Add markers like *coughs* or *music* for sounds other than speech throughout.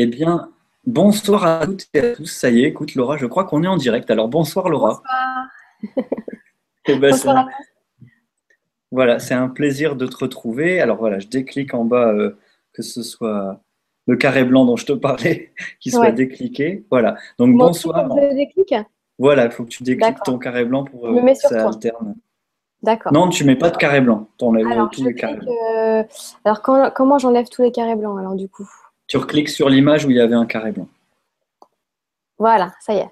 Eh bien, bonsoir à toutes et à tous. Ça y est, écoute Laura, je crois qu'on est en direct. Alors bonsoir Laura. Bonsoir. Eh ben, Bonsoir voilà, c'est un plaisir de te retrouver. Alors voilà, je déclique en bas euh, que ce soit le carré blanc dont je te parlais *laughs* qui soit Ouais. décliqué. Voilà. Donc bonsoir. je déclique Voilà, il faut que tu décliques ton carré blanc pour euh, que sur ça toi. alterne. D'accord. Non, tu mets pas de carré blanc. Tu enlèves Alors, tous les carrés blancs. euh, alors quand- comment j'enlève tous les carrés blancs alors du coup? Tu recliques sur l'image où il y avait un carré blanc. Voilà, ça y est.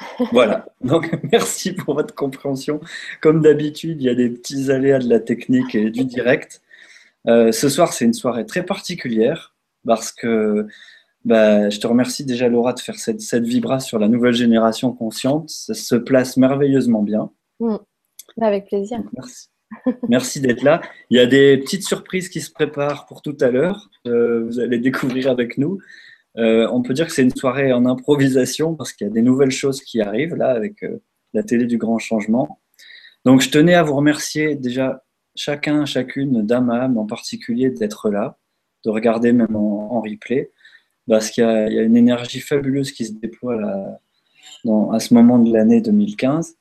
*laughs* Voilà. Donc, *laughs* merci pour votre compréhension. Comme d'habitude, il y a des petits aléas de la technique et du direct. Euh, ce soir, c'est une soirée très particulière parce que bah, je te remercie déjà, Laura, de faire cette, cette vibra sur la nouvelle génération consciente. Ça se place merveilleusement bien. Avec plaisir. Merci. Merci d'être là. Il y a des petites surprises qui se préparent pour tout à l'heure. Euh, vous allez découvrir avec nous. Euh, on peut dire que c'est une soirée en improvisation parce qu'il y a des nouvelles choses qui arrivent là avec euh, la télé du grand changement. Donc je tenais à vous remercier déjà chacun, chacune âme en particulier d'être là, de regarder même en, replay parce qu'il y, a une énergie fabuleuse qui se déploie à ce moment de l'année 2015.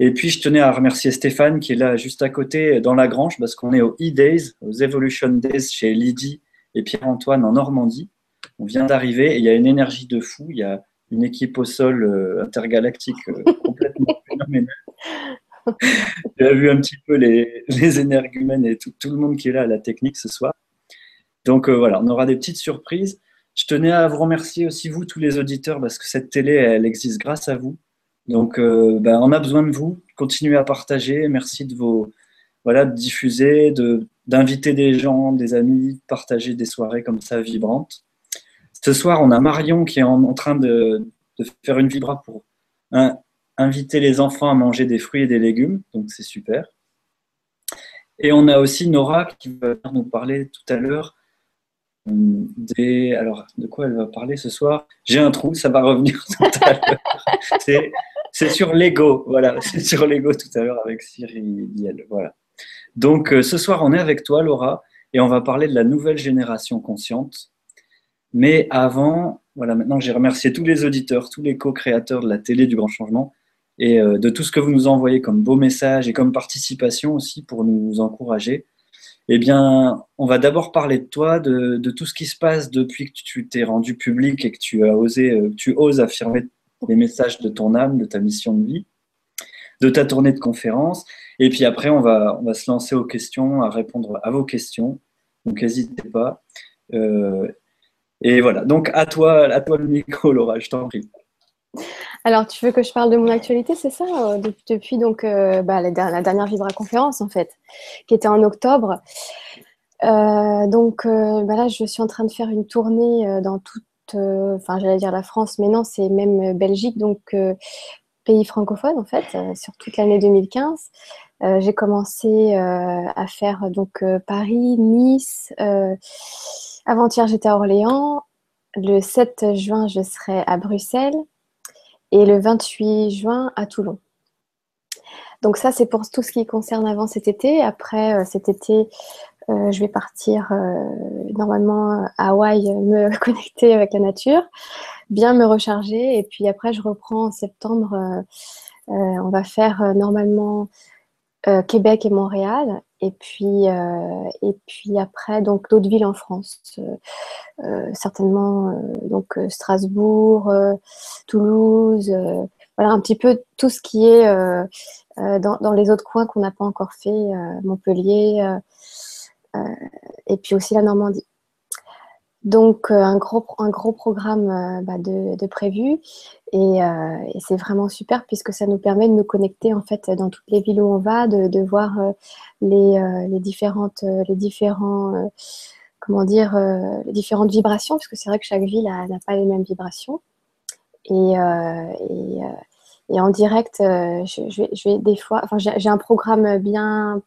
Et puis, je tenais à remercier Stéphane qui est là juste à côté dans la grange parce qu'on est aux E-Days, aux Evolution Days chez Lydie et Pierre-Antoine en Normandie. On vient d'arriver et il y a une énergie de fou. Il y a une équipe au sol euh, intergalactique euh, *laughs* complètement phénoménale. J'ai vu un petit peu les, les énergumènes et tout, le monde qui est là à la technique ce soir. Donc euh, voilà, on aura des petites surprises. Je tenais à vous remercier aussi, vous, tous les auditeurs, parce que cette télé, elle existe grâce à vous. Donc, euh, ben, on a besoin de vous. Continuez à partager. Merci de vos, voilà, diffuser, d'inviter des gens, des amis, de partager des soirées comme ça vibrantes. Ce soir, on a Marion qui est en, train de, faire une vibra pour hein, inviter les enfants à manger des fruits et des légumes. Donc, c'est super. Et on a aussi Nora qui va nous parler tout à l'heure hum. Alors, de quoi elle va parler ce soir? J'ai un trou, ça va revenir *laughs* tout à l'heure. C'est sur Lego, voilà, c'est sur Lego tout à l'heure avec Cyril. Voilà. Donc, euh, ce soir, on est avec toi, Laura, et on va parler de la nouvelle génération consciente. Mais avant, voilà, maintenant que j'ai remercié tous les auditeurs, tous les co-créateurs de la télé du Grand Changement, et euh, de tout ce que vous nous envoyez comme beaux messages et comme participation aussi pour nous encourager, eh bien, on va d'abord parler de toi, de, de tout ce qui se passe depuis que tu t'es rendu public et que tu as osé, euh, tu oses affirmer les messages de ton âme, de ta mission de vie, de ta tournée de conférences. Et puis après, on va, se lancer aux questions, à répondre à vos questions. Donc, n'hésitez pas. Euh, et voilà. Donc, à toi, à toi le micro, *laughs* Laura, je t'en prie. Alors, tu veux que je parle de mon actualité, c'est ça euh, de- Depuis donc euh, bah, la, der- la dernière Vibra conférence en fait, qui était en octobre. Donc bah, là, je suis en train de faire une tournée dans toute, enfin j'allais dire la France, mais non, c'est même euh, Belgique, donc euh, pays francophone en fait, euh, sur toute l'année 2015. Euh, J'ai commencé euh, à faire donc euh, Paris, Nice. euh, Avant-hier, j'étais à Orléans. Le 7 juin, je serai à Bruxelles et le 28 juin à Toulon. Donc ça, c'est pour tout ce qui concerne avant cet été. Après euh, cet été, euh, je vais partir euh, normalement à Hawaï, euh, me *laughs* connecter avec la nature, bien me recharger. Et puis après, je reprends en septembre. on va faire normalement Québec et Montréal. Et puis, et puis après, donc d'autres villes en France. Certainement donc Strasbourg, Toulouse, voilà un petit peu tout ce qui est dans, les autres coins qu'on n'a pas encore fait, Montpellier, et puis aussi la Normandie. Donc euh, un, gros, un gros programme euh, bah, de, de prévu et, euh, c'est vraiment super puisque ça nous permet de nous connecter en fait dans toutes les villes où on va, de, de voir euh, les, euh, les différentes, euh, les différents euh, comment dire, euh, les différentes vibrations, parce que c'est vrai que chaque ville n'a pas les mêmes vibrations. Et, euh, et, euh, en direct, euh, je, vais, des fois, enfin, j'ai un programme bien,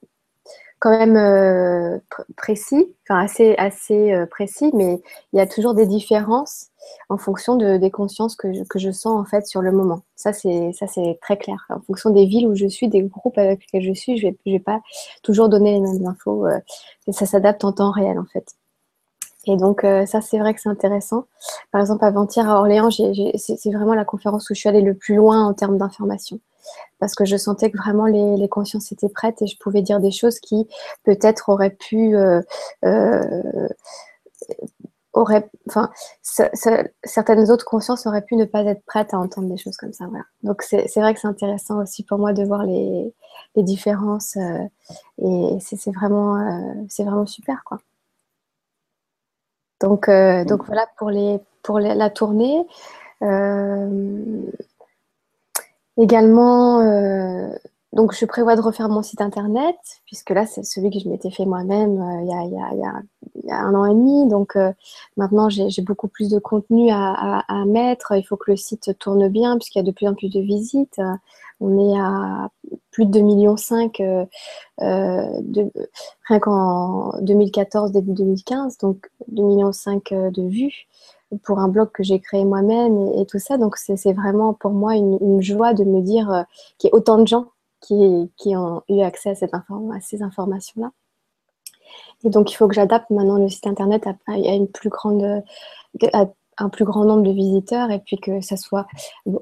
quand même euh, pr- précis, enfin assez, assez euh, précis, mais il y a toujours des différences en fonction de, des consciences que je, que je sens en fait sur le moment. Ça, c'est ça, c'est très clair. En fonction des villes où je suis, des groupes avec lesquels je suis, je vais, vais pas toujours donner les mêmes infos. euh, et ça s'adapte en temps réel en fait. Et donc, euh, ça, c'est vrai que c'est intéressant. Par exemple, avant-hier à Orléans, c'est vraiment la conférence où je suis allée le plus loin en termes d'information. Parce que je sentais que vraiment les, consciences étaient prêtes et je pouvais dire des choses qui peut-être auraient pu. Euh, euh, enfin, certaines autres consciences auraient pu ne pas être prêtes à entendre des choses comme ça. Donc, c'est vrai que c'est intéressant aussi pour moi de voir les, différences. et c'est vraiment, c'est vraiment super, quoi. Donc, euh, donc voilà pour, les, pour la tournée. Euh, également, euh, donc je prévois de refaire mon site internet, puisque là, c'est celui que je m'étais fait moi-même il, y a, un an et demi. Donc maintenant, j'ai beaucoup plus de contenu à, mettre. Il faut que le site tourne bien, puisqu'il y a de plus en plus de visites. On est à plus de 2,5 millions euh, euh, de, rien qu'en 2014, début 2015, donc 2,5 millions euh, de vues pour un blog que j'ai créé moi-même et, tout ça. Donc c'est vraiment pour moi une, joie de me dire qu'il y a autant de gens qui, ont eu accès à, ces informations-là. Et donc il faut que j'adapte maintenant le site internet à, une plus grande, un plus grand nombre de visiteurs et puis que ça soit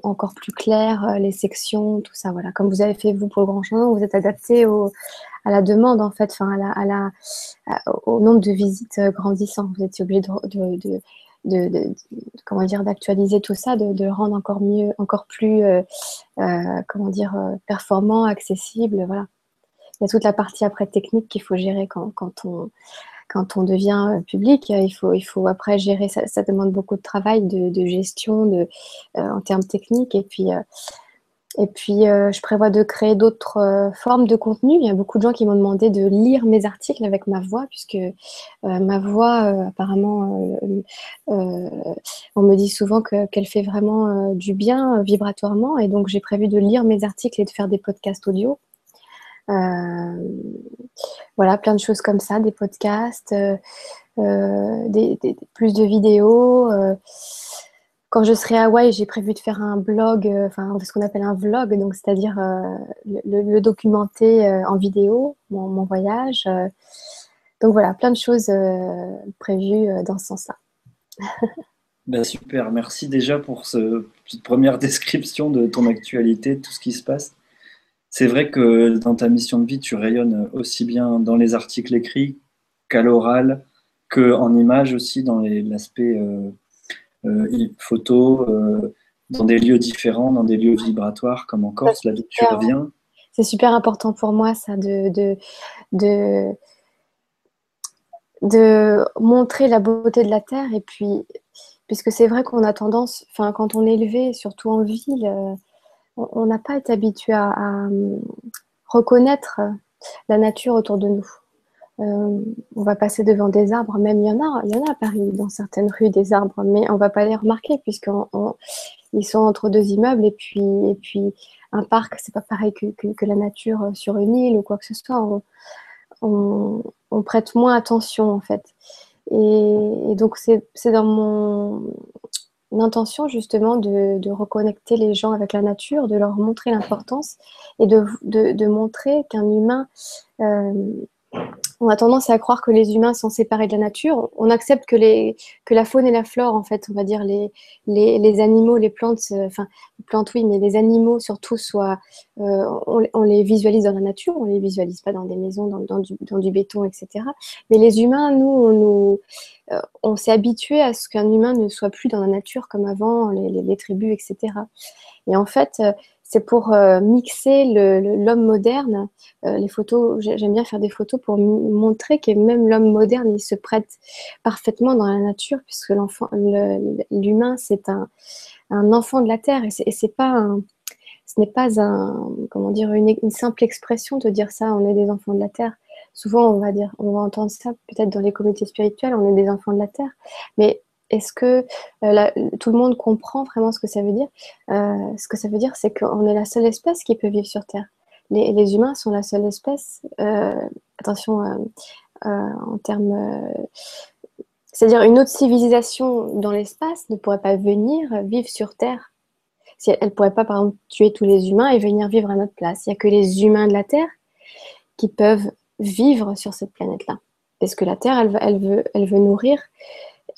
encore plus clair, euh, les sections, tout ça. Voilà. Comme vous avez fait vous pour le Grand Changement, vous êtes adapté à la demande en fait, à la, au nombre de visites euh, grandissant. Vous étiez obligé de, comment dire d'actualiser tout ça, de, rendre encore mieux, encore plus euh, comment dire performant, accessible. Voilà. Il y a toute la partie après technique qu'il faut gérer quand, quand on quand on devient euh, public, euh, il faut, il faut après gérer, ça, ça demande beaucoup de travail, de, gestion de, euh, en termes techniques. Et puis, et puis je prévois de créer d'autres formes de contenu. Il y a beaucoup de gens qui m'ont demandé de lire mes articles avec ma voix, puisque ma voix, apparemment, on me dit souvent qu'elle fait vraiment du bien vibratoirement. Et donc, j'ai prévu de lire mes articles et de faire des podcasts audio. Euh, voilà, plein de choses comme ça, des podcasts, euh, euh, plus de vidéos. Quand je serai à Hawaï, j'ai prévu de faire un blog, enfin ce qu'on appelle un vlog, donc c'est-à-dire le, documenter en vidéo, mon, voyage. donc voilà, plein de choses prévues dans ce sens-là. *laughs* Ben, super, merci déjà pour cette première description de ton actualité, de tout ce qui se passe. C'est vrai que dans ta mission de vie, tu rayonnes aussi bien dans les articles écrits qu'à l'oral, qu'en images aussi, dans l'aspect euh, euh, photo, euh, dans des lieux différents, dans des lieux vibratoires comme en Corse, là où tu reviens. C'est super important pour moi, ça, de, de, de, de, montrer la beauté de la Terre. Et puis, puisque c'est vrai qu'on a tendance, enfin, quand on est élevé, surtout en ville, on n'a pas été habitué à, reconnaître la nature autour de nous. Euh, on va passer devant des arbres, même il y en a, il y en a à Paris, dans certaines rues, des arbres, mais on ne va pas les remarquer puisqu'ils sont entre deux immeubles et puis, et puis un parc, c'est pas pareil que, la nature sur une île ou quoi que ce soit. On, prête moins attention en fait. et donc c'est dans mon, l'intention justement de, reconnecter les gens avec la nature, de leur montrer l'importance et de, de, montrer qu'un humain euh, on a tendance à croire que les humains sont séparés de la nature. On accepte que, la faune et la flore, en fait, on va dire les, animaux, les plantes, euh, enfin, les plantes oui, mais les animaux surtout, soient, euh, on, les visualise dans la nature, on ne les visualise pas dans des maisons, dans, du, béton, etc. Mais les humains, nous, on, euh, s'est habitué à ce qu'un humain ne soit plus dans la nature comme avant, les, les tribus, etc. Et en fait, c'est pour euh, mixer l'homme moderne. Euh, les photos, j'aime bien faire des photos pour montrer que même l'homme moderne, il se prête parfaitement dans la nature, puisque l'humain, c'est un, enfant de la terre et c'est pas ce n'est pas un, comment dire, une, une, simple expression de dire ça, on est des enfants de la terre. Souvent, on va dire, on va entendre ça peut-être dans les communautés spirituelles, on est des enfants de la terre. Mais est-ce que euh, tout le monde comprend vraiment ce que ça veut dire? Euh, Ce que ça veut dire, c'est qu'on est la seule espèce qui peut vivre sur Terre. Les, humains sont la seule espèce, euh, attention en termes... c'est-à-dire une autre civilisation dans l'espace ne pourrait pas venir vivre sur Terre. Elle ne pourrait pas, par exemple, tuer tous les humains et venir vivre à notre place. Il n'y a que les humains de la Terre qui peuvent vivre sur cette planète-là. parce que la Terre, elle veut nourrir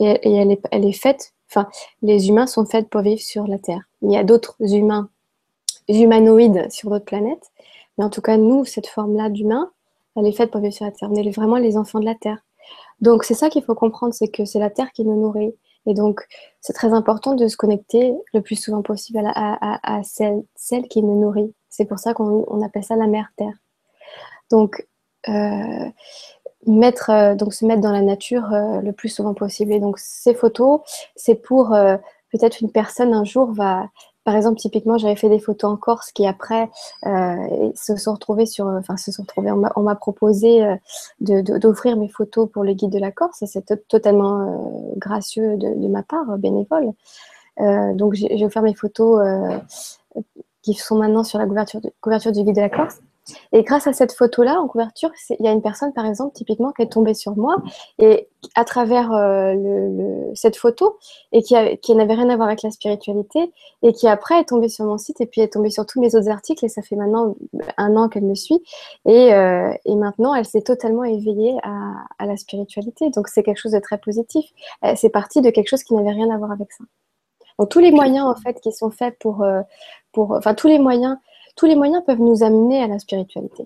et, elle, est, faite, enfin, les humains sont faits pour vivre sur la Terre. Il y a d'autres humains, humanoïdes sur d'autres planètes, mais en tout cas, nous, cette forme-là d'humain, elle est faite pour vivre sur la Terre. On est vraiment les enfants de la Terre. Donc, c'est ça qu'il faut comprendre, c'est que c'est la Terre qui nous nourrit. Et donc, c'est très important de se connecter le plus souvent possible à, celle, celle, qui nous nourrit. C'est pour ça qu'on appelle ça la mère Terre. Donc, euh, mettre, euh, donc se mettre dans la nature euh, le plus souvent possible. Et donc, ces photos, c'est pour peut-être une personne un jour va, par exemple, typiquement, j'avais fait des photos en Corse qui après euh, se sont retrouvées sur, enfin se sont retrouvées. On m'a proposé euh, d'offrir mes photos pour le guide de la Corse. C'est totalement euh, gracieux de, ma part, bénévole. donc j'ai offert mes photos qui sont maintenant sur la couverture, couverture du guide de la Corse. Et grâce à cette photo-là, en couverture, il y a une personne, par exemple, typiquement, qui est tombée sur moi, et à travers euh, le, cette photo, et qui, qui n'avait rien à voir avec la spiritualité, et qui après est tombée sur mon site, et puis est tombée sur tous mes autres articles, et ça fait maintenant un an qu'elle me suit, et, euh, et maintenant, elle s'est totalement éveillée à, à la spiritualité. Donc, c'est quelque chose de très positif. C'est parti de quelque chose qui n'avait rien à voir avec ça. Donc, tous les moyens, en fait, qui sont faits pour, euh, pour enfin, tous les moyens tous les moyens peuvent nous amener à la spiritualité.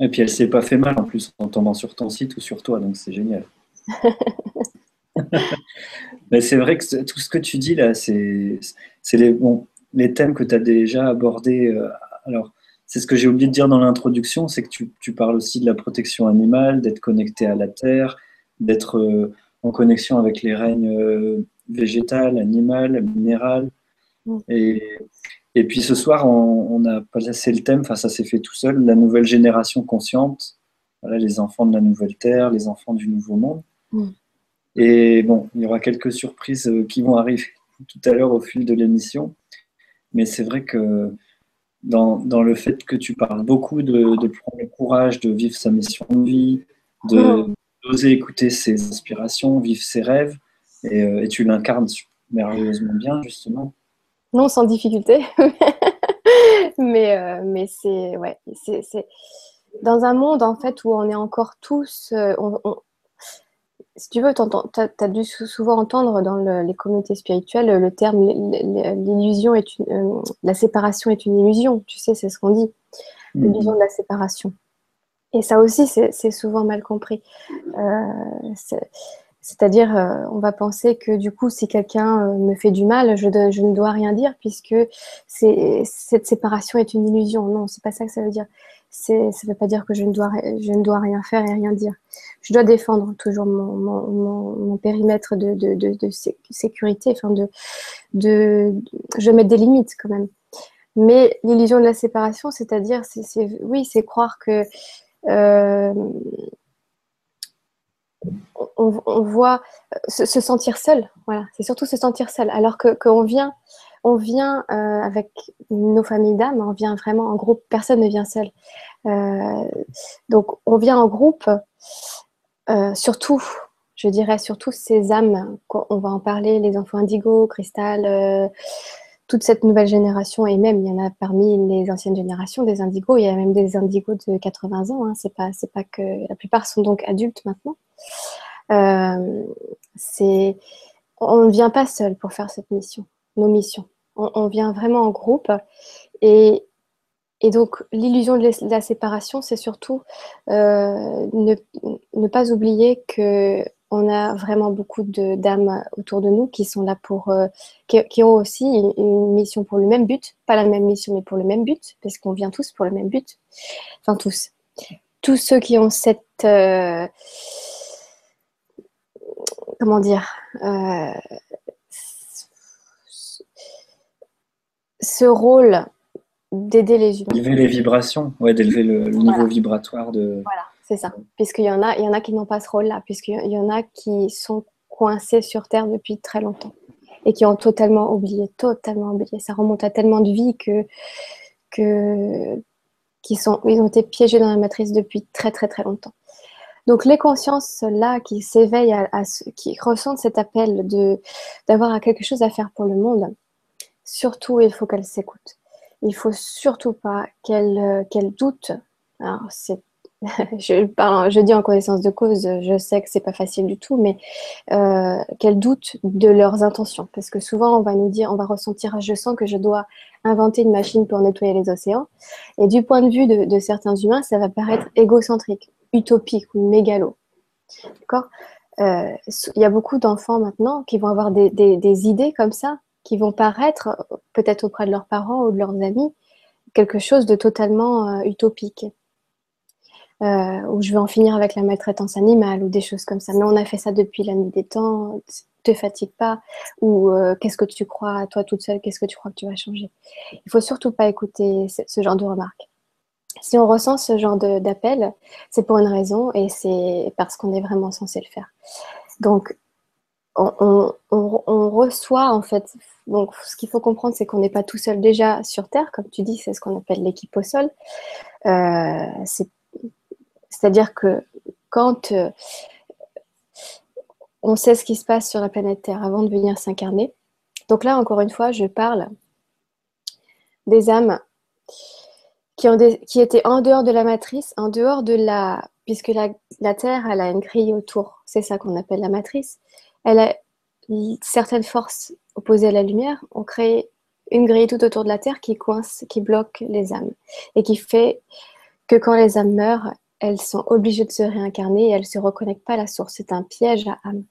Et puis elle s'est pas fait mal en plus en tombant sur ton site ou sur toi, donc c'est génial. *laughs* Mais c'est vrai que tout ce que tu dis là, c'est les, bon, les thèmes que tu as déjà abordés. Euh, alors, c'est ce que j'ai oublié de dire dans l'introduction, c'est que tu, tu, parles aussi de la protection animale, d'être connecté à la terre, d'être euh, en connexion avec les règnes euh, végétal, animal, minéral. Mm. Et, et puis ce soir, on, a placé le thème, enfin ça s'est fait tout seul, la nouvelle génération consciente, voilà, les enfants de la nouvelle terre, les enfants du nouveau monde. Mm. Et bon, il y aura quelques surprises euh, qui vont arriver *laughs* tout à l'heure au fil de l'émission. Mais c'est vrai que dans, dans, le fait que tu parles beaucoup de, prendre le courage de vivre sa mission de vie, mm. d'oser écouter ses inspirations, vivre ses rêves, et, euh, et tu l'incarnes merveilleusement bien, justement. Non, sans difficulté. *laughs* mais euh, mais c'est ouais, c'est dans un monde en fait où on est encore tous. Euh, si tu veux, tu as, dû souvent entendre dans les communautés spirituelles le terme l'illusion est une, euh, la séparation est une illusion. Tu sais, c'est ce qu'on dit, mmh. l'illusion de la séparation. Et ça aussi, c'est souvent mal compris. C'est-à-dire, euh, on va penser que du coup, si quelqu'un euh, me fait du mal, je, ne dois rien dire puisque cette séparation est une illusion. Non, c'est pas ça que ça veut dire. Ça ne veut pas dire que je ne, dois, rien faire et rien dire. Je dois défendre toujours mon, périmètre de, sécurité. Enfin, je mettre des limites quand même. Mais l'illusion de la séparation, c'est-à-dire, c'est, oui, c'est croire que euh, on, voit euh, se, sentir seul. Voilà, c'est surtout se sentir seul. Alors que qu'on vient, on vient euh, avec nos familles d'âmes, on vient vraiment en groupe. Personne ne vient seul. Euh, donc on vient en groupe. surtout, je dirais surtout ces âmes. On va en parler, les enfants indigo, cristal. toute cette nouvelle génération, et même il y en a parmi les anciennes générations des indigos, il y a même des indigos de 80 ans, hein. c'est pas, pas que la plupart sont donc adultes maintenant. Euh, on ne vient pas seul pour faire cette mission, nos missions. On, vient vraiment en groupe. Et, donc, l'illusion de la séparation, c'est surtout euh, ne, ne, pas oublier que on a vraiment beaucoup d'âmes autour de nous qui sont là pour, euh, qui, ont aussi une, mission pour le même but, pas la même mission, mais pour le même but, parce qu'on vient tous pour le même but. Enfin, tous. Tous ceux qui ont cette, comment dire, euh, ce rôle d'aider les humains. D'élever les vibrations, ouais, d'élever le, niveau vibratoire de. Voilà, c'est ça. Puisqu'il y en a, il y en a qui n'ont pas ce rôle-là, puisqu'il y en a qui sont coincés sur Terre depuis très longtemps et qui ont totalement oublié, totalement oublié. Ça remonte à tellement de vies que, que qui sont, ils ont été piégés dans la matrice depuis très très très longtemps. Donc les consciences-là qui s'éveillent, à, qui ressentent cet appel de d'avoir quelque chose à faire pour le monde, surtout il faut qu'elles s'écoutent. Il faut surtout pas qu'elles qu'elles doutent. Alors c'est *laughs* je, parle, je dis en connaissance de cause, je sais que c'est pas facile du tout, mais euh, qu'elles doutent de leurs intentions. Parce que souvent, on va nous dire, on va ressentir, je sens que je dois inventer une machine pour nettoyer les océans. Et du point de vue de, certains humains, ça va paraître égocentrique, utopique ou mégalo. D'accord? Euh, Il y a beaucoup d'enfants maintenant qui vont avoir des, idées comme ça, qui vont paraître, peut-être auprès de leurs parents ou de leurs amis, quelque chose de totalement euh, utopique. Euh, où je vais en finir avec la maltraitance animale ou des choses comme ça. Mais on a fait ça depuis la nuit des temps, te fatigue pas, ou euh, qu'est-ce que tu crois, toi toute seule, qu'est-ce que tu crois que tu vas changer. Il faut surtout pas écouter ce, genre de remarques. Si on ressent ce genre d'appel, c'est pour une raison et c'est parce qu'on est vraiment censé le faire. Donc, on, reçoit en fait. Donc, ce qu'il faut comprendre, c'est qu'on n'est pas tout seul déjà sur Terre, comme tu dis, c'est ce qu'on appelle l'équipe au sol. Euh, c'est c'est-à-dire que quand euh, on sait ce qui se passe sur la planète Terre avant de venir s'incarner, donc là, encore une fois, je parle des âmes qui, étaient en dehors de la matrice, en dehors de la... Puisque la, la Terre, elle a une grille autour, c'est ça qu'on appelle la matrice. Elle a certaines forces opposées à la lumière ont créé une grille tout autour de la Terre qui coince, qui bloque les âmes et qui fait que quand les âmes meurent, elles sont obligées de se réincarner et elles ne se reconnectent pas à la source. C'est un piège à âme.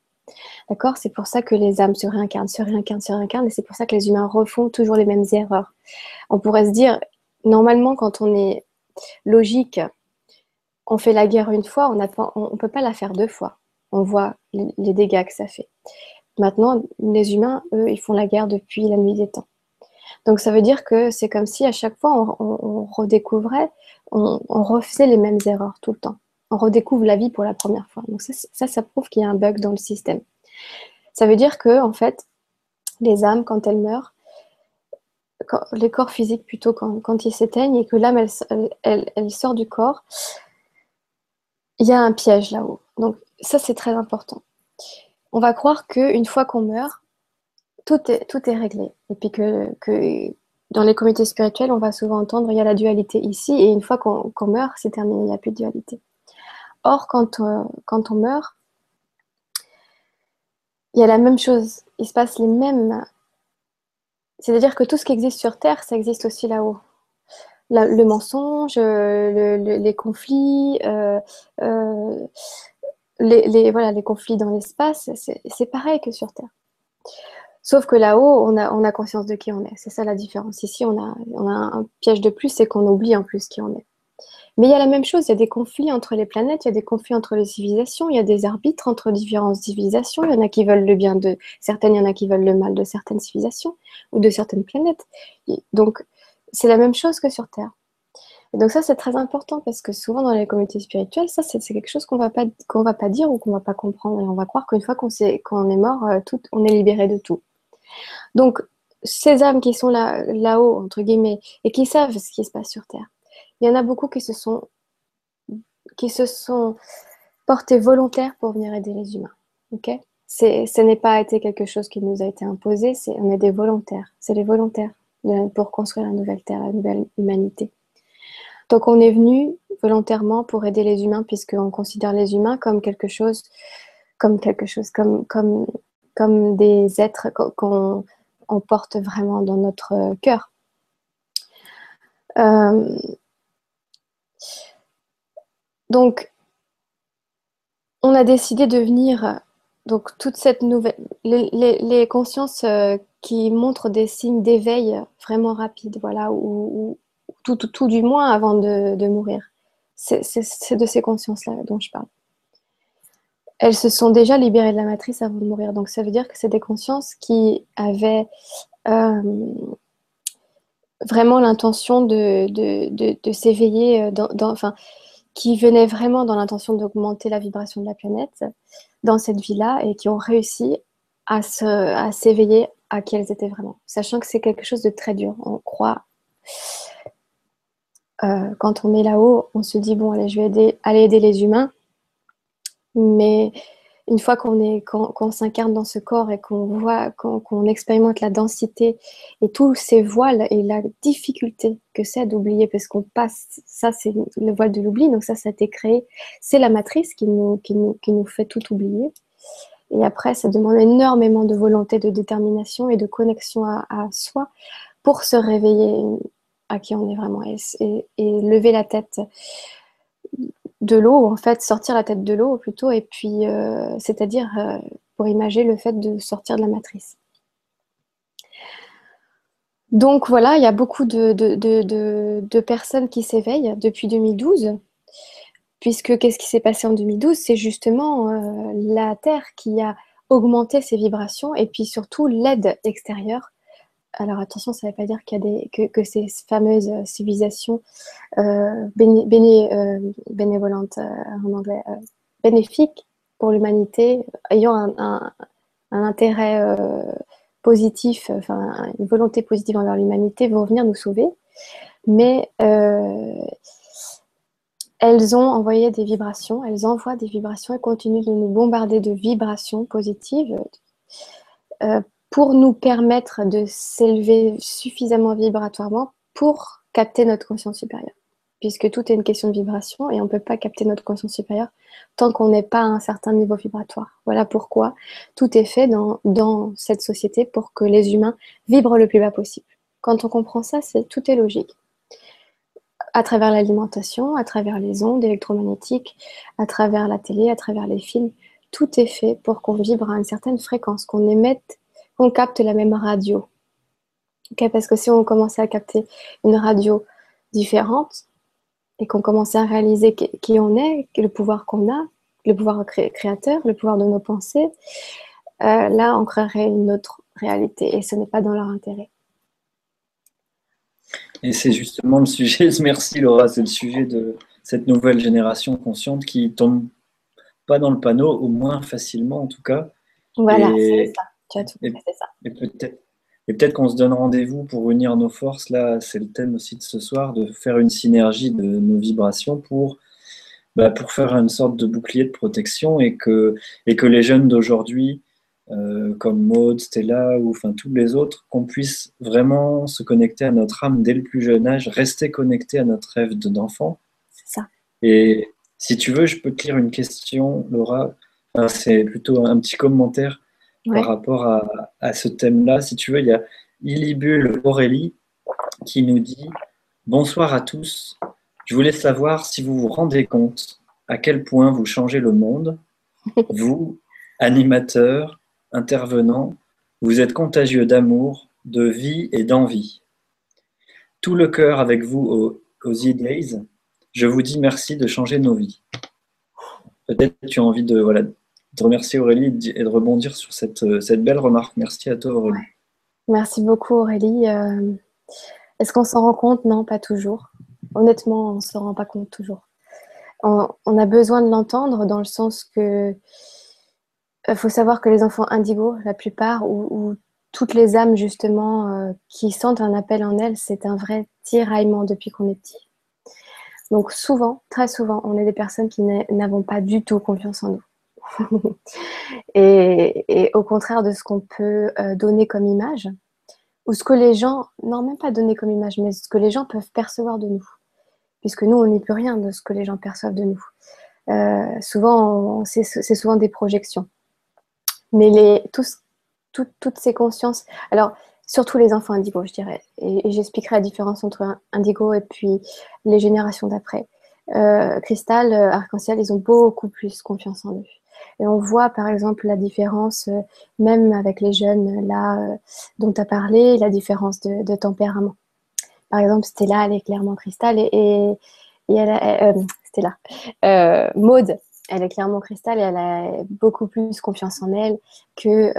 D'accord? C'est pour ça que les âmes se réincarnent, se réincarnent, se réincarnent, et c'est pour ça que les humains refont toujours les mêmes erreurs. On pourrait se dire, normalement, quand on est logique, on fait la guerre une fois, on ne peut pas la faire deux fois. On voit les dégâts que ça fait. Maintenant, les humains, eux, ils font la guerre depuis la nuit des temps. Donc ça veut dire que c'est comme si à chaque fois on, redécouvrait, on, refaisait les mêmes erreurs tout le temps. On redécouvre la vie pour la première fois. Donc ça, ça, prouve qu'il y a un bug dans le système. Ça veut dire que en fait, les âmes, quand elles meurent, les corps physiques plutôt quand, ils s'éteignent et que l'âme elle, sort du corps, il y a un piège là-haut. Donc ça c'est très important. On va croire qu'une fois qu'on meurt, tout est, tout est réglé. Et puis que dans les communautés spirituelles, on va souvent entendre il y a la dualité ici, et une fois qu'on meurt, c'est terminé, il n'y a plus de dualité. Or, quand, euh, quand on meurt, il y a la même chose, il se passe les mêmes. C'est-à-dire que tout ce qui existe sur Terre, ça existe aussi là-haut. le mensonge, les conflits, euh, euh, les, les, voilà, les conflits dans l'espace, c'est pareil que sur Terre. Sauf que là-haut, on a, on a conscience de qui on est. C'est ça la différence. Ici, on a, on a un piège de plus, c'est qu'on oublie en plus qui on est. Mais il y a la même chose, il y a des conflits entre les planètes, il y a des conflits entre les civilisations, il y a des arbitres entre différentes civilisations. Il y en a qui veulent le bien de certaines, il y en a qui veulent le mal de certaines civilisations ou de certaines planètes. donc, c'est la même chose que sur Terre. Et donc ça, c'est très important parce que souvent dans les communautés spirituelles, ça, c'est quelque chose qu'on qu'on va pas dire ou qu'on va pas comprendre. Et on va croire qu'une fois qu'on est, mort, euh, on est libéré de tout. Donc, ces âmes qui sont là, là-haut, entre guillemets, et qui savent ce qui se passe sur Terre, il y en a beaucoup qui se sont, qui se sont portés volontaires pour venir aider les humains. Ok? Ce n'est pas été quelque chose qui nous a été imposé, c'est, on est des volontaires. C'est les volontaires pour construire la nouvelle Terre, la nouvelle humanité. Donc on est venu volontairement pour aider les humains, puisqu'on considère les humains comme quelque chose, comme quelque chose, comme, comme comme des êtres qu'on porte vraiment dans notre cœur. Euh, donc, on a décidé de venir, donc toute cette nouvelle, les, consciences euh, qui montrent des signes d'éveil vraiment rapides, voilà, ou, tout, du moins avant de, mourir. C'est de ces consciences-là dont je parle elles se sont déjà libérées de la matrice avant de mourir. Donc ça veut dire que c'est des consciences qui avaient euh, vraiment l'intention de, de, s'éveiller, euh, qui venaient vraiment dans l'intention d'augmenter la vibration de la planète dans cette vie-là et qui ont réussi à, s'éveiller à qui elles étaient vraiment. Sachant que c'est quelque chose de très dur. On croit, euh, quand on est là-haut, on se dit, bon, allez, je vais aller aider les humains mais une fois qu'on s'incarne dans ce corps et qu'on voit, qu'on expérimente la densité et tous ces voiles et la difficulté que c'est d'oublier, parce qu'on passe, ça c'est le voile de l'oubli, donc ça, ça a été créé, c'est la matrice qui nous, qui, nous, qui nous fait tout oublier. Et après, ça demande énormément de volonté, de détermination et de connexion à, soi pour se réveiller à qui on est vraiment et lever la tête de l'eau, en fait, sortir la tête de l'eau plutôt, et puis, euh, c'est-à-dire euh, pour imaginer le fait de sortir de la matrice. Donc voilà, il y a beaucoup de, personnes qui s'éveillent depuis 2012, puisque qu'est-ce qui s'est passé en 2012 C'est justement euh, la Terre qui a augmenté ses vibrations et puis surtout l'aide extérieure alors attention, ça ne veut pas dire qu'il y a des, que, ces fameuses euh, civilisations euh, euh, bénévolentes en anglais, bénéfiques pour l'humanité, ayant un, intérêt positif, une volonté positive envers l'humanité, vont venir nous sauver. Mais elles ont envoyé des vibrations, elles envoient des vibrations et continuent de nous bombarder de vibrations positives pour nous permettre de s'élever suffisamment vibratoirement pour capter notre conscience supérieure. Puisque tout est une question de vibration et on ne peut pas capter notre conscience supérieure tant qu'on n'est pas à un certain niveau vibratoire. Voilà pourquoi tout est fait dans, cette société pour que les humains vibrent le plus bas possible. Quand on comprend ça, c'est tout est logique. À travers l'alimentation, à travers les ondes électromagnétiques, à travers la télé, à travers les films, tout est fait pour qu'on vibre à une certaine fréquence, qu'on émette qu'on capte la même radio. parce que si on commençait à capter une radio différente et qu'on commençait à réaliser qui on est, le pouvoir qu'on a, le pouvoir créateur, le pouvoir de nos pensées, euh, là, on créerait une autre réalité et ce n'est pas dans leur intérêt. Et c'est justement le sujet, *laughs* merci Laura, c'est le sujet de cette nouvelle génération consciente qui tombe pas dans le panneau, au moins facilement en tout cas. Voilà, c'est ça et, peut-être qu'on se donne rendez-vous pour unir nos forces. Là, c'est le thème aussi de ce soir, de faire une synergie de nos vibrations pour, bah, pour faire une sorte de bouclier de protection et que, et que les jeunes d'aujourd'hui, euh, comme Maud, Stella ou enfin tous les autres, qu'on puisse vraiment se connecter à notre âme dès le plus jeune âge, rester connecté à notre rêve d'enfant. C'est ça. Et si tu veux, je peux te lire une question, Laura. c'est plutôt un petit commentaire par rapport à, ce thème-là. Si tu veux, il y a Illibule Aurélie qui nous dit Bonsoir à tous. Je voulais savoir si vous vous rendez compte à quel point vous changez le monde. Vous, animateurs, intervenants, vous êtes contagieux d'amour, de vie et d'envie. Tout le cœur avec vous aux, aux E-Days. Je vous dis merci de changer nos vies. Peut-être tu as envie de, voilà, de Aurélie et de rebondir sur cette, euh, cette belle remarque. Merci à toi Aurélie. Merci beaucoup Aurélie. Euh, est-ce qu'on s'en rend compte? Non, pas toujours. Honnêtement, on ne se rend pas compte toujours. On, a besoin de l'entendre dans le sens que il euh, faut savoir que les enfants indigos, la plupart, ou, toutes les âmes justement qui sentent un appel en elles, c'est un vrai tiraillement depuis qu'on est petit. Donc souvent, très souvent, on est des personnes qui n'avons pas du tout confiance en nous. *laughs* et, au contraire de ce qu'on peut euh, donner comme image, ou ce que les gens, non même pas donner comme image, mais ce que les gens peuvent percevoir de nous, puisque nous, on n'y peut rien de ce que les gens perçoivent de nous. Euh, souvent, c'est souvent des projections. Mais les, toutes ces consciences, alors surtout les enfants indigos, je dirais, et, j'expliquerai la différence entre indigo et puis les générations d'après. Euh, Cristal, Arc-en-Ciel, ils ont beaucoup plus confiance en eux. Et on voit par exemple la différence, euh, même avec les jeunes là euh, dont tu as parlé, la différence de, tempérament. Par exemple, Stella, elle est clairement cristal et, et, elle a, euh, Stella, Maude, elle est clairement cristal et elle a beaucoup plus confiance en elle que,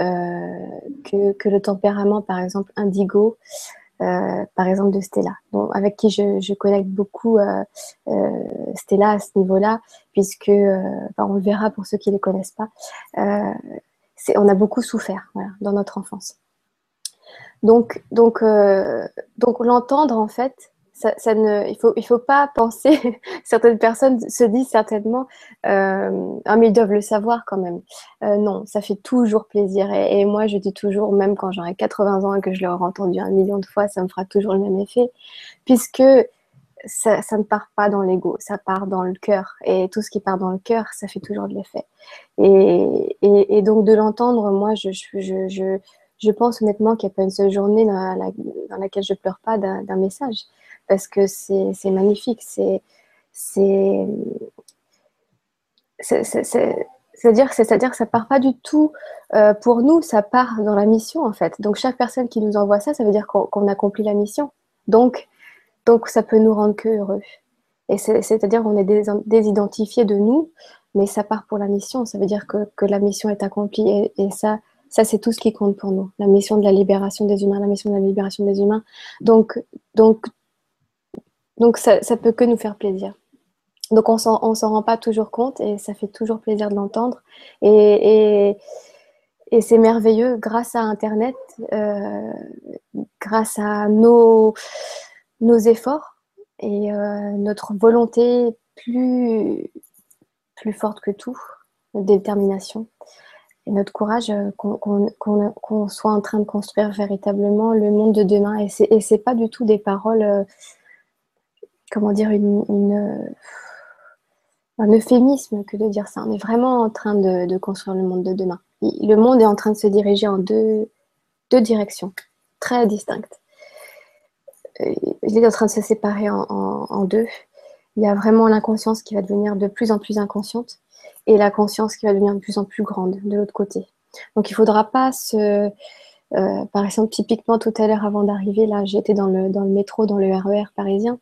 que, que, le tempérament, par exemple, indigo. Euh, par exemple de Stella, avec qui je, je connecte beaucoup euh, euh, Stella à ce niveau-là, puisque on le verra pour ceux qui ne les connaissent pas, on a beaucoup souffert dans notre enfance. Donc, donc, donc l'entendre en fait, ça, ne, il faut, il faut pas penser. *laughs* certaines personnes se disent certainement, ah mais ils doivent le savoir quand même. Euh, non, ça fait toujours plaisir. Et, moi, je dis toujours, même quand j'aurai 80 ans et que je l'aurai entendu un million de fois, ça me fera toujours le même effet, puisque ça, ne part pas dans l'ego, ça part dans le cœur. Et tout ce qui part dans le cœur, ça fait toujours de l'effet. Et, et, et, donc de l'entendre, moi, je, je, je, je pense honnêtement qu'il n'y a pas une seule journée dans, la, dans laquelle je pleure pas d'un message parce que c'est magnifique. C'est c'est-à-dire c'est-à-dire que ça part pas du tout euh, pour nous, ça part dans la mission en fait. Donc chaque personne qui nous envoie ça, ça veut dire qu'on accomplit la mission. Donc donc ça peut nous rendre que heureux. Et c'est-à-dire qu'on est, désidentifié de nous, mais ça part pour la mission. Ça veut dire que, que la mission est accomplie et, et ça ça, c'est tout ce qui compte pour nous. La mission de la libération des humains, la mission de la libération des humains. Donc, donc donc ça, ça peut que nous faire plaisir. Donc on ne s'en rend pas toujours compte et ça fait toujours plaisir de l'entendre. Et, c'est merveilleux grâce à Internet, euh, grâce à nos, nos efforts et euh, notre volonté plus, plus forte que tout, notre détermination et notre courage euh, qu'on soit en train de construire véritablement le monde de demain. Et ce n'est pas du tout des paroles comment dire, une, un euphémisme que de dire ça. On est vraiment en train de, construire le monde de demain. Le monde est en train de se diriger en deux, directions très distinctes. Euh, il est en train de se séparer en, deux. Il y a vraiment l'inconscience qui va devenir de plus en plus inconsciente et la conscience qui va devenir de plus en plus grande de l'autre côté. Donc il ne faudra pas se... Euh, par exemple, typiquement tout à l'heure avant d'arriver, là j'étais dans le, dans le métro, dans le RER e parisien.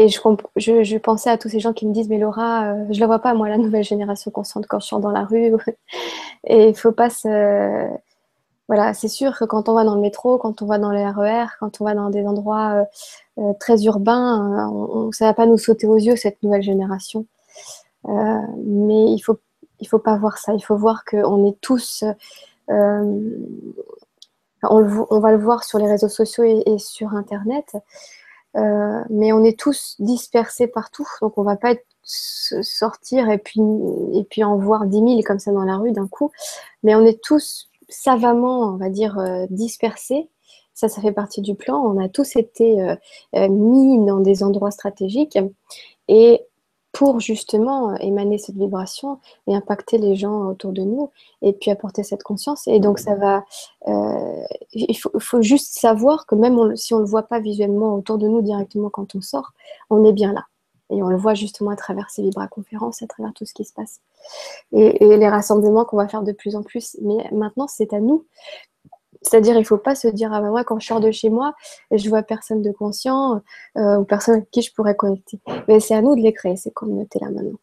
Et je, pensais à tous ces gens qui me disent, mais Laura, euh, je ne la vois pas, moi, la nouvelle génération consciente quand je suis dans la rue. *laughs* Et il faut pas se... Voilà, c'est sûr que quand on va dans le métro, quand on va dans le RER, quand on va dans des endroits euh, euh, très urbains, ça ne va pas nous sauter aux yeux, cette nouvelle génération. mais il ne faut, il faut pas voir ça. Il faut voir qu'on est tous... On, on, va le voir sur les réseaux sociaux et sur Internet. Euh, mais on est tous dispersés partout, donc on va pas sortir et puis, et puis en voir 10 000 comme ça dans la rue d'un coup, mais on est tous savamment, on va dire, euh, dispersés. Ça, ça fait partie du plan. On a tous été euh, mis dans des endroits stratégiques et pour justement émaner cette vibration et impacter les gens autour de nous et puis apporter cette conscience. Et donc ça va, euh, il, faut, juste savoir que même si on ne le voit pas visuellement autour de nous directement quand on sort, on est bien là. Et on le voit justement à travers ces vibra-conférences, à travers tout ce qui se passe. Et les rassemblements qu'on va faire de plus en plus. Mais maintenant, c'est à nous c'est-à-dire, il ne faut pas se dire, ah ben moi, quand je sors de chez moi, je vois personne de conscient euh, ou personne avec qui je pourrais connecter. Mais c'est à nous de les créer, ces communautés-là maintenant.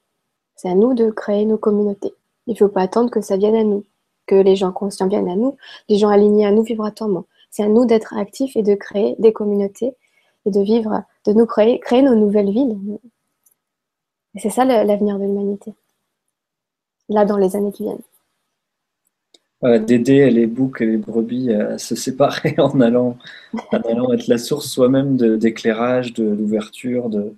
C'est à nous de créer nos communautés. Il ne faut pas attendre que ça vienne à nous, que les gens conscients viennent à nous, les gens alignés à nous vibratoirement. C'est à nous d'être actifs et de créer des communautés et de vivre, de nous créer, créer nos nouvelles villes. Et c'est ça l'avenir de l'humanité, là dans les années qui viennent d'aider les boucs et les brebis à se séparer *laughs* en allant, en allant être la source soi-même d'éclairage, de, d'ouverture, de,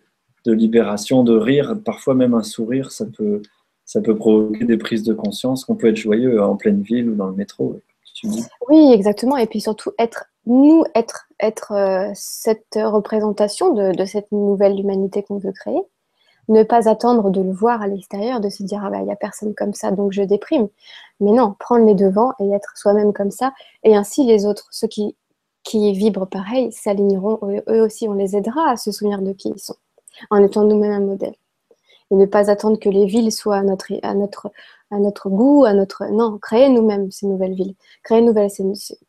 de, libération, de rire. Parfois même un sourire, ça peut, ça peut provoquer des prises de conscience qu'on peut être joyeux en pleine ville ou dans le métro. Oui, exactement. Et puis surtout, être nous, être, être euh, cette représentation de, de cette nouvelle humanité qu'on veut créer ne pas attendre de le voir à l'extérieur, de se dire ah ben il n'y a personne comme ça donc je déprime. Mais non, prendre les devants et être soi-même comme ça. Et ainsi les autres, ceux qui, qui vibrent pareil, s'aligneront. Eux aussi, on les aidera à se souvenir de qui ils sont, en étant nous-mêmes un modèle. Et ne pas attendre que les villes soient à notre, goût, à notre... Non, créer nous-mêmes ces nouvelles villes, créer, nouvelles,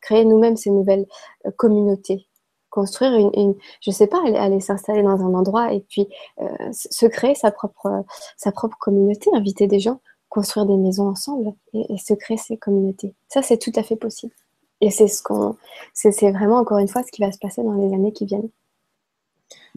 créer nous-mêmes ces nouvelles euh, communautés construire une, je sais pas, aller, s'installer dans un endroit et puis euh, se créer sa propre, sa propre communauté, inviter des gens, construire des maisons ensemble et, se créer ces communautés. Ça, c'est tout à fait possible. Et c'est ce qu'on, c'est vraiment encore une fois ce qui va se passer dans les années qui viennent.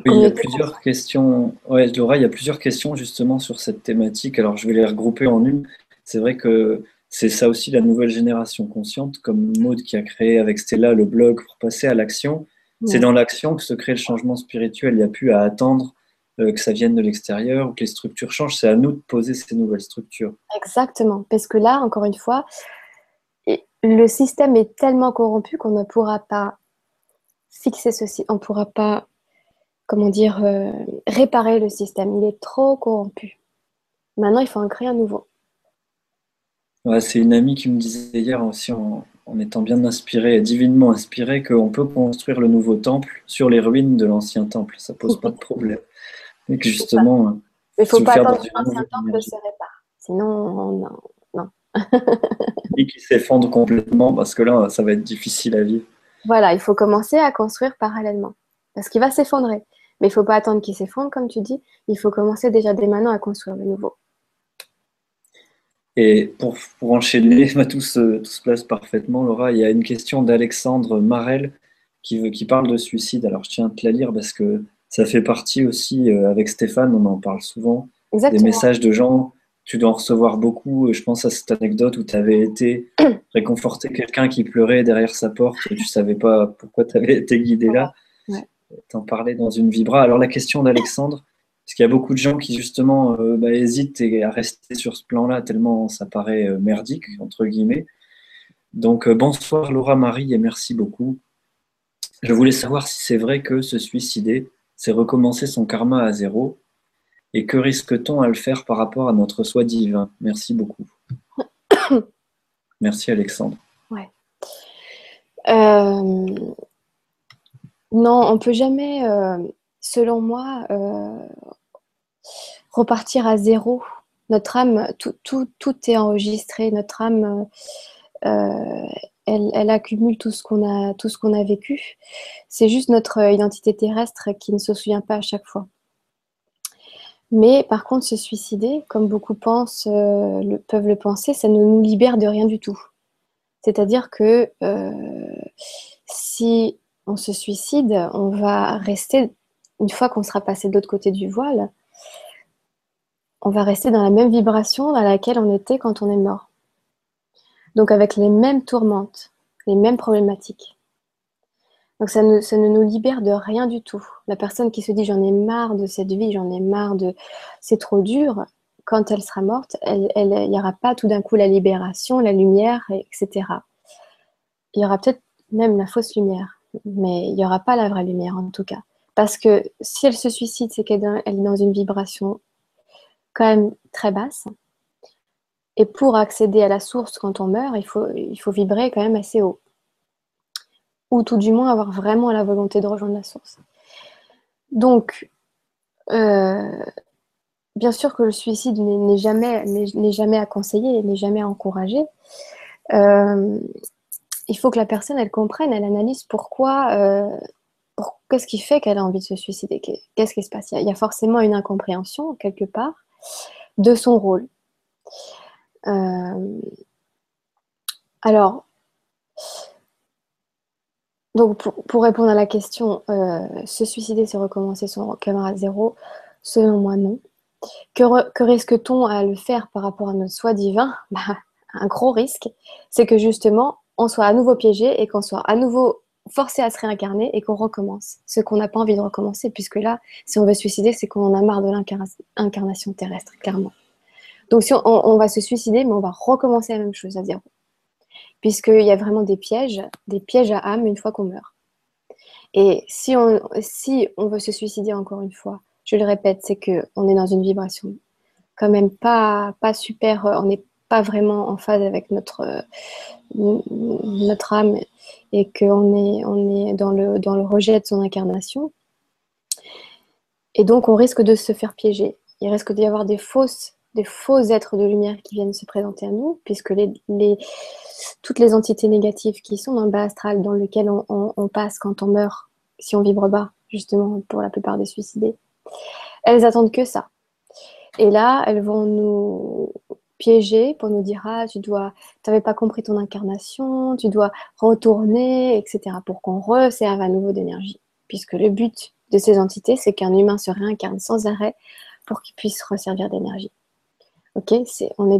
Oui, il y a plusieurs questions. Ouais, Laura, il y a plusieurs questions justement sur cette thématique. Alors, je vais les regrouper en une. C'est vrai que c'est ça aussi la nouvelle génération consciente, comme Maud qui a créé avec Stella le blog pour passer à l'action C'est dans l'action que se crée le changement spirituel. Il n'y a plus à attendre euh, que ça vienne de l'extérieur ou que les structures changent. C'est à nous de poser ces nouvelles structures. Exactement. Parce que là, encore une fois, le système est tellement corrompu qu'on ne pourra pas fixer ceci. On ne pourra pas, comment dire, euh, réparer le système. Il est trop corrompu. Maintenant, il faut en créer un nouveau. c'est une amie qui me disait hier aussi, en, étant bien inspirée, divinement inspirée, qu'on peut construire le nouveau temple sur les ruines de l'ancien temple. Ça pose pas de problème. Et que justement. Il ne faut pas attendre que l'ancien temple se répare. Sinon, non. non. *laughs* Et qui s'effondre complètement, parce que là, ça va être difficile à vivre. Voilà, il faut commencer à construire parallèlement. Parce qu'il va s'effondrer. Mais il ne faut pas attendre qu'il s'effondre, comme tu dis. Il faut commencer déjà dès maintenant à construire le nouveau. Et pour, pour enchaîner, tout se, tout se place parfaitement, Laura. Il y a une question d'Alexandre Marel qui, veut, qui parle de suicide. Alors, je tiens à te la lire parce que ça fait partie aussi, euh, avec Stéphane, on en parle souvent, des messages de gens. Tu dois en recevoir beaucoup. Je pense à cette anecdote où tu avais été *clears throat* réconforter quelqu'un qui pleurait derrière sa porte et tu ne savais pas pourquoi tu avais été guidé là. Tu en parlais dans une vibra. Alors, la question d'Alexandre, parce qu'il y a beaucoup de gens qui justement euh, bah, hésitent à rester sur ce plan-là tellement ça paraît euh, merdique, entre guillemets. Donc euh, bonsoir Laura Marie et merci beaucoup. Je voulais savoir si c'est vrai que se suicider, c'est recommencer son karma à zéro. Et que risque-t-on à le faire par rapport à notre soi divin? Merci beaucoup. Merci Alexandre. Non, on peut jamais, selon moi, repartir à zéro. Notre âme, tout, est enregistré. Notre âme, euh, elle, elle, accumule tout ce qu'on a, tout ce qu'on a vécu. C'est juste notre identité terrestre qui ne se souvient pas à chaque fois. Mais par contre, se suicider, comme beaucoup pensent, euh, peuvent le penser, ça ne nous libère de rien du tout. C'est-à-dire que euh, si on se suicide, on va rester, une fois qu'on sera passé de l'autre côté du voile, on va rester dans la même vibration dans laquelle on était quand on est mort. Donc avec les mêmes tourmentes, les mêmes problématiques. Donc ça ne, ça ne nous libère de rien du tout. La personne qui se dit j'en ai marre de cette vie, j'en ai marre de... C'est trop dur, quand elle sera morte, il n'y aura pas tout d'un coup la libération, la lumière, etc. Il y aura peut-être même la fausse lumière, mais il n'y aura pas la vraie lumière en tout cas. Parce que si elle se suicide, c'est qu'elle est dans une vibration quand même très basse. Et pour accéder à la source quand on meurt, il faut, il faut vibrer quand même assez haut. Ou tout du moins avoir vraiment la volonté de rejoindre la source. Donc, euh, bien sûr que le suicide n'est jamais, jamais à conseiller, n'est jamais à encourager. Euh, il faut que la personne, elle comprenne, elle analyse pourquoi, euh, qu'est-ce qui fait qu'elle a envie de se suicider, qu'est-ce qui se passe? Il y a forcément une incompréhension quelque part de son rôle. Euh, alors, donc pour, répondre à la question, euh, se suicider, c'est recommencer son camarade zéro, selon moi non. Que, risque-t-on à le faire par rapport à notre soi divin? *laughs* Bah, Un gros risque, c'est que justement, on soit à nouveau piégé et qu'on soit à nouveau forcé à se réincarner et qu'on recommence ce qu'on n'a pas envie de recommencer, puisque là, si on veut se suicider, c'est qu'on en a marre de l'incarnation terrestre, clairement. Donc si on, va se suicider, mais on va recommencer la même chose à zéro. Puisqu'il y a vraiment des pièges, des pièges à âme une fois qu'on meurt. Et si on, si on veut se suicider encore une fois, je le répète, c'est qu'on est dans une vibration quand même pas, pas super, on pas vraiment en phase avec notre, notre âme et qu'on est, on est dans, le, dans le rejet de son incarnation. Et donc, on risque de se faire piéger. Il risque d'y avoir des fausses des faux êtres de lumière qui viennent se présenter à nous, puisque les, les, toutes les entités négatives qui sont dans le bas astral, dans lequel on, on, passe quand on meurt, si on vibre bas, justement pour la plupart des suicidés, elles attendent que ça. Et là, elles vont nous piéger pour nous dire ah tu dois tu n'avais pas compris ton incarnation tu dois retourner etc pour qu'on resserve à nouveau d'énergie puisque le but de ces entités c'est qu'un humain se réincarne sans arrêt pour qu'il puisse resservir d'énergie ok c'est on est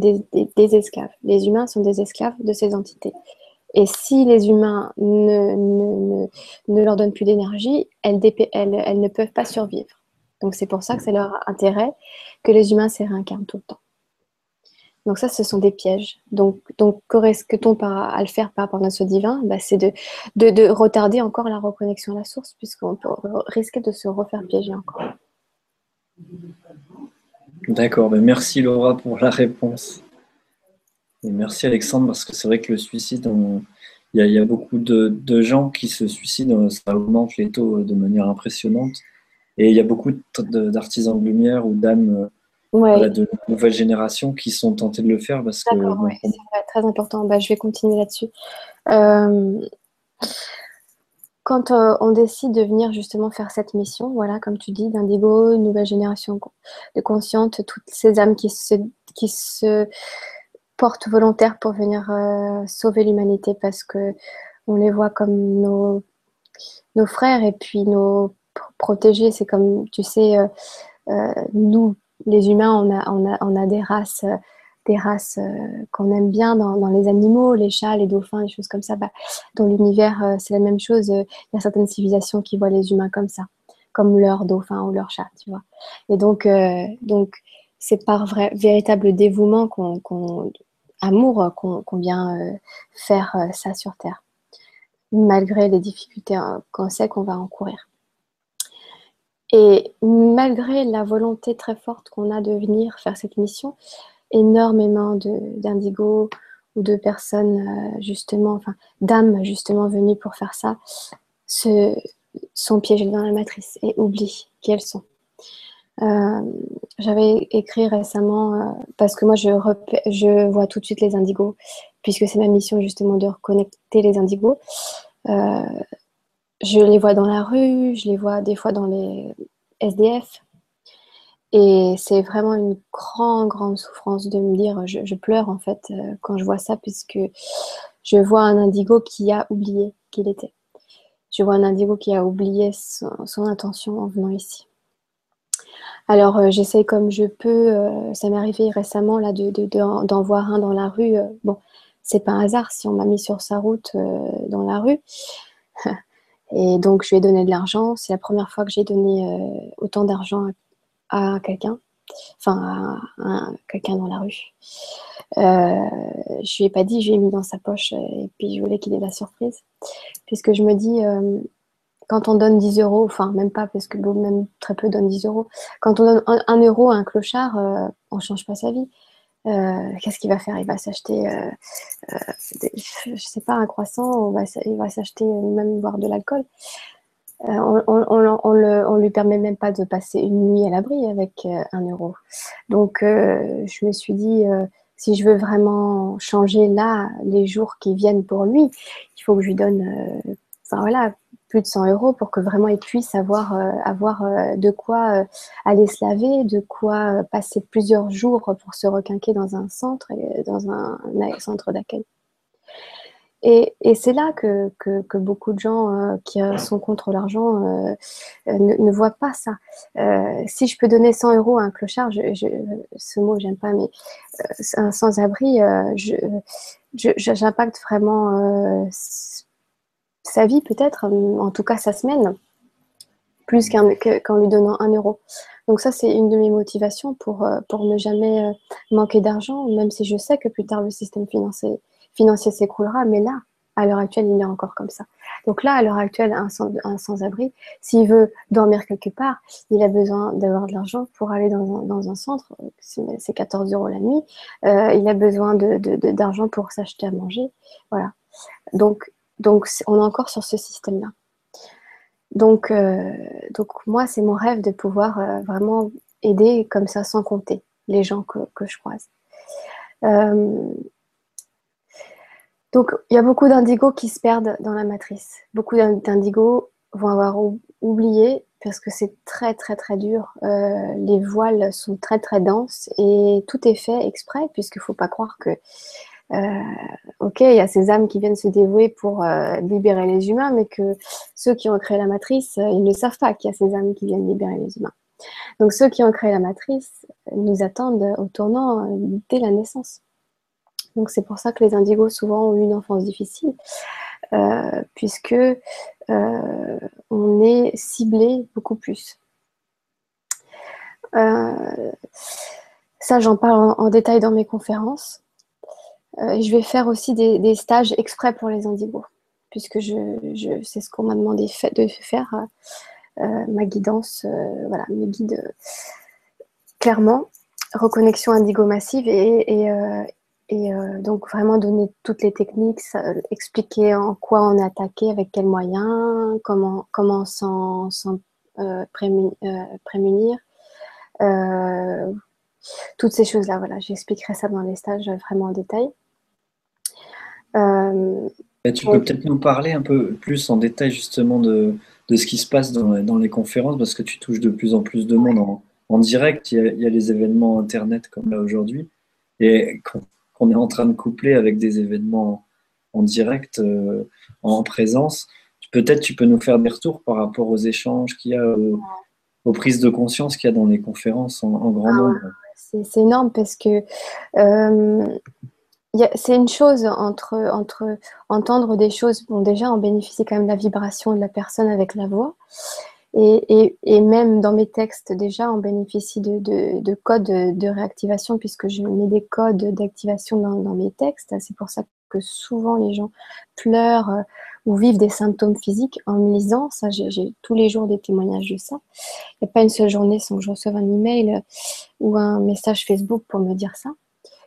des, esclaves les humains sont des esclaves de ces entités Et si les humains ne, leur donnent plus d'énergie, elles, elles, elles, ne peuvent pas survivre. Donc c'est pour ça que c'est leur intérêt que les humains se réincarnent tout le temps. Donc ça, ce sont des pièges. Donc, donc que risque-t-on à le faire par rapport à notre divin? Bah, C'est de, de, de, retarder encore la reconnexion à la source, puisqu'on peut risquer de se refaire piéger encore. D'accord, ben merci Laura pour la réponse. Et merci Alexandre, parce que c'est vrai que le suicide, il y, a beaucoup de, gens qui se suicident, ça augmente les taux de manière impressionnante. Et il y a beaucoup d'artisans de lumière ou d'âmes de nouvelles générations qui sont tentés de le faire. parce que c'est très important. Bah, je vais continuer là-dessus. Euh, quand euh, on décide de venir justement faire cette mission, voilà, comme tu dis, d'Indigo, nouvelle génération de conscientes, toutes ces âmes qui se, qui se portent volontaires pour venir euh, sauver l'humanité parce que on les voit comme nos, nos frères et puis nos protégés. C'est comme, tu sais, nous, les humains, on a, des races, euh, des races euh, qu'on aime bien dans, les animaux, les chats, les dauphins, les choses comme ça. Bah, dans l'univers, euh, c'est la même chose. Il y a certaines civilisations qui voient les humains comme ça, comme leur dauphin ou leur chat, tu vois. Et donc, c'est par véritable dévouement, qu'on, amour, qu'on vient faire ça sur Terre, malgré les difficultés qu'on sait qu'on va encourir. Et malgré la volonté très forte qu'on a de venir faire cette mission, énormément d'indigo ou de personnes euh, justement, enfin d'âmes justement venues pour faire ça, se, sont piégées dans la matrice et oublient qui elles sont. Euh, j'avais écrit récemment, euh, parce que moi je, je vois tout de suite les indigos, puisque c'est ma mission justement de reconnecter les indigos je les vois dans la rue, je les vois des fois dans les SDF. Et c'est vraiment une grande, grande souffrance de me dire, je, pleure en fait euh, quand je vois ça, puisque je vois un indigo qui a oublié qu'il était. Je vois un indigo qui a oublié son, intention en venant ici. Alors euh, j'essaye comme je peux, euh, ça m'est arrivé récemment là d'en de, de, voir un dans la rue. bon, c'est pas un hasard si on m'a mis sur sa route dans la rue. *laughs* Et donc, je lui ai donné de l'argent. C'est la première fois que j'ai donné euh, autant d'argent à, quelqu'un, enfin, à, quelqu'un dans la rue. Euh, je lui ai pas dit, je lui ai mis dans sa poche et puis je voulais qu'il ait la surprise. Puisque je me dis, euh, quand on donne 10 euros, enfin, même pas, parce que même très peu donnent 10 euros, quand on donne 1 euro à un clochard, euh, on change pas sa vie. Euh, qu'est-ce qu'il va faire? Il va s'acheter, euh, euh, je sais pas, un croissant, il va s'acheter même boire de l'alcool. on, on, lui permet même pas de passer une nuit à l'abri avec un euro. Donc, je me suis dit, si je veux vraiment changer là les jours qui viennent pour lui, il faut que je lui donne, voilà, plus de 100 euros pour que vraiment ils puissent avoir, euh, avoir euh, de quoi euh, aller se laver, de quoi passer plusieurs jours pour se requinquer dans un centre, dans un, centre d'accueil. Et, et c'est là que, que, beaucoup de gens qui sont contre l'argent ne, voient pas ça. si je peux donner 100 euros à un clochard, ce mot j'aime pas, mais un sans-abri, j'impacte vraiment sa vie peut-être, euh, en tout cas sa semaine, plus qu'en lui donnant un euro. Donc ça, c'est une de mes motivations pour, euh, pour ne jamais euh, manquer d'argent, même si je sais que plus tard le système financier, financier s'écroulera, mais là, à l'heure actuelle, il est encore comme ça. Donc là, à l'heure actuelle, un sans-abri, s'il veut dormir quelque part, il a besoin d'avoir de l'argent pour aller dans un, dans un centre, c'est 14 euros la nuit, il a besoin d'argent de, de, pour s'acheter à manger. Voilà. Donc, donc, on est encore sur ce système-là. Donc, euh, donc, moi, c'est mon rêve de pouvoir euh, vraiment aider comme ça sans compter les gens que, je croise. Euh, donc, il y a beaucoup d'indigos qui se perdent dans la matrice. Beaucoup d'indigos vont avoir oublié parce que c'est très, très, très dur. les voiles sont très, très denses et tout est fait exprès puisqu'il ne faut pas croire que ok, il y a ces âmes qui viennent se dévouer pour euh, libérer les humains, mais que ceux qui ont créé la matrice, euh, ils ne savent pas qu'il y a ces âmes qui viennent libérer les humains. Donc ceux qui ont créé la matrice nous attendent au tournant dès la naissance. Donc c'est pour ça que les indigos souvent ont eu une enfance difficile, euh, puisque euh, on est ciblé beaucoup plus. Euh, ça, j'en parle en, détail dans mes conférences. Je vais faire aussi des, stages exprès pour les indigos, puisque je, c'est ce qu'on m'a demandé de faire, ma guidance, voilà, mes guides clairement reconnexion indigo massive et, euh, donc vraiment donner toutes les techniques, expliquer en quoi on est attaqué, avec quels moyens, comment, s'en euh, euh, prémunir. Toutes ces choses-là, voilà, j'expliquerai ça dans les stages vraiment en détail. tu peux peut-être nous parler un peu plus en détail justement de, de ce qui se passe dans, dans, les conférences, parce que tu touches de plus en plus de monde en, en direct. Il y, a, il y, a, les événements Internet comme là aujourd'hui. Et on est en train de coupler avec des événements en direct, euh, en présence. Peut-être tu peux nous faire des retours par rapport aux échanges qu'il y a, aux, prises de conscience qu'il y a dans les conférences en, grand ah nombre. C'est énorme parce que euh, c'est une chose entre, entendre des choses. Bon, déjà, on bénéficie quand même de la vibration de la personne avec la voix. Et, même dans mes textes, déjà, on bénéficie de, codes de réactivation puisque je mets des codes d'activation dans, mes textes. C'est pour ça que souvent les gens pleurent ou vivent des symptômes physiques en me lisant. Ça, j'ai tous les jours des témoignages de ça. Il n'y a pas une seule journée sans que je reçoive un email euh, ou un message Facebook pour me dire ça.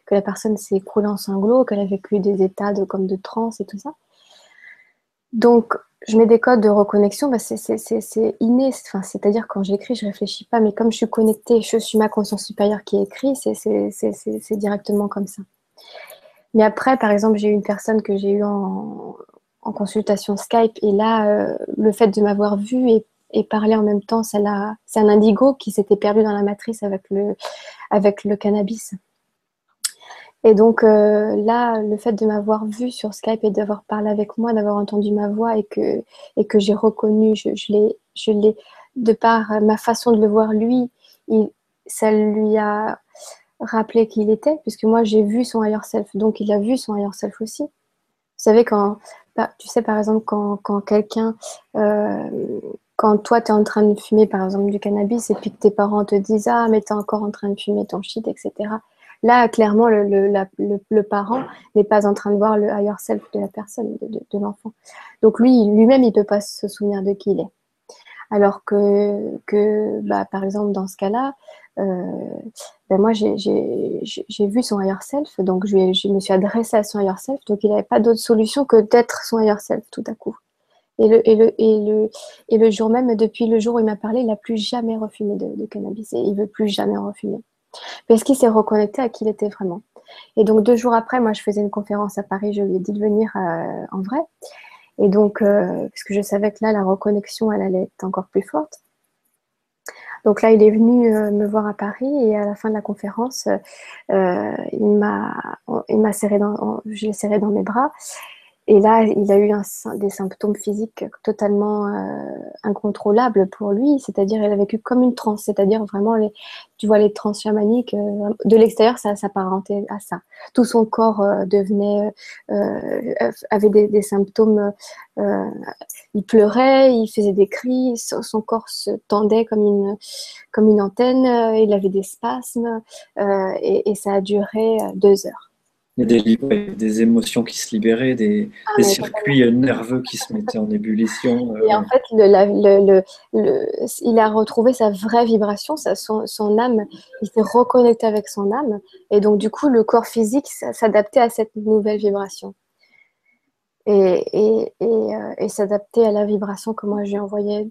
Que la personne s'est écroulée en sanglots, qu'elle a vécu des états de, comme de transe et tout ça. Donc, je mets des codes de reconnexion, bah c'est inné. Enfin, C'est-à-dire quand j'écris, je réfléchis pas, mais comme je suis connectée, je suis ma conscience supérieure qui écrit, c'est directement comme ça. Mais après, par exemple, j'ai eu une personne que j'ai eue en, consultation Skype, et là, euh, le fait de m'avoir vue et, et, parler en même temps, c'est un indigo qui s'était perdu dans la matrice avec le, cannabis. Et donc euh, là, le fait de m'avoir vu sur Skype et d'avoir parlé avec moi, d'avoir entendu ma voix et que, j'ai reconnu, je, l'ai, de par ma façon de le voir lui, ça lui a rappelé qui il était, puisque moi j'ai vu son higher self, donc il a vu son higher self aussi. Vous savez, quand, tu sais par exemple, quand, quand quelqu'un, euh, quand toi tu es en train de fumer par exemple du cannabis et puis que tes parents te disent Ah, mais tu es encore en train de fumer ton shit, etc Là, clairement, le, parent n'est pas en train de voir le higher self de la personne, de, l'enfant. Donc lui, lui-même, il ne peut pas se souvenir de qui il est. Alors que, que bah, par exemple, dans ce cas-là, ben moi, j'ai vu son higher self, donc je, je, me suis adressée à son higher self, donc il n'avait pas d'autre solution que d'être son higher self tout à coup. Et le, et, le, et, le, et le jour même, depuis le jour où il m'a parlé, il n'a plus jamais refumé de, de, cannabis et il veut plus jamais refumer parce qu'il s'est reconnecté à qui il était vraiment. Et donc deux jours après, moi je faisais une conférence à Paris, je lui ai dit de venir euh, en vrai. Et donc, euh, parce que je savais que là, la reconnexion, elle allait être encore plus forte. Donc là, il est venu euh, me voir à Paris et à la fin de la conférence, il m'a serré dans, je serré dans mes bras et là, il a eu des symptômes physiques totalement euh, incontrôlables pour lui, c'est-à-dire il a vécu comme une transe, c'est-à-dire vraiment, les, tu vois, les trans chamaniques, euh, de l'extérieur, ça s'apparentait à ça. Tout son corps euh, devenait, avait des, symptômes, il pleurait, il faisait des cris, son, corps se tendait comme une, comme une antenne, il avait des spasmes, et, et ça a duré deux heures. Il y a des, émotions qui se libéraient, des, ah, circuits nerveux qui se mettaient en ébullition. Euh. Et en fait, le, le, il a retrouvé sa vraie vibration, sa, son, son, âme, il s'est reconnecté avec son âme. Et donc, du coup, le corps physique s'adaptait à cette nouvelle vibration. Et, et, et, euh, et s'adapter à la vibration que moi j'ai envoyée,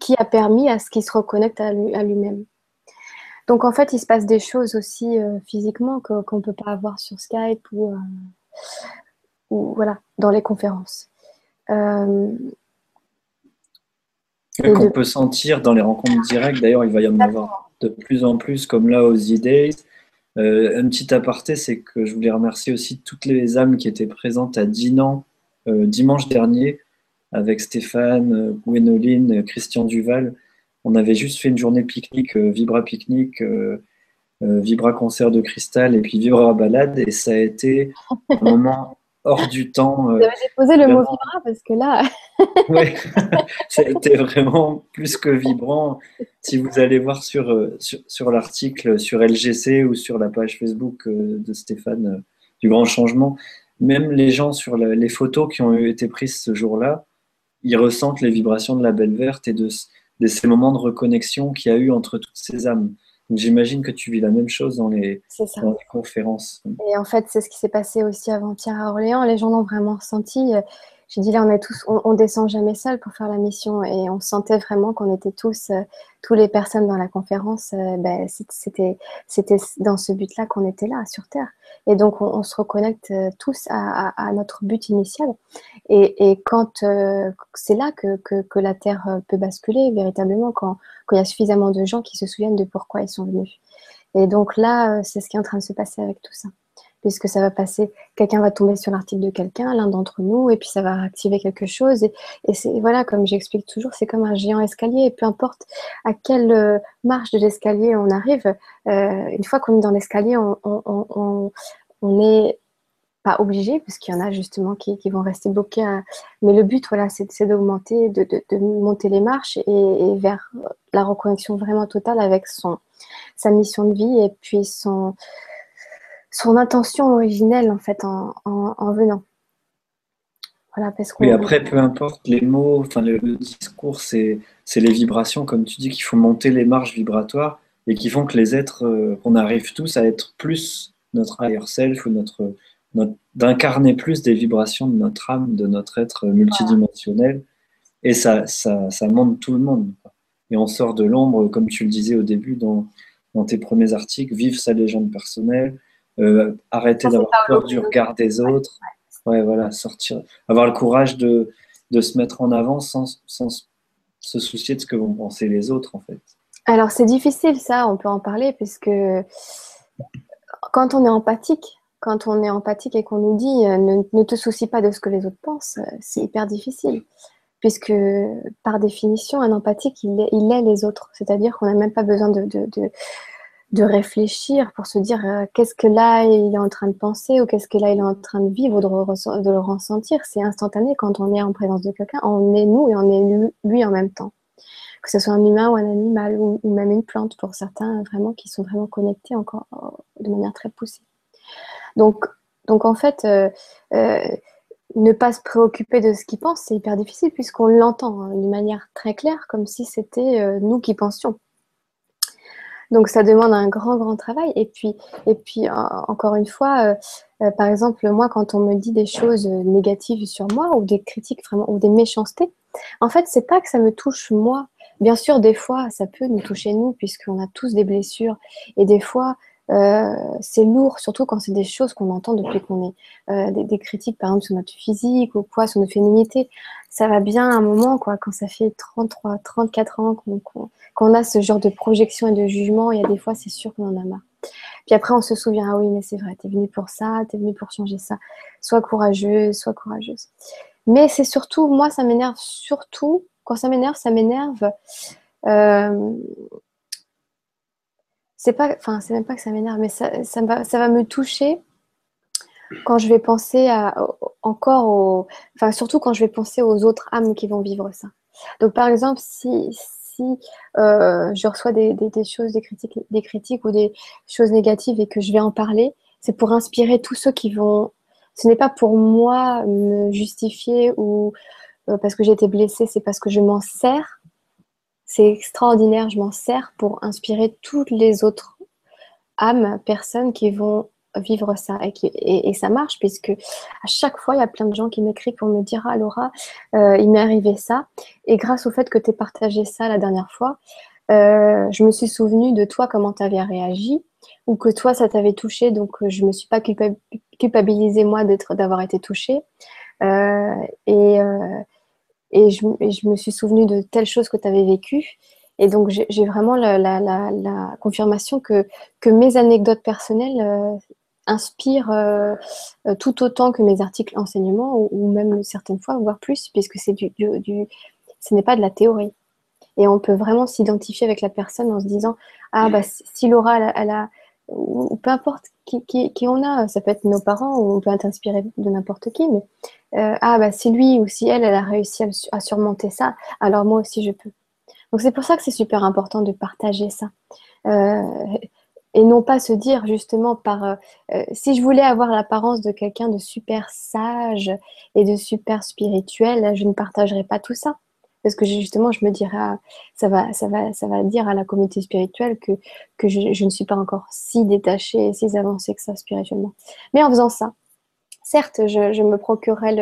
qui a permis à ce qu'il se reconnecte à lui-même. Donc en fait, il se passe des choses aussi euh, physiquement qu'on ne peut pas avoir sur Skype ou, euh, voilà, dans les conférences. Euh, qu'on peut sentir dans les rencontres directes. D'ailleurs, il va y en avoir de plus en plus, comme là aux E-Days. un petit aparté, c'est que je voulais remercier aussi toutes les âmes qui étaient présentes à Dinan dimanche dernier avec Stéphane, Gwénoline, Christian Duval on avait juste fait une journée pique-nique, euh, Vibra Pique-nique, euh, Vibra concert de cristal et puis Vibra balade. Et ça a été un moment hors du temps. Vous avez déposé le mot Vibra parce que là. *laughs* oui, c'était vraiment plus que vibrant. Si vous allez voir sur, sur, l'article sur LGC ou sur la page Facebook de Stéphane du Grand Changement, même les gens sur les photos qui ont été prises ce jour-là, ils ressentent les vibrations de la belle verte et de, ces moments de reconnexion qu'il y a eu entre toutes ces âmes. J'imagine que tu vis la même chose dans les, conférences. Et en fait, c'est ce qui s'est passé aussi avant-hier à Orléans. Les gens l'ont vraiment ressenti. J'ai dit là, on est tous, on, descend jamais seul pour faire la mission et on sentait vraiment qu'on était tous, euh, tous les personnes dans la conférence, euh, ben, c'était, dans ce but-là qu'on était là sur Terre. Et donc on, se reconnecte euh, tous à, notre but initial. Et, quand c'est là que, que, la Terre peut basculer véritablement, quand il y a suffisamment de gens qui se souviennent de pourquoi ils sont venus. Et donc là, c'est ce qui est en train de se passer avec tout ça puisque ça va passer, quelqu'un va tomber sur l'article de quelqu'un, l'un d'entre nous, et puis ça va activer quelque chose. Et, c'est voilà, comme j'explique toujours, c'est comme un géant escalier. peu importe à quelle euh, marche de l'escalier on arrive, euh, une fois qu'on est dans l'escalier, on, n'est pas obligé, parce qu'il y en a justement qui, vont rester bloqués. Mais le but, voilà, c'est d'augmenter, de, monter les marches et, vers la reconnexion vraiment totale avec son, sa mission de vie et puis son, son intention originelle en fait en, venant. Voilà, parce oui, après, peu importe les mots, enfin le, discours, c'est les vibrations, comme tu dis, qui font monter les marges vibratoires et qui font que les êtres, euh, on arrive tous à être plus notre higher self ou notre, d'incarner plus des vibrations de notre âme, de notre être multidimensionnel. Et ça, ça, ça monte tout le monde. Et on sort de l'ombre, comme tu le disais au début dans, dans tes premiers articles, vive sa légende personnelle, euh, arrêter d'avoir peur du regard des autres. Ouais, voilà, sortir, avoir le courage de, de se mettre en avant sans, sans, se soucier de ce que vont penser les autres, en fait. Alors, c'est difficile, ça, on peut en parler, puisque quand on est empathique, quand on est empathique et qu'on nous dit euh, ne, ne, te soucie pas de ce que les autres pensent, euh, c'est hyper difficile. Puisque par définition, un empathique, il est, il est les autres. C'est-à-dire qu'on n'a même pas besoin de, de, de réfléchir pour se dire euh, qu'est-ce que là il est en train de penser ou qu'est-ce que là il est en train de vivre ou de, de le ressentir. C'est instantané quand on est en présence de quelqu'un, on est nous et on est lui en même temps. Que ce soit un humain ou un animal ou, même une plante pour certains vraiment qui sont vraiment connectés encore euh, de manière très poussée. Donc, donc en fait, euh, ne pas se préoccuper de ce qu'il pense, c'est hyper difficile puisqu'on l'entend hein, de manière très claire comme si c'était nous qui pensions. Donc ça demande un grand, grand travail. Et puis, et puis encore une fois, euh, euh, par exemple, moi, quand on me dit des choses négatives sur moi ou des critiques vraiment ou des méchancetés, en fait, c'est pas que ça me touche moi. Bien sûr, des fois, ça peut nous toucher nous, puisqu'on a tous des blessures. Et des fois, euh, c'est lourd, surtout quand c'est des choses qu'on entend depuis qu'on est euh, des, critiques, par exemple, sur notre physique ou quoi, sur notre féminité. Ça va bien à un moment, quoi, quand ça fait 33, 34 ans qu'on a ce genre de projection et de jugement, il y a des fois, c'est sûr qu'on en a marre. Puis après, on se souvient, ah oui, mais c'est vrai, t'es venue pour ça, t'es venue pour changer ça. Sois courageuse, sois courageuse. Mais c'est surtout, moi, ça m'énerve surtout, quand ça m'énerve, ça m'énerve. Euh, c'est pas, enfin, c'est même pas que ça m'énerve, mais ça, ça, va, ça va me toucher quand je vais penser à, encore aux, enfin, surtout quand je vais penser aux autres âmes qui vont vivre ça. Donc, par exemple, si, si euh, je reçois des, des, choses, des critiques, des critiques ou des choses négatives et que je vais en parler, c'est pour inspirer tous ceux qui vont. Ce n'est pas pour moi me justifier ou euh, parce que j'ai été blessée, c'est parce que je m'en sers c'est extraordinaire, je m'en sers pour inspirer toutes les autres âmes, personnes qui vont vivre ça. Et, ça marche, puisque à chaque fois, il y a plein de gens qui m'écrivent pour me dire Ah Laura, euh, il m'est arrivé ça. Et grâce au fait que tu aies partagé ça la dernière fois, euh, je me suis souvenu de toi, comment tu avais réagi, ou que toi, ça t'avait touché, donc euh, je ne me suis pas culpabilisée, moi, d'avoir été touchée. et et je, je, me suis souvenu de telles choses que tu avais vécues. Et donc, j'ai vraiment la, la, la, confirmation que, que mes anecdotes personnelles euh, inspirent euh, tout autant que mes articles enseignement, ou, même certaines fois, voire plus, puisque du, du, ce n'est pas de la théorie. Et on peut vraiment s'identifier avec la personne en se disant Ah, bah, si Laura, elle, a, ou, peu importe qui, on a, ça peut être nos parents ou on peut être inspiré de n'importe qui, mais ah bah si lui ou si elle, elle a réussi à, surmonter ça, alors moi aussi je peux. Donc c'est pour ça que c'est super important de partager ça. et non pas se dire justement par si je voulais avoir l'apparence de quelqu'un de super sage et de super spirituel, je ne partagerais pas tout ça. Parce que justement, je me dirais, ah, ça, va, ça, va, ça va dire à la communauté spirituelle que, que je, ne suis pas encore si détachée, si avancée que ça spirituellement. Mais en faisant ça, certes, je, me procurerai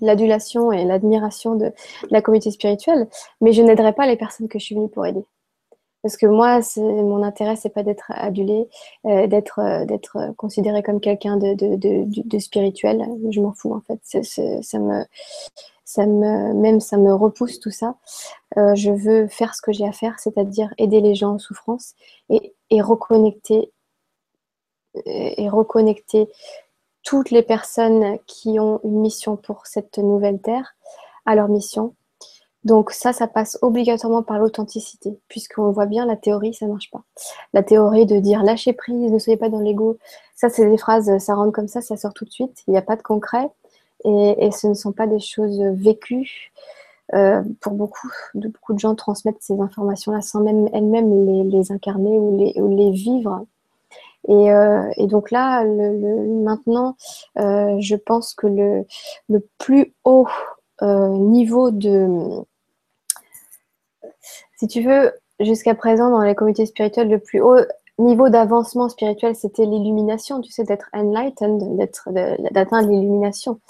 l'adulation et l'admiration de, la communauté spirituelle, mais je n'aiderai pas les personnes que je suis venue pour aider. Parce que moi, mon intérêt, c'est pas d'être adulé, euh, d'être euh, considéré comme quelqu'un de, spirituel. Je m'en fous en fait. ça me me, même ça me repousse tout ça. Euh, je veux faire ce que j'ai à faire, c'est-à-dire aider les gens en souffrance et, reconnecter et reconnecter toutes les personnes qui ont une mission pour cette nouvelle terre à leur mission. Donc ça, ça passe obligatoirement par l'authenticité, puisqu'on voit bien la théorie, ça ne marche pas. La théorie de dire lâchez prise, ne soyez pas dans l'ego, ça c'est des phrases, ça rentre comme ça, ça sort tout de suite, il n'y a pas de concret et, ce ne sont pas des choses vécues. Euh, pour beaucoup de, beaucoup de gens transmettre ces informations-là sans même elles-mêmes les, incarner ou les, les vivre. Et, euh, donc là, maintenant, euh, je pense que le, le plus haut niveau de... Si tu veux, jusqu'à présent, dans les communautés spirituelles, le plus haut niveau d'avancement spirituel, c'était l'illumination, tu sais, d'être enlightened, d'atteindre l'illumination.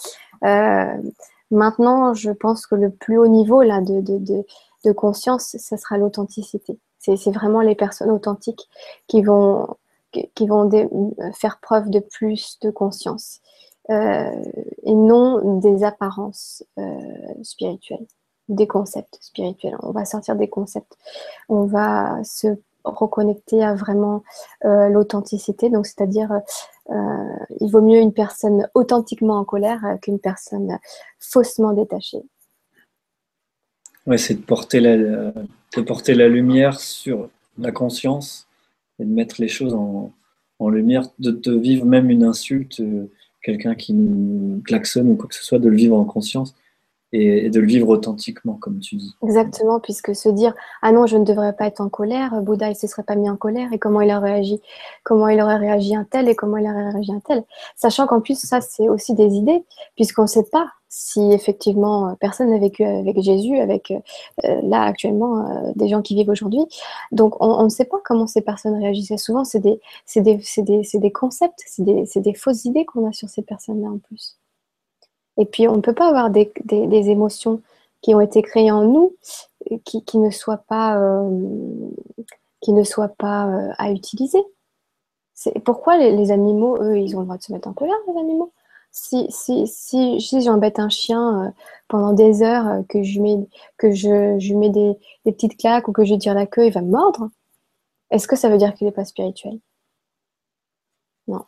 Euh, maintenant, je pense que le plus haut niveau là, de, de, de, conscience, ce sera l'authenticité. C'est vraiment les personnes authentiques qui vont, qui vont faire preuve de plus de conscience euh, et non des apparences euh, spirituelles, des concepts spirituels. On va sortir des concepts. On va se reconnecter à vraiment euh, l'authenticité. Donc, c'est-à-dire, euh, il vaut mieux une personne authentiquement en colère qu'une personne faussement détachée. Ouais, c'est de porter la, de porter la lumière sur la conscience et de mettre les choses en, en lumière, de te vivre même une insulte, euh, quelqu'un qui nous klaxonne ou quoi que ce soit, de le vivre en conscience et, de le vivre authentiquement, comme tu dis. Exactement, puisque se dire ah non, je ne devrais pas être en colère, Bouddha il se serait pas mis en colère et comment il a réagi, comment il aurait réagi un tel et comment il aurait réagi un tel, sachant qu'en plus ça c'est aussi des idées, puisqu'on ne sait pas si effectivement personne n'a vécu avec Jésus, avec euh, là actuellement euh, des gens qui vivent aujourd'hui. Donc on, ne sait pas comment ces personnes réagissaient. Souvent c'est des, des, des, des, concepts, c'est des fausses idées qu'on a sur ces personnes-là en plus. Et puis, on ne peut pas avoir des, émotions qui ont été créées en nous qui, ne soient pas, euh, qui ne soient pas euh, à utiliser. Pourquoi les, animaux, eux, ils ont le droit de se mettre en colère, les animaux? Si, si, si, si j'embête un chien euh, pendant des heures, que je mets, mets des, petites claques ou que je tire la queue, il va me mordre, est-ce que ça veut dire qu'il n'est pas spirituel? Non.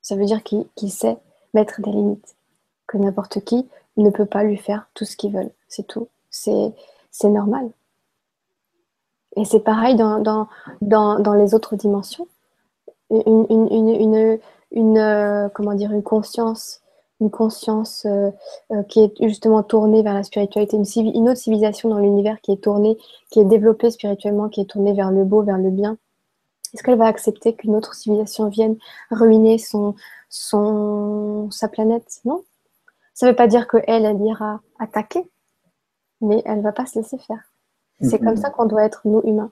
Ça veut dire qu'il sait mettre des limites que n'importe qui ne peut pas lui faire tout ce qu'ils veulent. C'est tout. C'est normal. Et c'est pareil dans, dans, dans, dans, les autres dimensions. Une, une, une, une euh, comment dire, une conscience, une conscience euh, euh, qui est justement tournée vers la spiritualité, une, autre civilisation dans l'univers qui est tournée, qui est développée spirituellement, qui est tournée vers le beau, vers le bien. Est-ce qu'elle va accepter qu'une autre civilisation vienne ruiner son, son, sa planète? Non, ça ne veut pas dire qu'elle, elle ira attaquer, mais elle ne va pas se laisser faire. C'est comme ça qu'on doit être, nous, humains.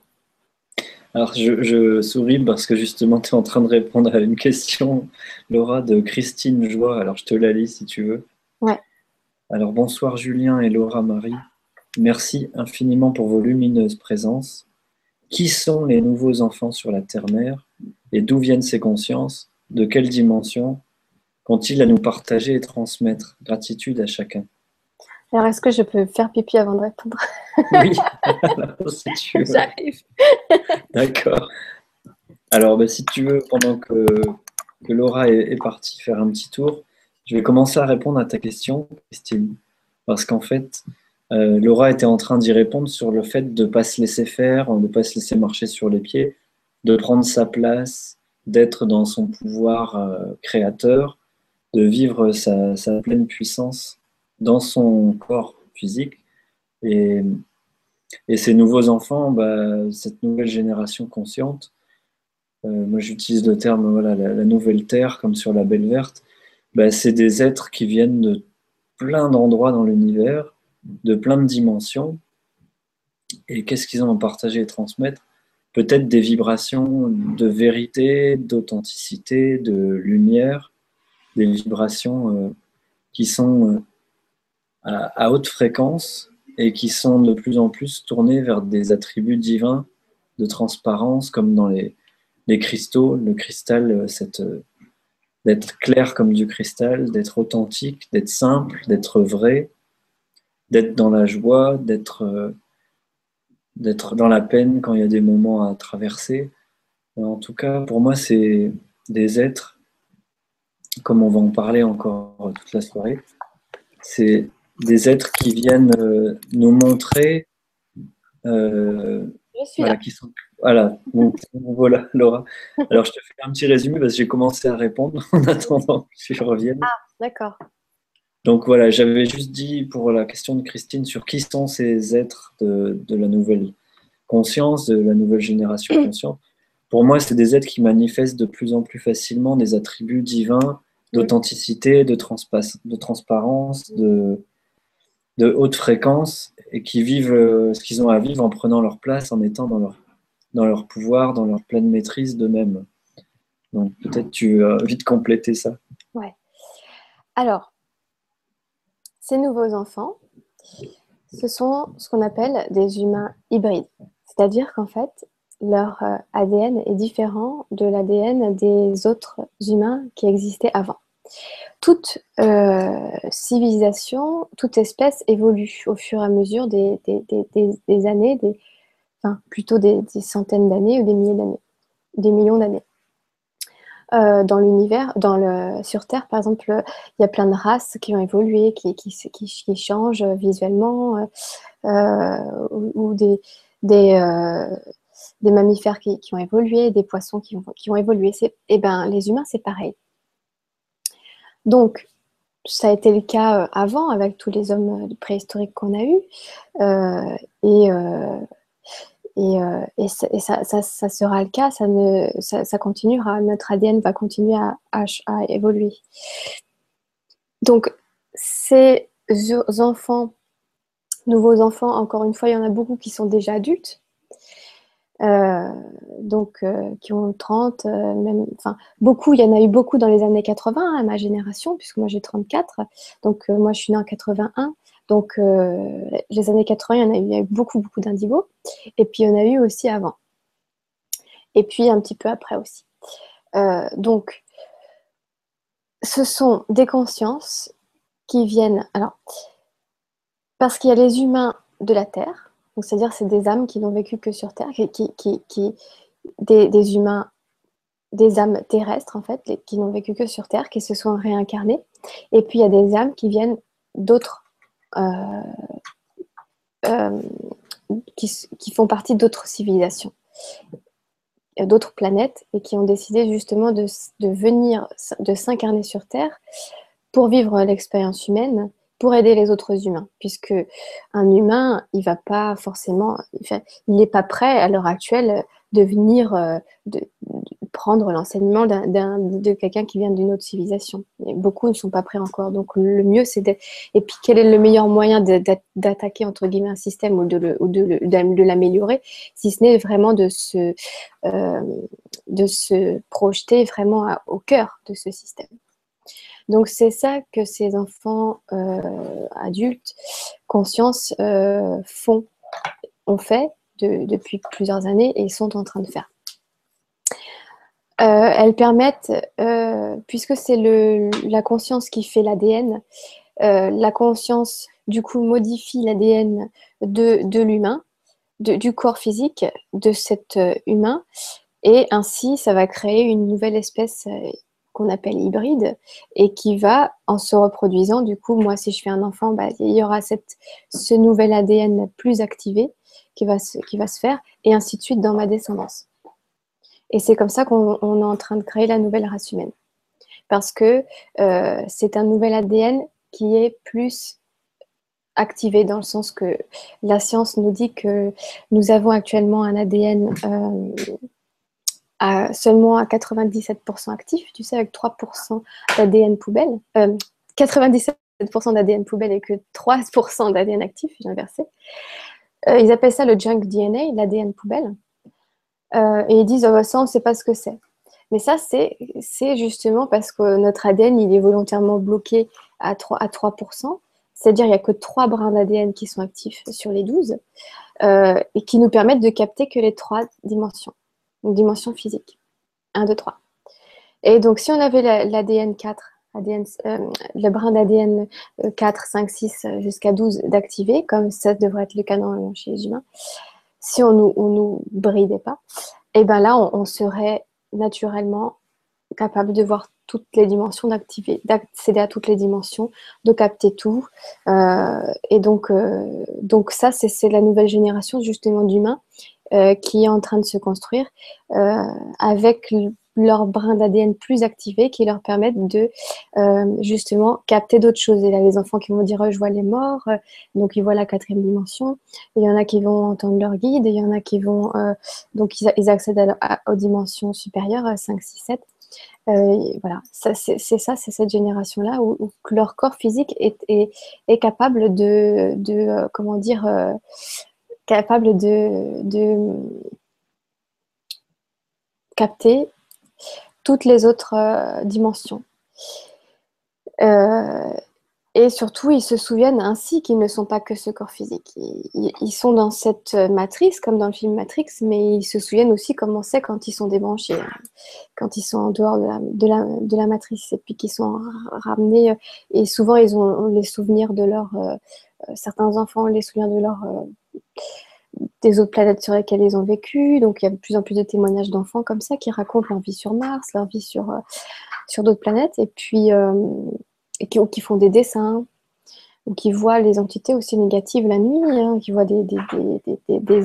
Alors, je, souris parce que justement, tu es en train de répondre à une question, Laura, de Christine Joie. Alors, je te la lis si tu veux. Ouais. Alors, bonsoir Julien et Laura Marie. Merci infiniment pour vos lumineuses présences. Qui sont les nouveaux enfants sur la terre-mère? Et d'où viennent ces consciences? De quelle dimension? Qu'ont-ils à nous partager et transmettre? Gratitude à chacun. Alors, est-ce que je peux faire pipi avant de répondre? Oui, *laughs* *laughs* J'arrive. *laughs* D'accord. Alors, bah, si tu veux, pendant que, Laura est, partie faire un petit tour, je vais commencer à répondre à ta question, Christine. Parce qu'en fait, euh, Laura était en train d'y répondre sur le fait de ne pas se laisser faire, de ne pas se laisser marcher sur les pieds, de prendre sa place, d'être dans son pouvoir euh, créateur, de vivre sa, pleine puissance dans son corps physique. Et, ces nouveaux enfants, bah, cette nouvelle génération consciente, euh, moi j'utilise le terme voilà, la, nouvelle terre comme sur la belle verte, bah, c'est des êtres qui viennent de plein d'endroits dans l'univers, de plein de dimensions. Et qu'est-ce qu'ils ont à partager et transmettre? Peut-être des vibrations de vérité, d'authenticité, de lumière, des vibrations euh, qui sont euh, à, haute fréquence et qui sont de plus en plus tournées vers des attributs divins de transparence, comme dans les, cristaux, le cristal, euh, d'être clair comme du cristal, d'être authentique, d'être simple, d'être vrai, d'être dans la joie, d'être, d'être dans la peine quand il y a des moments à traverser. En tout cas, pour moi, c'est des êtres comme on va en parler encore toute la soirée, c'est des êtres qui viennent euh, nous montrer. Euh, je suis voilà, Qui sont, voilà, voilà, Laura. Alors, je te fais un petit résumé parce que j'ai commencé à répondre *laughs* en attendant que je revienne. Ah, d'accord. Donc voilà, j'avais juste dit pour la question de Christine sur qui sont ces êtres de, de la nouvelle conscience, de la nouvelle génération consciente. Pour moi, c'est des êtres qui manifestent de plus en plus facilement des attributs divins d'authenticité, de, de transparence, de, de haute fréquence et qui vivent euh, ce qu'ils ont à vivre en prenant leur place, en étant dans leur, dans leur pouvoir, dans leur pleine maîtrise d'eux-mêmes. Donc peut-être tu as vite compléter ça. Ouais. Alors, ces nouveaux enfants, ce sont ce qu'on appelle des humains hybrides. C'est-à-dire qu'en fait, leur euh, ADN est différent de l'ADN des autres humains qui existaient avant. Toute euh, civilisation, toute espèce évolue au fur et à mesure des, années, plutôt des, centaines d'années ou des milliers d'années, des millions d'années. Euh, dans l'univers, sur Terre, par exemple, il y a plein de races qui ont évolué, qui, changent visuellement, ou, des, mammifères qui, ont évolué, des poissons qui ont, évolué. Eh ben, les humains, c'est pareil. Donc, ça a été le cas euh, avant avec tous les hommes euh, préhistoriques qu'on a eus. Euh, et, et, ça, sera le cas, ça, ne, ça, continuera, notre ADN va continuer à, à, évoluer. Donc, ces enfants, nouveaux enfants, encore une fois, il y en a beaucoup qui sont déjà adultes. Euh, donc euh, qui ont 30, euh, même, enfin beaucoup, il y en a eu beaucoup dans les années 80 à hein, ma génération, puisque moi j'ai 34, donc moi je suis née en 81, donc les années 80 il y en a eu, a eu beaucoup beaucoup d'indigo, et puis il y en a eu aussi avant, et puis un petit peu après aussi. donc ce sont des consciences qui viennent, alors parce qu'il y a les humains de la Terre, donc, c'est-à-dire c'est des âmes qui n'ont vécu que sur Terre, qui, des, humains, des âmes terrestres, en fait, qui n'ont vécu que sur Terre, qui se sont réincarnées. Et puis, il y a des âmes qui viennent d'autres... Euh, euh, qui, font partie d'autres civilisations, d'autres planètes, et qui ont décidé justement de venir, de s'incarner sur Terre pour vivre l'expérience humaine pour aider les autres humains, puisque un humain, il va pas forcément, il n'est pas prêt à l'heure actuelle de venir euh, de, prendre l'enseignement de quelqu'un qui vient d'une autre civilisation. beaucoup ne sont pas prêts encore. Donc le mieux, c'est. Et puis quel est le meilleur moyen d'attaquer, entre guillemets, un système ou de, de, l'améliorer, si ce n'est vraiment de se, euh, de se projeter vraiment au cœur de ce système? Donc c'est ça que ces enfants euh, adultes, conscience, euh, font, ont fait depuis plusieurs années et sont en train de faire. Euh, elles permettent, puisque c'est la conscience qui fait l'ADN, la conscience du coup modifie l'ADN de, l'humain, du corps physique de cet humain, et ainsi ça va créer une nouvelle espèce qu'on appelle hybride et qui va, en se reproduisant, du coup, moi, si je fais un enfant, bah, il y aura ce nouvel ADN plus activé qui va, se, faire et ainsi de suite dans ma descendance. Et c'est comme ça qu'on est en train de créer la nouvelle race humaine. Parce que euh, c'est un nouvel ADN qui est plus activé dans le sens que la science nous dit que nous avons actuellement un ADN seulement à 97% actif, tu sais, avec 3% d'ADN poubelle. 97% d'ADN poubelle et que 3% d'ADN actif, j'ai inversé. Euh, ils appellent ça le junk DNA, l'ADN poubelle. Euh, et ils disent, oh, ça, on ne sait pas ce que c'est. Mais ça, c'est justement parce que notre ADN, il est volontairement bloqué à 3%. À 3% C'est-à-dire, il n'y a que 3 brins d'ADN qui sont actifs sur les 12 euh, et qui nous permettent de capter que les 3 dimensions, dimension physique. 1, 2, 3. Et donc, si on avait l'ADN 4 ADN, euh, le brin d'ADN 4, 5, 6 jusqu'à 12 d'activer, comme ça devrait être le cas chez les humains, si on nous, nous bridait pas, et eh bien là, on, serait naturellement capable de voir toutes les dimensions, d'activer, d'accéder à toutes les dimensions, de capter tout. Euh, et donc, euh, donc ça, c'est la nouvelle génération justement d'humains qui est en train de se construire avec leur brin d'ADN plus activé qui leur permettent de euh, justement capter d'autres choses. Et là, les enfants qui vont dire oh, je vois les morts, euh, donc ils voient la quatrième dimension. Il y en a qui vont entendre leur guide, il y en a qui vont euh, donc ils, accèdent aux dimensions supérieures, 5, 6, 7. voilà, c'est ça, c'est cette génération-là où, leur corps physique est, est, capable de, de comment dire, capable de, de capter toutes les autres euh, dimensions. Euh, et surtout, ils se souviennent ainsi qu'ils ne sont pas que ce corps physique. Ils, sont dans cette matrice, comme dans le film Matrix, mais ils se souviennent aussi comment c'est quand ils sont débranchés, quand ils sont en dehors de la, de la, matrice, et puis qu'ils sont ramenés. Et souvent, ils ont les souvenirs de leur... Euh, certains enfants ont les souvenirs de leur des autres planètes sur lesquelles ils ont vécu. Donc, il y a de plus en plus de témoignages d'enfants comme ça qui racontent leur vie sur Mars, leur vie sur, euh, d'autres planètes, et puis euh, qui, font des dessins, ou qui voient les entités aussi négatives la nuit, hein, qui voient des,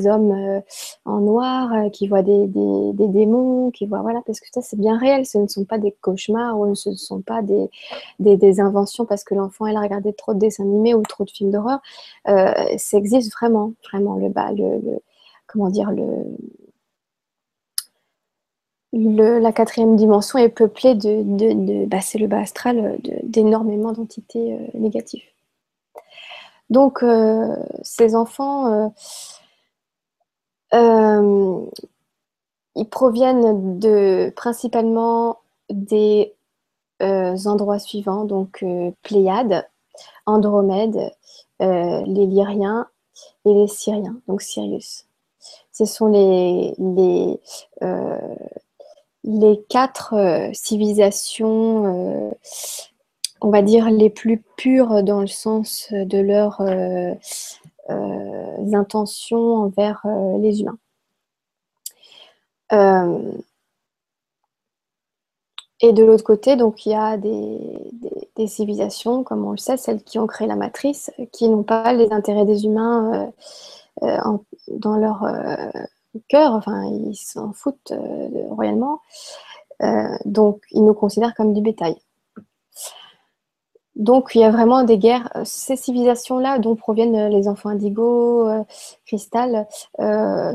hommes euh, en noir, euh, qui voient des, démons, qui voient, voilà, parce que ça c'est bien réel, ce ne sont pas des cauchemars ou ce ne sont pas des, inventions parce que l'enfant elle a regardé trop de dessins animés ou trop de films d'horreur. Euh, ça existe vraiment, vraiment, le bas, le, comment dire, le, le, la quatrième dimension est peuplée de, de, bah, c'est le bas astral, d'énormément d'entités négatives. Donc, euh, ces enfants, euh, euh, ils proviennent principalement des endroits suivants, donc Pléiades, Andromède, les Lyriens et les Syriens, donc Sirius. Ce sont les quatre civilisations on va dire, les plus pures dans le sens de leurs euh, euh, intentions envers euh, les humains. et de l'autre côté, donc il y a des, civilisations, comme on le sait, celles qui ont créé la matrice, qui n'ont pas les intérêts des humains dans leur cœur, enfin ils s'en foutent royalement. donc ils nous considèrent comme du bétail. Donc, il y a vraiment des guerres. Euh, ces civilisations-là, dont proviennent euh, les enfants indigos, euh, cristal,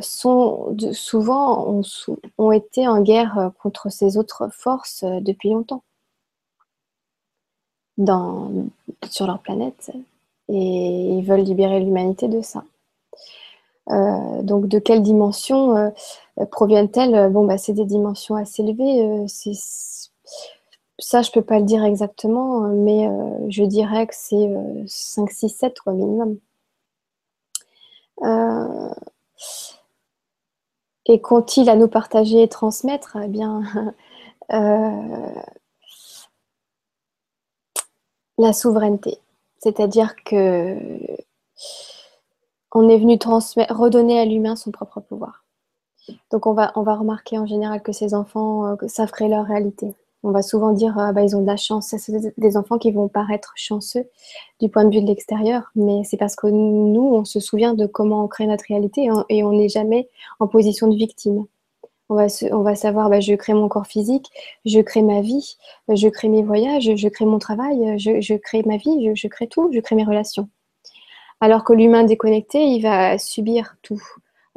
sont souvent ont, été en guerre contre ces autres forces depuis longtemps sur leur planète. Et ils veulent libérer l'humanité de ça. donc, de quelle dimension proviennent-elles? Bon, bah, c'est des dimensions assez élevées. Ça, je peux pas le dire exactement, mais euh, je dirais que c'est 5, 6, 7 quoi, minimum. Euh, et qu'ont-ils à nous partager et transmettre Eh bien, *laughs* euh, la souveraineté. C'est-à-dire que on est venu redonner à l'humain son propre pouvoir. Donc on va, on va remarquer en général que ces enfants savent créer leur réalité on va souvent dire ah, bah, ils ont de la chance. C'est des enfants qui vont paraître chanceux du point de vue de l'extérieur, mais c'est parce que nous, on se souvient de comment on crée notre réalité et on n'est jamais en position de victime. On va, savoir, bah, je crée mon corps physique, je crée ma vie, je crée mes voyages, je crée mon travail, je, crée ma vie, je, crée tout, je crée mes relations. Alors que l'humain déconnecté, il va subir tout.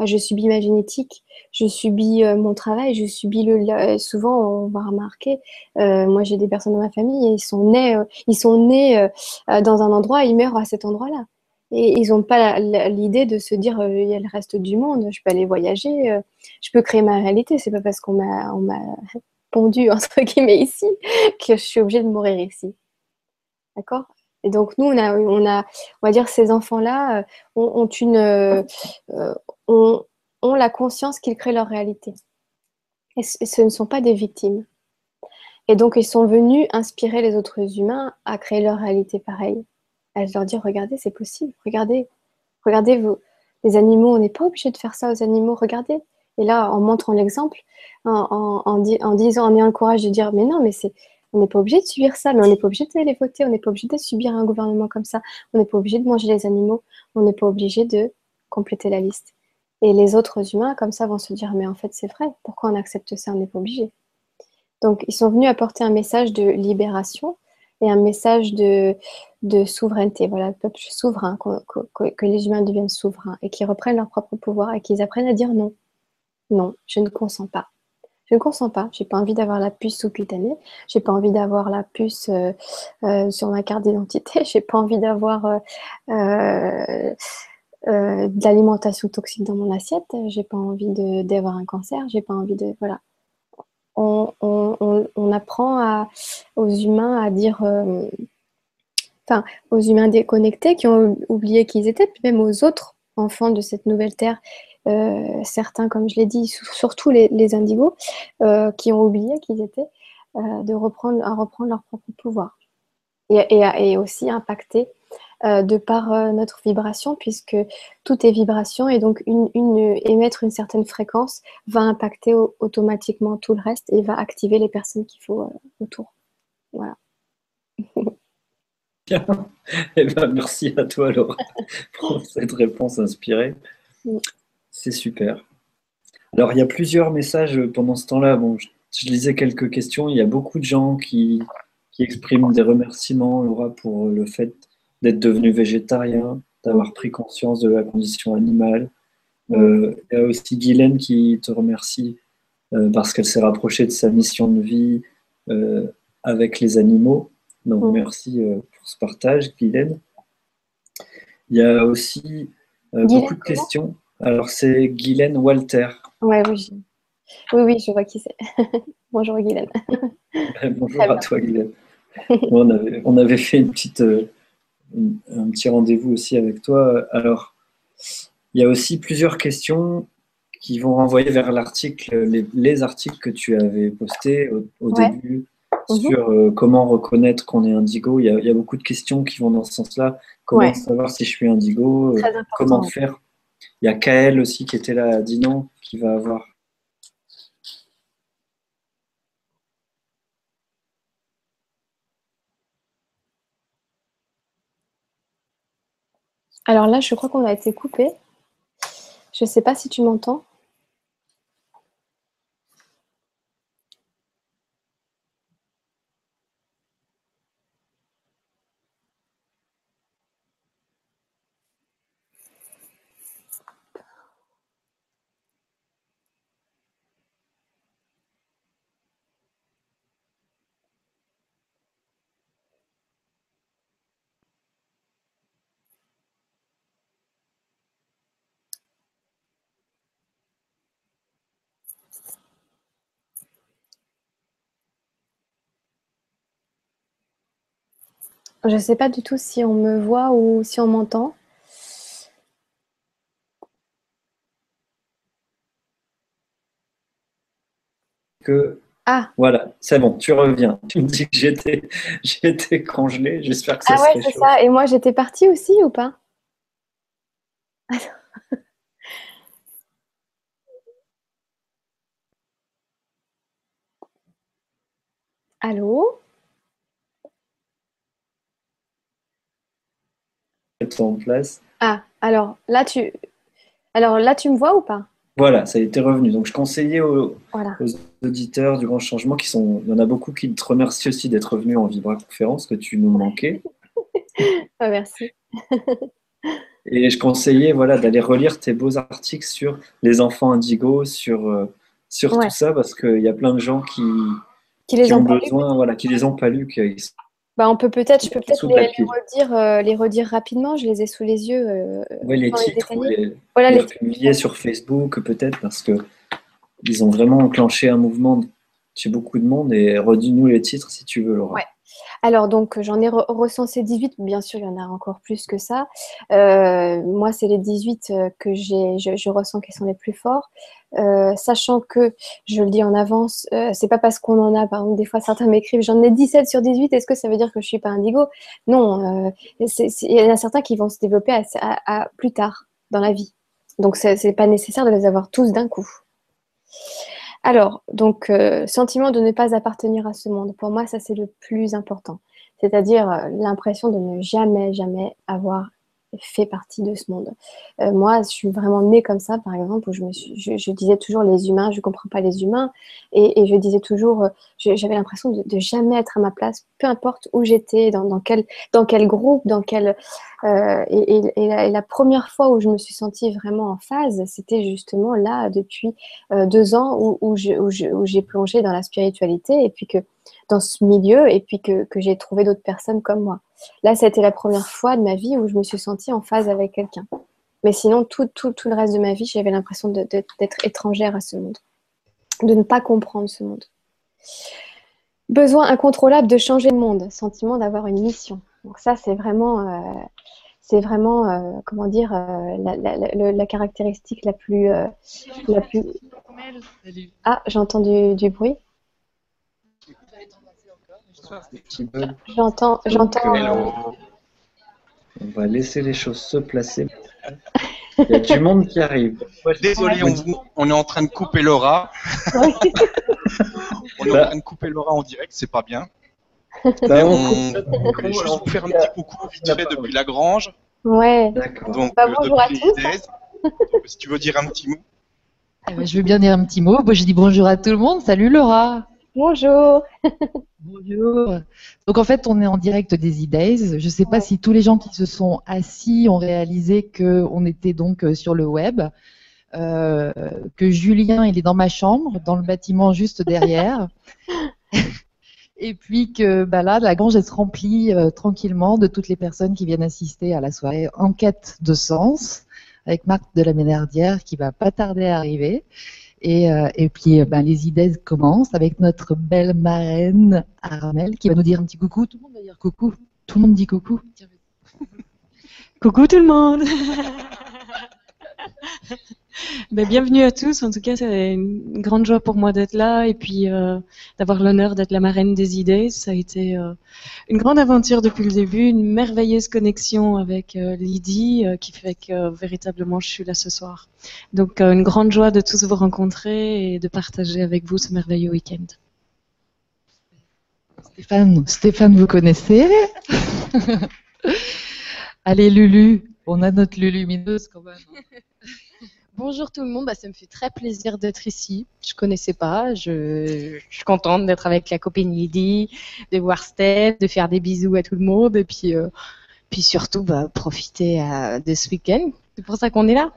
Je subis ma génétique, je subis euh, mon travail, je subis le. Souvent, on va remarquer, euh, moi j'ai des personnes dans ma famille, et ils sont nés, euh, ils sont nés dans un endroit, ils meurent à cet endroit-là. Et ils n'ont pas l'idée de se dire il y a le reste du monde, je peux aller voyager, je peux créer ma réalité. C'est pas parce qu'on m'a *laughs* pondu entre guillemets ici que je suis obligée de mourir ici. D'accord? Et donc nous, on a, on a, on va dire, ces enfants-là ont, une, ont, ont la conscience qu'ils créent leur réalité. Et ce ne sont pas des victimes. Et donc ils sont venus inspirer les autres humains à créer leur réalité pareille à leur dire regardez, c'est possible, regardez, regardez vous, les animaux, on n'est pas obligé de faire ça aux animaux, regardez. Et là, en montrant l'exemple, en, en, disant, en ayant le courage de dire mais non, mais c'est, on n'est pas obligé de subir ça, mais on n'est pas obligé de les voter, on n'est pas obligé de subir un gouvernement comme ça, on n'est pas obligé de manger les animaux, on n'est pas obligé de compléter la liste. Et les autres humains, comme ça, vont se dire mais en fait c'est vrai, pourquoi on accepte ça, on n'est pas obligé. Donc ils sont venus apporter un message de libération et un message de, de souveraineté. Voilà, le peuple souverain, que, les humains deviennent souverains et qu'ils reprennent leur propre pouvoir et qu'ils apprennent à dire non. Non, je ne consens pas. Je ne consens pas. J'ai pas envie d'avoir la puce sous-cutanée. J'ai pas envie d'avoir la puce euh, euh, sur ma carte d'identité. *laughs* J'ai pas envie d'avoir euh, de l'alimentation toxique dans mon assiette. J'ai pas envie d'avoir un cancer. J'ai pas envie de voilà on, apprend aux humains à dire, enfin, aux humains déconnectés qui ont oublié qui ils étaient, puis même aux autres enfants de cette nouvelle terre, certains, comme je l'ai dit, surtout les, indigos, euh, qui ont oublié qu'ils étaient, de reprendre, à reprendre leur propre pouvoir. et aussi impacter euh, de par euh, notre vibration, puisque tout est vibration et donc une, émettre une certaine fréquence va impacter automatiquement tout le reste et va activer les personnes qu'il faut euh, autour. Voilà. Bien. *laughs* Eh ben, merci à toi, Laura, pour cette réponse inspirée. C'est super. Alors, il y a plusieurs messages pendant ce temps-là. Bon, je, lisais quelques questions. Il y a beaucoup de gens qui, qui expriment des remerciements, Laura, pour le fait d'être devenu végétarien, d'avoir pris conscience de la condition animale. Euh, il y a aussi Guylaine qui te remercie euh, parce qu'elle s'est rapprochée de sa mission de vie euh, avec les animaux. Donc merci pour ce partage, Guylaine. Il y a aussi beaucoup de questions. Alors c'est Guylaine Walter. Ouais, oui, oui, oui, je vois qui c'est. *laughs* Bonjour Guylaine. Bonjour à toi Guylaine. *laughs* on, avait, on, avait, fait une petite un petit rendez-vous aussi avec toi. Alors, il y a aussi plusieurs questions qui vont renvoyer vers l'article, les, articles que tu avais postés au, début mhm. sur euh, comment reconnaître qu'on est indigo. Il y, a, beaucoup de questions qui vont dans ce sens-là. Comment savoir si je suis indigo euh, Comment faire Il y a Kael aussi qui était là à Dinan qui va avoir Alors là, je crois qu'on a été coupé. Je ne sais pas si tu m'entends. Je ne sais pas du tout si on me voit ou si on m'entend. Que... Ah. Voilà, c'est bon, tu reviens. Tu me dis que j'étais, j'étais congelée. J'espère que ça Ah ouais, c'est ça. Et moi, j'étais partie aussi ou pas? Allô? En place. Ah, alors là tu, alors là tu me vois ou pas? Voilà, ça a été revenu. Donc je conseillais aux, auditeurs du Grand Changement, qui sont, il y en a beaucoup qui te remercient aussi d'être venu en Vibra-conférence, que tu nous manquais. *laughs* Ah, merci. *laughs* Et je conseillais voilà, d'aller relire tes beaux articles sur les enfants indigos, sur, euh, sur tout ça, parce qu'il y a plein de gens qui, qui, les ont, besoin, voilà, qui les ont pas lus. Bah, on peut peut-être, je peux peut-être les, redire, euh, les redire rapidement. Je les ai sous les yeux. Euh, oui, les titres, les, voilà, les, publier sur Facebook peut-être parce que ils ont vraiment enclenché un mouvement chez beaucoup de monde. Et redis-nous les titres si tu veux, Laura. Ouais. Alors, donc, j'en ai recensé 18. Bien sûr, il y en a encore plus que ça. Euh, moi, c'est les 18 euh, que je, ressens qu'ils sont les plus forts. Euh, sachant que, je le dis en avance, c'est pas parce qu'on en a, par exemple, des fois certains m'écrivent j'en ai 17 sur 18, est-ce que ça veut dire que je suis pas indigo? Non, il y en a certains qui vont se développer plus tard dans la vie. Donc, c'est pas nécessaire de les avoir tous d'un coup. Alors, donc, euh, sentiment de ne pas appartenir à ce monde. Pour moi, ça, c'est le plus important. C'est-à-dire euh, l'impression de ne jamais, jamais avoir fait partie de ce monde. Euh, moi, je suis vraiment née comme ça, par exemple, où je, me je, disais toujours les humains, je ne comprends pas les humains, et, je disais toujours, euh, j'avais l'impression de, de, jamais être à ma place, peu importe où j'étais, dans, quel, dans quel groupe, dans quel... Euh, et, la, première fois où je me suis sentie vraiment en phase, c'était justement là, depuis deux ans, où j'ai plongé dans la spiritualité, et puis que dans ce milieu, et puis que, que j'ai trouvé d'autres personnes comme moi. Là, c'était la première fois de ma vie où je me suis sentie en phase avec quelqu'un. Mais sinon, tout, tout, tout, le reste de ma vie, j'avais l'impression d'être étrangère à ce monde, de ne pas comprendre ce monde. Besoin incontrôlable de changer le monde, sentiment d'avoir une mission. Donc ça, c'est vraiment, euh, c'est vraiment, euh, comment dire, euh, la, caractéristique la plus, la plus. Ah, j'entends du, du bruit. J'entends, j'entends. On va laisser les choses se placer. Il y a du monde qui arrive. Désolé, on, est en train de couper Laura. *laughs* on est en train de couper Laura en direct, c'est pas bien. Bah, on, voulait juste vous faire un petit coucou vite fait depuis la grange. Ouais. Donc, bah, bonjour à tous. si tu veux dire un petit mot. Eh ben, je veux bien dire un petit mot. Moi, je dis bonjour à tout le monde. Salut Laura. Bonjour. Bonjour. Donc en fait, on est en direct des e-days. Je ne sais pas si tous les gens qui se sont assis ont réalisé qu'on était donc euh, sur le web, euh, que Julien, il est dans ma chambre, dans le bâtiment juste derrière. *laughs* Et puis que bah là, la grange elle se remplit euh, tranquillement de toutes les personnes qui viennent assister à la soirée Enquête de sens avec Marc de la Ménardière qui va pas tarder à arriver. Et, euh, et puis, euh, ben, les idées commencent avec notre belle marraine Armel qui va nous dire un petit coucou. Tout le monde va dire coucou. Tout le monde dit coucou. coucou tout le monde. *laughs* *laughs* Ben, bienvenue à tous. En tout cas, c'est une grande joie pour moi d'être là et puis euh, d'avoir l'honneur d'être la marraine des idées. Ça a été euh, une grande aventure depuis le début, une merveilleuse connexion avec euh, Lydie qui fait que véritablement je suis là ce soir. Donc, une grande joie de tous vous rencontrer et de partager avec vous ce merveilleux week-end. Stéphane, Stéphane, vous connaissez? *laughs* Allez, Lulu, on a notre Lulumineuse quand même. *laughs* Bonjour tout le monde, bah, ça me fait très plaisir d'être ici. Je connaissais pas, je, suis contente d'être avec la copine Lydie, de voir Steph, de faire des bisous à tout le monde et puis, euh, puis surtout bah, profiter euh, de ce week-end. C'est pour ça qu'on est là.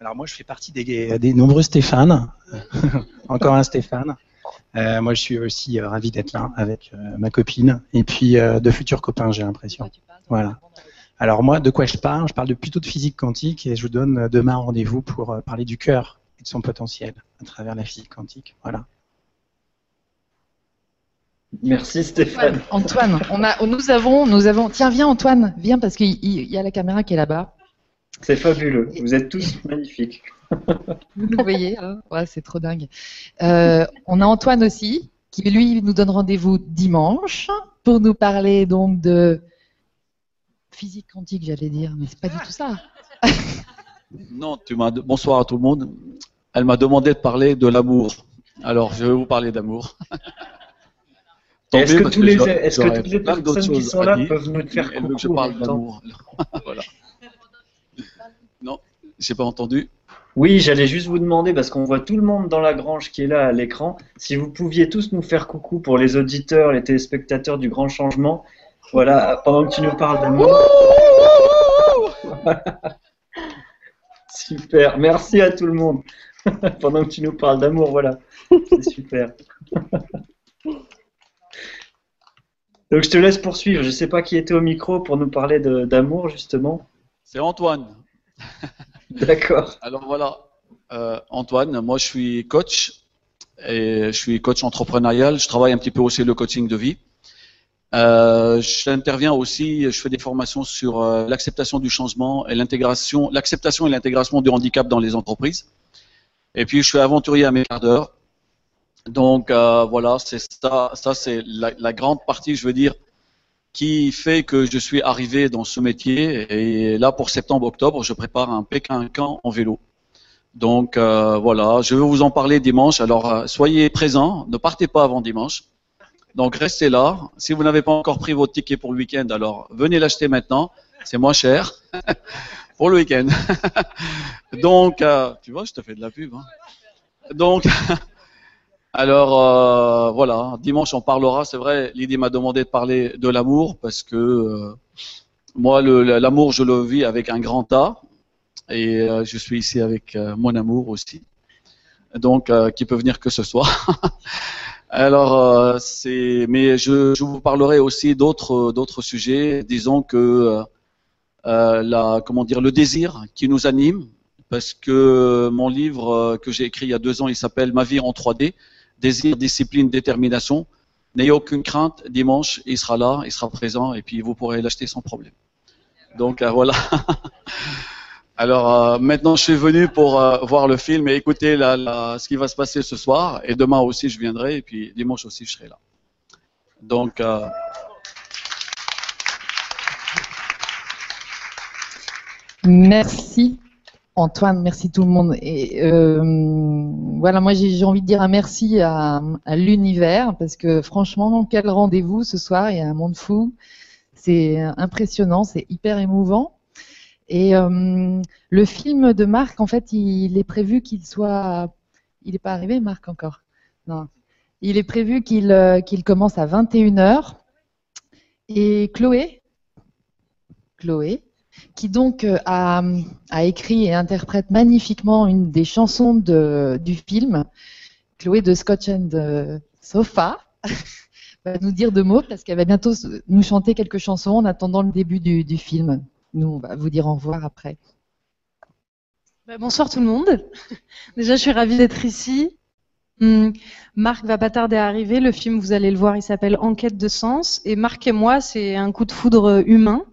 Alors moi je fais partie des, des nombreux Stéphane, *laughs* encore un Stéphane. Euh, moi je suis aussi ravi d'être là avec ma copine et puis de futurs copains j'ai l'impression. Voilà. Alors moi, de quoi je parle? Je parle de, plutôt de physique quantique et je vous donne demain rendez-vous pour euh, parler du cœur et de son potentiel à travers la physique quantique. Voilà. Merci Stéphane. Antoine, on a, nous avons, nous avons. Tiens, viens Antoine, viens parce qu'il y a la caméra qui est là-bas. C'est fabuleux. Vous êtes tous magnifiques. *laughs* Vous nous voyez, hein? Ouais, c'est trop dingue. Euh, on a Antoine aussi, qui lui nous donne rendez-vous dimanche pour nous parler donc de physique quantique, j'allais dire, mais c'est pas du tout ça. *laughs* non, tu m'as. Bonsoir à tout le monde. Elle m'a demandé de parler de l'amour. Alors, je vais vous parler d'amour. *laughs* Est-ce que, tous les, est que toutes les personnes qui sont là peuvent nous faire coucou je parle d'amour. *laughs* voilà. Non, j'ai pas entendu. Oui, j'allais juste vous demander, parce qu'on voit tout le monde dans la grange qui est là à l'écran, si vous pouviez tous nous faire coucou pour les auditeurs, les téléspectateurs du grand changement. Voilà, pendant que tu nous parles d'amour. *laughs* super, merci à tout le monde. *laughs* pendant que tu nous parles d'amour, voilà. C'est super. *laughs* Donc je te laisse poursuivre. Je ne sais pas qui était au micro pour nous parler d'amour, justement. C'est Antoine. D'accord. Alors voilà, euh, Antoine, moi je suis coach et je suis coach entrepreneurial. Je travaille un petit peu aussi le coaching de vie. Euh, j'interviens aussi, je fais des formations sur euh, l'acceptation du changement et l'intégration, l'acceptation et l'intégration du handicap dans les entreprises. Et puis je suis aventurier à mes quarts d'heure. Donc voilà, c'est ça, ça c'est la, la, grande partie, je veux dire, qui fait que je suis arrivé dans ce métier. Et là, pour septembre-octobre, je prépare un Pékin camp en vélo. Donc euh, voilà, je vais vous en parler dimanche. Alors euh, soyez présents, ne partez pas avant dimanche. Donc restez là. Si vous n'avez pas encore pris votre ticket pour le week-end, alors venez l'acheter maintenant. C'est moins cher *laughs* pour le week-end. *laughs* Donc, euh, tu vois, je te fais de la pub. Hein. Donc, *laughs* Alors euh, voilà, dimanche on parlera. C'est vrai, Lydie m'a demandé de parler de l'amour parce que euh, moi, l'amour, je le vis avec un grand A et je suis ici avec mon amour aussi. Donc, qui peut venir que ce soir. Alors, c'est, mais je, je, vous parlerai aussi d'autres d'autres sujets. Disons que la, comment dire, le désir qui nous anime, parce que mon livre que j'ai écrit il y a deux ans, il s'appelle Ma vie en 3D désir, discipline, détermination. N'ayez aucune crainte, dimanche, il sera là, il sera présent, et puis vous pourrez l'acheter sans problème. Donc euh, voilà. *laughs* Alors euh, maintenant, je suis venu pour euh, voir le film et écouter ce qui va se passer ce soir. Et demain aussi, je viendrai, et puis dimanche aussi, je serai là. Donc. Merci Antoine, merci tout le monde. Et euh, voilà, moi j'ai envie de dire un merci à, l'univers parce que franchement, quel rendez-vous ce soir Il y a un monde fou. C'est impressionnant, c'est hyper émouvant. Et euh, le film de Marc, en fait, il est prévu qu'il soit. Il n'est pas arrivé, Marc, encore? Non. Il est prévu qu'il euh, commence à 21h. Et Chloé Chloé qui donc euh, a, écrit et interprète magnifiquement une des chansons du film, Chloé de Scotch and Sofa, *laughs* va nous dire deux mots parce qu'elle va bientôt nous chanter quelques chansons en attendant le début du, film. Nous, on va vous dire au revoir après. Bah, bonsoir tout le monde. *laughs* Déjà, je suis ravie d'être ici. Hmm, Marc va pas tarder à arriver. Le film, vous allez le voir, il s'appelle Enquête de sens. Et Marc et moi, c'est un coup de foudre humain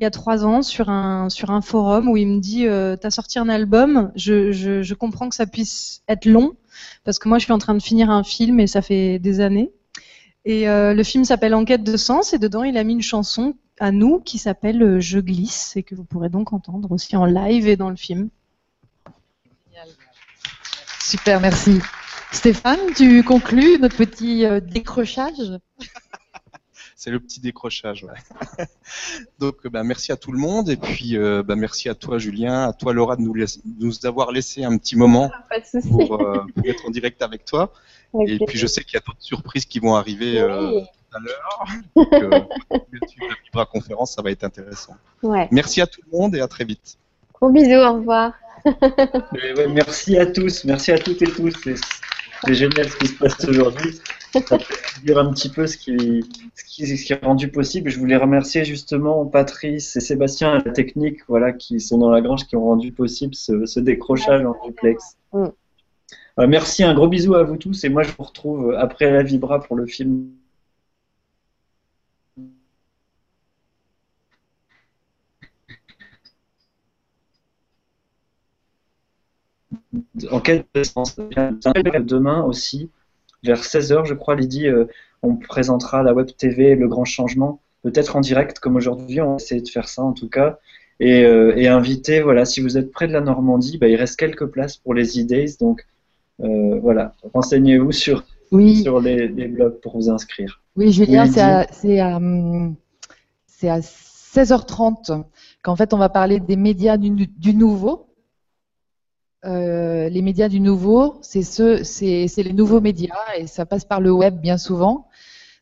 il y a trois ans sur un, forum où il me dit euh, T'as sorti un album, je, comprends que ça puisse être long, parce que moi je suis en train de finir un film et ça fait des années. Et euh, le film s'appelle Enquête de sens et dedans il a mis une chanson à nous qui s'appelle euh, Je glisse et que vous pourrez donc entendre aussi en live et dans le film. Super, merci. Stéphane, tu conclus notre petit euh, décrochage? *laughs* C'est le petit décrochage. *laughs* Donc, bah, merci à tout le monde et puis euh, bah, merci à toi, Julien, à toi, Laura, de nous, nous avoir laissé un petit moment ah, euh, pour, être en direct avec toi. *laughs* Et puis, je sais qu'il y a d'autres surprises qui vont arriver euh, tout à l'heure. Donc, *laughs* la Vibra conférence, ça va être intéressant. Merci à tout le monde et à très vite. Gros bisous, au revoir. *laughs* merci à tous, merci à toutes et tous. C'est génial ce qui se passe aujourd'hui. Ça peut dire un petit peu ce qui, ce, qui, ce qui est rendu possible. Je voulais remercier justement Patrice et Sébastien à la technique, voilà, qui sont dans la grange, qui ont rendu possible ce, décrochage en duplex. Mm. Euh, merci, un gros bisou à vous tous. Et moi, je vous retrouve après la Vibra pour le film en quel sens Demain aussi, vers 16h, je crois, Lydie, euh, on présentera la Web TV, le grand changement, peut-être en direct comme aujourd'hui, on va essayer de faire ça en tout cas. Et, euh, inviter, voilà, si vous êtes près de la Normandie, bah, il reste quelques places pour les e-days, donc euh, voilà, renseignez-vous sur, sur les, blogs pour vous inscrire. Oui, Julien, c'est à, à, 16h30 qu'en fait on va parler des médias du nouveau les médias du nouveau, c'est c'est les nouveaux médias et ça passe par le web bien souvent.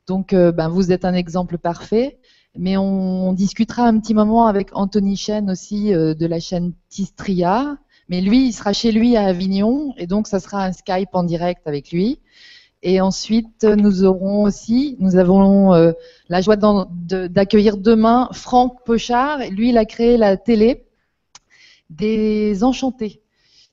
Donc, ben, vous êtes un exemple parfait. Mais on, discutera un petit moment avec Anthony Chen aussi de la chaîne Tistria. Mais lui, il sera chez lui à Avignon et donc ça sera un Skype en direct avec lui. Et ensuite, nous aurons aussi, nous avons euh, la joie d'accueillir demain Franck Pochard. Lui, il a créé la télé des Enchantés.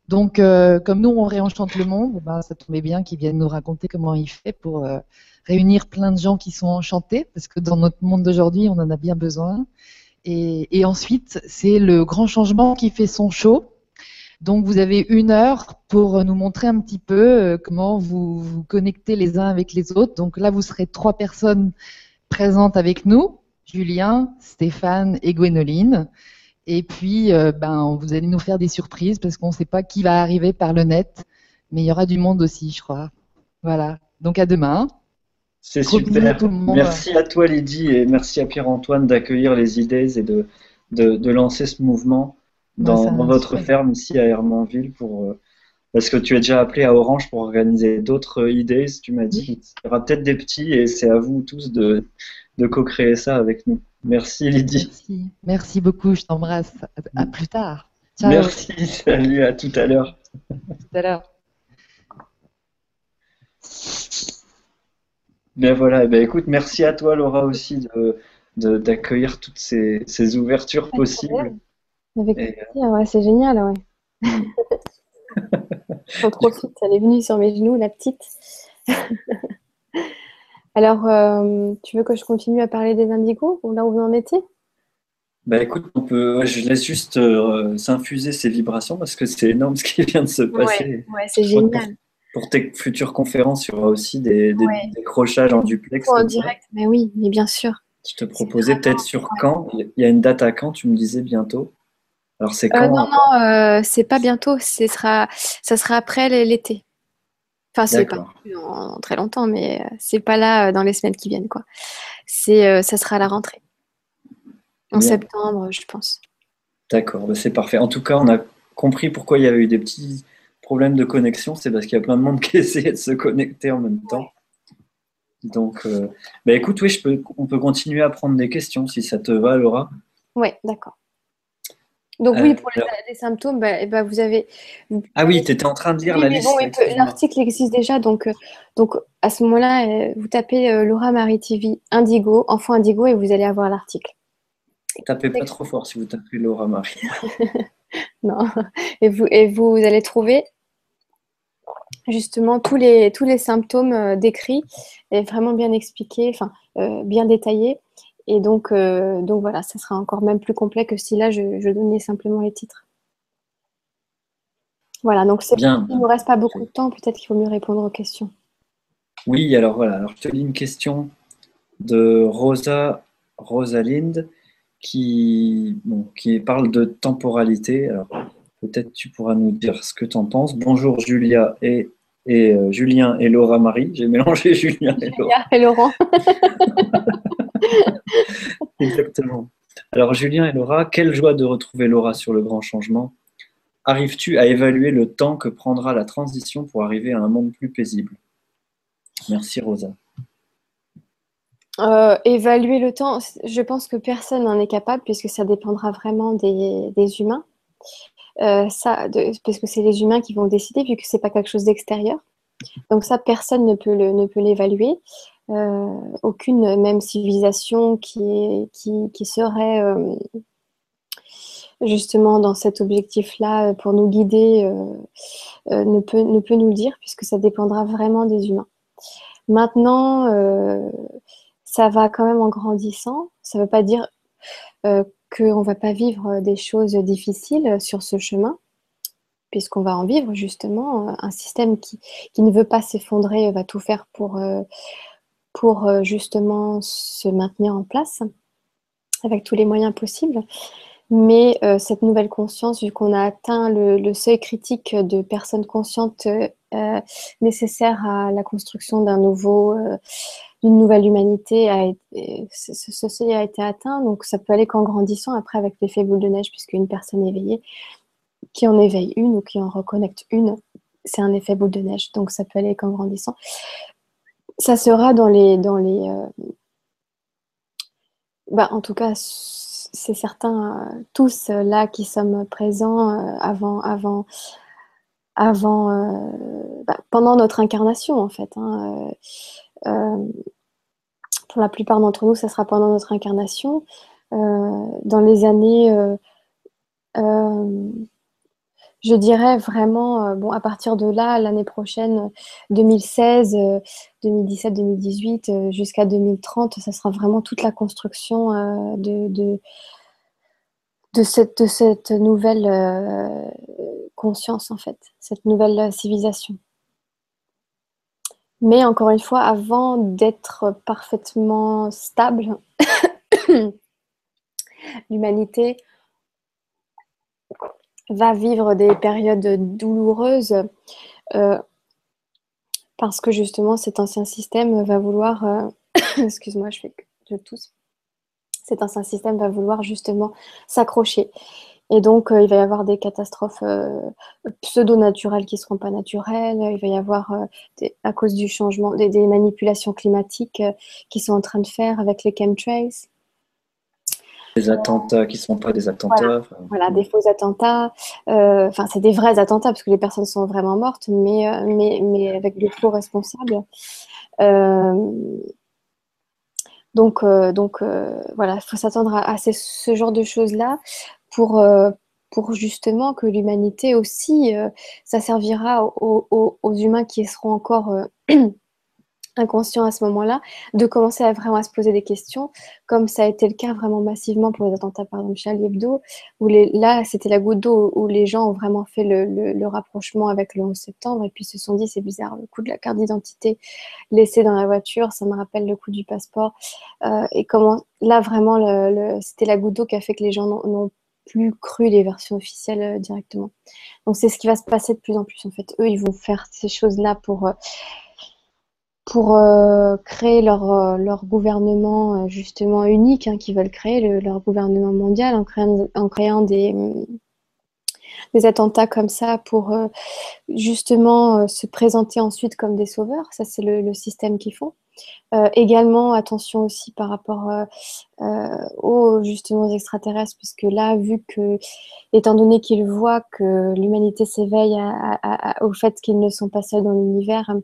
Donc, euh, comme nous, on réenchante le monde, ben, ça tombait bien qu'il vienne nous raconter comment il fait pour euh, réunir plein de gens qui sont enchantés, parce que dans notre monde d'aujourd'hui, on en a bien besoin. Et, et ensuite, c'est le grand changement qui fait son show. Donc vous avez une heure pour nous montrer un petit peu euh, comment vous vous connectez les uns avec les autres. Donc là, vous serez trois personnes présentes avec nous, Julien, Stéphane et Gwénoline. Et puis, euh, ben, vous allez nous faire des surprises parce qu'on ne sait pas qui va arriver par le net, mais il y aura du monde aussi, je crois. Voilà. Donc à demain. C'est super. Merci à toi Lydie et merci à Pierre-Antoine d'accueillir les idées et de, de lancer ce mouvement dans, votre ferme ici à Hermanville pour euh, parce que tu es déjà appelé à Orange pour organiser d'autres idées, tu m'as dit. Il y aura peut-être des petits et c'est à vous tous de, de co-créer ça avec nous. Merci Lydie. Merci, Merci beaucoup, je t'embrasse. À, plus tard. Merci, salut, à tout à l'heure. tout à l'heure. Bien voilà, eh ben, écoute, merci à toi Laura aussi de, d'accueillir toutes ces, ces ouvertures possibles. Avec plaisir, ouais, c'est génial, ouais. *laughs* trop vite, elle est venue sur mes genoux, la petite. *laughs* Alors, euh, tu veux que je continue à parler des indigos, là où vous en étiez? Bah écoute, on peut, je laisse juste euh, s'infuser ces vibrations parce que c'est énorme *laughs* ce qui vient de se passer. Ouais, c'est génial. Pour, tes futures conférences, il y aura aussi des, décrochages en duplex. en direct, mais oui, mais bien sûr. Je te proposais peut-être sur quand Il y a une date à quand Tu me disais bientôt alors c'est euh, quand Non, non, euh, c'est pas bientôt. Ce sera, ça sera après l'été. Enfin, c'est pas dans, très longtemps, mais euh, c'est pas là dans les semaines qui viennent, quoi. C'est, ça sera à la rentrée. En septembre, je pense. D'accord, bah, c'est parfait. En tout cas, on a compris pourquoi il y avait eu des petits problèmes de connexion. C'est parce qu'il y a plein de monde *laughs* qui essayait de se connecter en même temps. Donc, bah, écoute, oui, je peux, on peut continuer à prendre des questions si ça te va, Laura. Oui, d'accord. Donc oui, euh, pour les, symptômes, bah, eh ben, vous avez... ah oui, tu étais en train de lire la liste. L'article existe déjà, donc, euh, donc à ce moment-là, euh, vous tapez Laura Marie TV Indigo, enfant Indigo, et vous allez avoir l'article. Tapez pas trop fort si vous tapez Laura Marie. *laughs* non, et vous, et vous allez trouver justement tous les, tous les symptômes décrits et vraiment bien expliqués, enfin bien détaillés. Et donc, euh, donc voilà, ça sera encore même plus complet que si là je, donnais simplement les titres. Voilà, donc c'est bien. Il ne nous reste pas beaucoup de temps, peut-être qu'il faut mieux répondre aux questions. Oui, alors voilà, alors je te lis une question de Rosa Rosalind qui, qui parle de temporalité. Alors peut-être tu pourras nous dire ce que tu en penses. Bonjour Julia et, et euh, Julien et Laura Marie. J'ai mélangé *laughs* Julien et Laura. Julia et Laurent. *laughs* Exactement. Alors Julien et Laura, quelle joie de retrouver Laura sur le grand changement. Arrives-tu à évaluer le temps que prendra la transition pour arriver à un monde plus paisible? Merci Rosa. Euh, évaluer le temps, je pense que personne n'en est capable puisque ça dépendra vraiment des, humains. Euh, ça, parce que c'est les humains qui vont décider vu que c'est pas quelque chose d'extérieur. Donc ça, personne ne peut l'évaluer. Euh, aucune même civilisation qui, qui, serait euh, justement dans cet objectif-là pour nous guider euh, ne, peut, ne peut nous le dire puisque ça dépendra vraiment des humains. Maintenant, ça va quand même en grandissant. Ça ne veut pas dire qu'on ne va pas vivre des choses difficiles sur ce chemin puisqu'on va en vivre justement. Un système qui, qui ne veut pas s'effondrer va tout faire pour, pour euh, justement se maintenir en place avec tous les moyens possibles. Mais euh, cette nouvelle conscience, vu qu'on a atteint le, seuil critique de personnes conscientes euh, nécessaires à la construction d'un nouveau, d'une nouvelle humanité, ce, seuil a été atteint. Donc ça peut aller qu'en grandissant après avec l'effet boule de neige, puisqu'une personne éveillée qui en éveille une ou qui en reconnecte une, c'est un effet boule de neige. Donc ça peut aller qu'en grandissant. Ça sera dans les. Dans les bah, en tout cas, c'est certain, tous là qui sommes présents avant, avant, avant, bah, pendant notre incarnation en fait. Hein, pour la plupart d'entre nous, ça sera pendant notre incarnation. dans les années je dirais vraiment, euh, bon, à partir de là, l'année prochaine, 2016, 2017, 2018, jusqu'à 2030, ça sera vraiment toute la construction euh, de, de, cette, cette, nouvelle euh, conscience, en fait, cette nouvelle civilisation. Mais encore une fois, avant d'être parfaitement stable, *coughs* l'humanité va vivre des périodes douloureuses euh, parce que justement cet ancien système va vouloir, euh, *coughs* excuse-moi, je fais de tous, cet ancien système va vouloir justement s'accrocher. Et donc, euh, il va y avoir des catastrophes pseudo-naturelles qui ne seront pas naturelles. Il va y avoir, à cause du changement, des, des manipulations climatiques qui sont en train de faire avec les chemtrails. Des attentats qui ne sont pas des attentats. Voilà, des faux attentats. Euh, enfin, c'est des vrais attentats parce que les personnes sont vraiment mortes, mais, euh, mais, mais avec des faux responsables. Euh, donc, donc voilà, il faut s'attendre à, ce genre de choses-là pour, pour justement que l'humanité aussi, ça servira aux, aux, humains qui seront encore inconscient à ce moment-là, de commencer à vraiment se poser des questions, comme ça a été le cas vraiment massivement pour les attentats par exemple Charlie Hebdo, où là c'était la goutte d'eau où les gens ont vraiment fait le, rapprochement avec le 11 septembre et puis se sont dit c'est bizarre, le coup de la carte d'identité laissée dans la voiture, ça me rappelle le coup du passeport, euh, et comment là vraiment c'était la goutte d'eau qui a fait que les gens n'ont plus cru les versions officielles euh, directement. Donc c'est ce qui va se passer de plus en plus en fait. Eux ils vont faire ces choses-là pour... Euh, pour euh, créer leur, euh, leur gouvernement euh, justement unique, hein, qui veulent créer leur gouvernement mondial en créant, des, des attentats comme ça pour justement se présenter ensuite comme des sauveurs. Ça, c'est le, système qu'ils font. également, attention aussi par rapport aux justement extraterrestres, puisque là, vu que, étant donné qu'ils voient que l'humanité s'éveille au fait qu'ils ne sont pas seuls dans l'univers,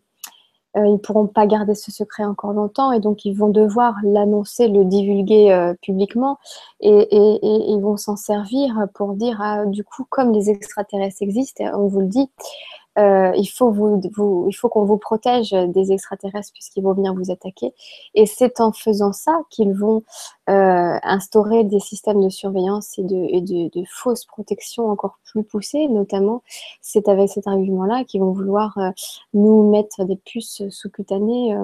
euh, ils ne pourront pas garder ce secret encore longtemps et donc ils vont devoir l'annoncer, le divulguer euh, publiquement et, ils vont s'en servir pour dire ah, du coup comme les extraterrestres existent, on vous le dit, euh, il faut, qu'on vous protège des extraterrestres puisqu'ils vont venir vous attaquer. Et c'est en faisant ça qu'ils vont euh, instaurer des systèmes de surveillance et de, de, fausses protections encore plus poussées. Notamment, c'est avec cet argument-là qu'ils vont vouloir euh, nous mettre des puces sous-cutanées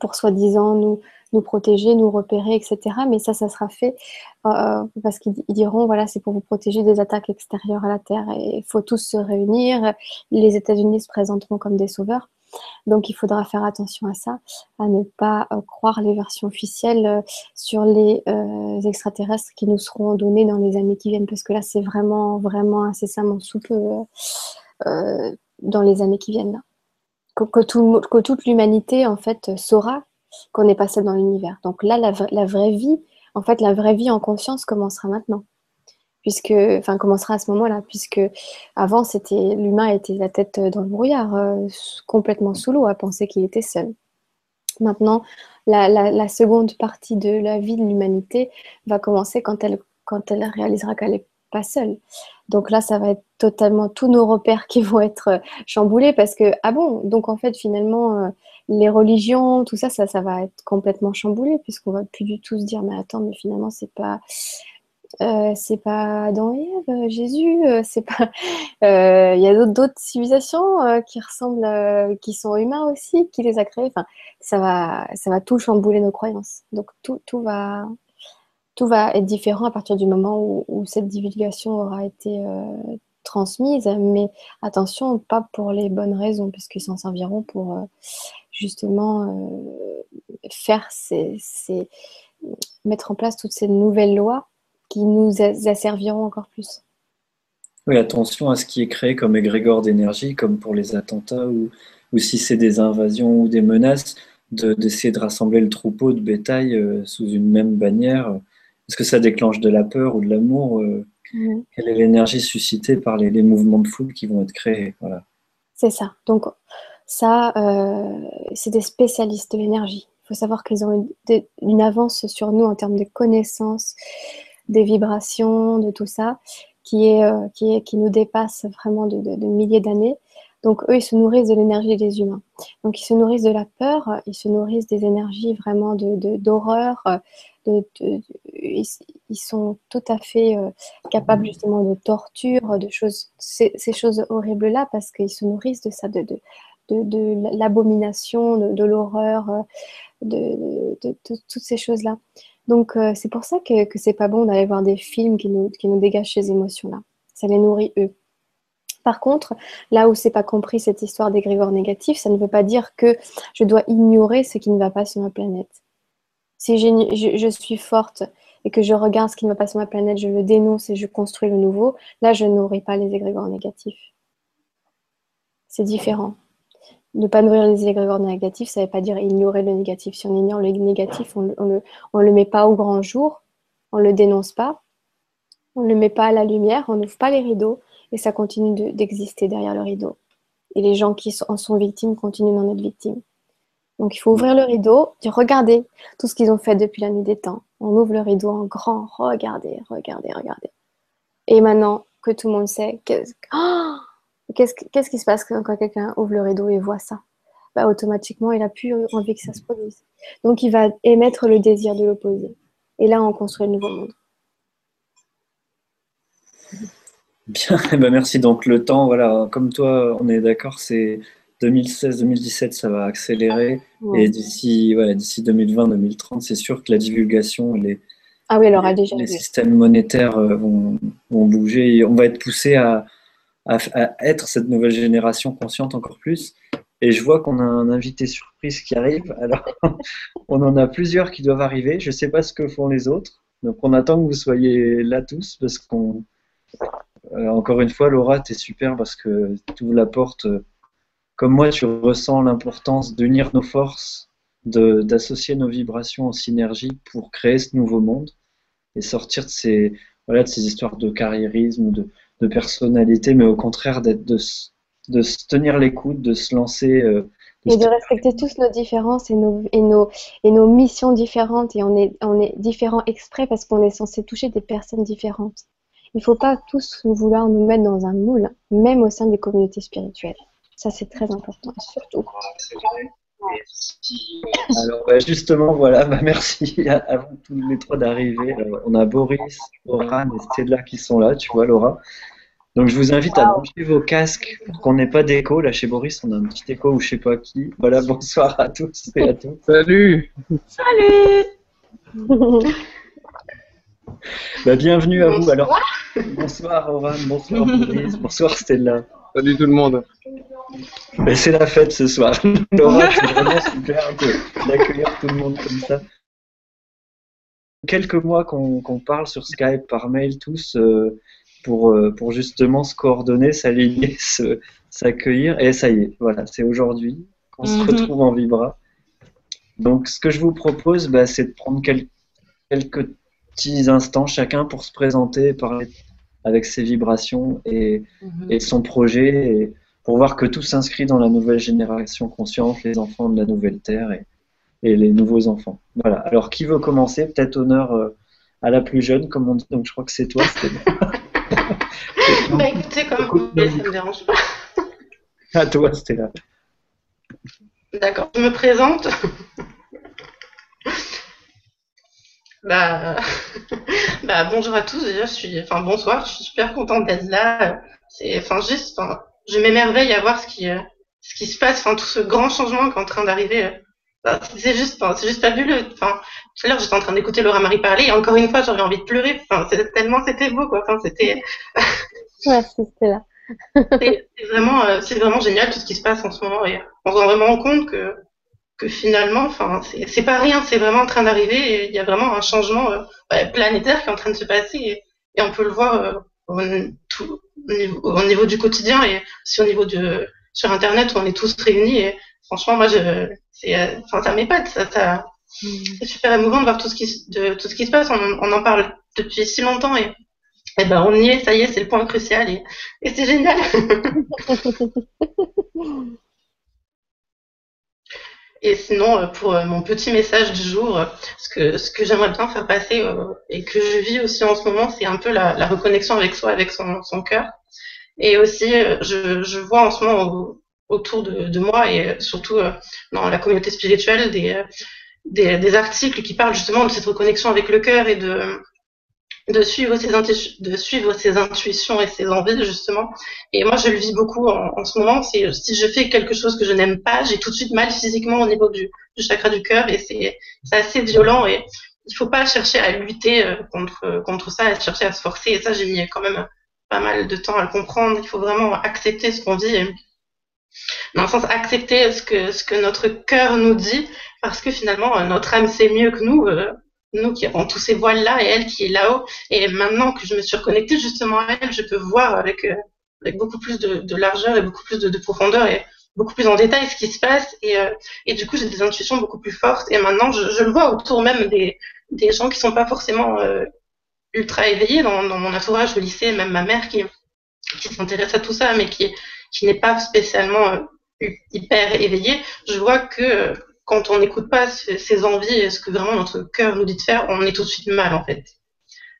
pour soi-disant nous, nous protéger, nous repérer, etc. Mais ça, ça sera fait euh, parce qu'ils diront, voilà, c'est pour vous protéger des attaques extérieures à la Terre. Et il faut tous se réunir. Les États-Unis se présenteront comme des sauveurs. Donc il faudra faire attention à ça, à ne pas euh, croire les versions officielles euh, sur les extraterrestres qui nous seront donnés dans les années qui viennent, parce que là c'est vraiment, vraiment incessamment sous peu dans les années qui viennent. Que, que, tout, que toute l'humanité en fait saura qu'on n'est pas seul dans l'univers. Donc là, la, vraie vie, en fait, la vraie vie en conscience commencera maintenant. Puisque, enfin, commencera à ce moment-là, puisque avant, c'était l'humain était la tête dans le brouillard, euh, complètement sous l'eau, à penser qu'il était seul. Maintenant, la, seconde partie de la vie de l'humanité va commencer quand elle, quand elle réalisera qu'elle n'est pas seule. Donc là, ça va être totalement tous nos repères qui vont être chamboulés parce que, ah bon, donc en fait, finalement, euh, les religions, tout ça, ça, ça va être complètement chamboulé puisqu'on va plus du tout se dire mais attends, mais finalement c'est pas euh, c'est pas Adam et Ève, euh, Jésus, euh, c'est pas. *laughs* Il y a d'autres civilisations qui ressemblent, qui sont humains aussi, qui les a créés. Enfin, ça va, ça va tout chambouler nos croyances. Donc tout, tout va, tout va être différent à partir du moment où, cette divulgation aura été transmise. Mais attention, pas pour les bonnes raisons, puisqu'ils s'en serviront pour justement euh, faire ces, mettre en place toutes ces nouvelles lois qui nous asserviront encore plus. Oui, attention à ce qui est créé comme égrégore d'énergie, comme pour les attentats, ou, si c'est des invasions ou des menaces, d'essayer de, rassembler le troupeau de bétail euh, sous une même bannière. Est-ce que ça déclenche de la peur ou de l'amour euh, Quelle est l'énergie suscitée par les, mouvements de foule qui vont être créés voilà. C'est ça. Donc, ça, euh, c'est des spécialistes de l'énergie. Il faut savoir qu'ils ont une, une, avance sur nous en termes de connaissances, des vibrations, de tout ça qui, est, euh, qui, est, qui nous dépasse vraiment de, de, milliers d'années. Donc eux, ils se nourrissent de l'énergie des humains. Donc ils se nourrissent de la peur, ils se nourrissent des énergies vraiment d'horreur. De, de, ils, sont tout à fait euh, capables justement de torture, de choses, ces, ces choses horribles-là, parce qu'ils se nourrissent de ça, de, de, de, l'abomination, de, l'horreur, euh, de, toutes ces choses-là. Donc, euh, c'est pour ça que, que c'est pas bon d'aller voir des films qui nous, qui nous dégagent ces émotions-là. Ça les nourrit eux. Par contre, là où c'est pas compris cette histoire des grégores négatifs, ça ne veut pas dire que je dois ignorer ce qui ne va pas sur ma planète. Si je, suis forte et que je regarde ce qui ne va pas sur ma planète, je le dénonce et je construis le nouveau, là, je nourris pas les égrégores négatifs. C'est différent ne pas nourrir les égrégores négatifs, ça ne veut pas dire ignorer le négatif. Si on ignore le négatif, on ne le, met pas au grand jour, on ne le dénonce pas, on ne le met pas à la lumière, on n'ouvre pas les rideaux et ça continue d'exister derrière le rideau. Et les gens qui en sont victimes continuent d'en être victimes. Donc il faut ouvrir le rideau, dire regardez tout ce qu'ils ont fait depuis la nuit des temps. On ouvre le rideau en grand, regardez, regardez, regardez. Et maintenant que tout le monde sait, que... Oh Qu'est-ce qui se passe quand quelqu'un ouvre le rideau et voit ça? Bah, Automatiquement, il a plus envie que ça se produise. Donc, il va émettre le désir de l'opposé. Et là, on construit un nouveau monde. Bien, *laughs* eh ben merci. Donc, le temps, voilà, comme toi, on est d'accord, c'est 2016-2017, ça va accélérer. Et d'ici ouais, 2020-2030, c'est sûr que la divulgation, les, ah oui, alors, les systèmes monétaires euh, vont, vont, bouger. Et on va être poussé à, à, être cette nouvelle génération consciente encore plus. Et je vois qu'on a un invité surprise qui arrive. Alors, *laughs* on en a plusieurs qui doivent arriver. Je ne sais pas ce que font les autres. Donc, on attend que vous soyez là tous parce qu'on. Euh, encore une fois, Laura, tu es super parce que tu ouvres la porte. Comme moi, tu ressens l'importance d'unir nos forces, d'associer nos vibrations en synergie pour créer ce nouveau monde et sortir de ces, voilà, de ces histoires de carriérisme, de, de personnalité, mais au contraire d'être de, de se tenir les coudes, de se lancer. Euh, et de respecter tous nos différences et nos, et nos, et nos missions différentes. Et on est, on est différents exprès parce qu'on est censé toucher des personnes différentes. Il ne faut pas tous vouloir nous mettre dans un moule, même au sein des communautés spirituelles. Ça, c'est très important, surtout. Alors bah, justement, voilà, bah, merci à, vous tous les trois d'arriver. Euh, on a Boris, Laura et Stella qui sont là, tu vois Laura. Donc je vous invite à brancher vos casques pour qu'on n'ait pas d'écho. Là chez Boris, on a un petit écho ou je sais pas qui. Voilà, bonsoir à tous et à toutes. Salut Salut *laughs* bah, Bienvenue à vous. Alors, bonsoir Oran, bonsoir Boris, bonsoir Stella. Salut tout le monde. c'est la fête ce soir. *laughs* Laura, *laughs* c'est vraiment super d'accueillir tout le monde comme ça. Quelques mois qu'on parle sur Skype, par mail, tous, euh, pour, euh, pour justement se coordonner, s'aligner, *laughs* s'accueillir. Et ça y est, voilà, c'est aujourd'hui qu'on se mhm. retrouve en Vibra. Donc, ce que je vous propose, bah, c'est de prendre quelques petits instants chacun pour se présenter, parler avec ses vibrations et, mhm. son projet, pour voir que tout s'inscrit dans la nouvelle génération consciente, les enfants de la nouvelle Terre et, les nouveaux enfants. Voilà. Alors, qui veut commencer? Peut-être honneur euh, à la plus jeune, comme on dit. Donc, je crois que c'est toi, *laughs* bah écoutez, comme vous voulez, ça ne me dérange pas. À toi, Stella. D'accord, je me présente. Bah, *laughs* bah, bonjour à tous. Déjà, je suis, enfin, bonsoir. Je suis super contente d'être là. C'est, enfin, juste, enfin, je m'émerveille à voir ce qui, euh, ce qui se passe. Enfin, tout ce grand changement qui est en train d'arriver. c'est juste, enfin, c'est juste fabuleux. Enfin, tout à l'heure, j'étais en train d'écouter Laura Marie parler et encore une fois, j'avais envie de pleurer. Enfin, tellement, c'était beau, quoi. Enfin, c'était. *laughs* c'était là. *laughs* c'est vraiment, euh, c'est vraiment génial tout ce qui se passe en ce moment et on se rend vraiment compte que que finalement, enfin, c'est pas rien, c'est vraiment en train d'arriver il y a vraiment un changement euh, planétaire qui est en train de se passer et, on peut le voir euh, tout, au niveau du quotidien et aussi au niveau de sur Internet où on est tous réunis. Et franchement, moi, je, c'est, enfin, ça m'épate. Ça, ça, c'est super émouvant de voir tout ce qui, de, tout ce qui se passe. On, on en parle depuis si longtemps et, et ben, on y est. Ça y est, c'est le point crucial et, et c'est génial. *laughs* Et sinon, euh, pour euh, mon petit message du jour, euh, ce que, ce que j'aimerais bien faire passer et que je vis aussi en ce moment, c'est un peu la, la, reconnexion avec soi, avec son, son cœur. Et aussi, je, je vois en ce moment autour de, de, moi et surtout dans la communauté spirituelle des, des, des, articles qui parlent justement de cette reconnexion avec le cœur et de, de suivre ses de suivre ses intuitions et ses envies justement. Et moi je le vis beaucoup en, ce moment. Si je fais quelque chose que je n'aime pas j'ai tout de suite mal physiquement au niveau du, chakra du cœur et c'est assez violent et il faut pas chercher à lutter euh, contre contre ça à chercher à se forcer. Et ça j'ai mis quand même pas mal de temps à le comprendre. Il faut vraiment accepter ce qu'on vit dans le sens accepter ce que ce que notre cœur nous dit parce que finalement notre âme sait mieux que nous euh, nous qui avons tous ces voiles-là et elle qui est là-haut. Et maintenant que je me suis reconnectée justement à elle, je peux voir avec, euh, avec beaucoup plus de, largeur et beaucoup plus de, de, profondeur et beaucoup plus en détail ce qui se passe. Et, euh, et du coup, j'ai des intuitions beaucoup plus fortes. Et maintenant, je, je, le vois autour même des, des gens qui sont pas forcément euh, ultra éveillés dans, dans, mon entourage au lycée, même ma mère qui, qui s'intéresse à tout ça, mais qui, qui n'est pas spécialement euh, hyper éveillée. Je vois que quand on n'écoute pas ses envies et ce que vraiment notre cœur nous dit de faire, on est tout de suite mal en fait.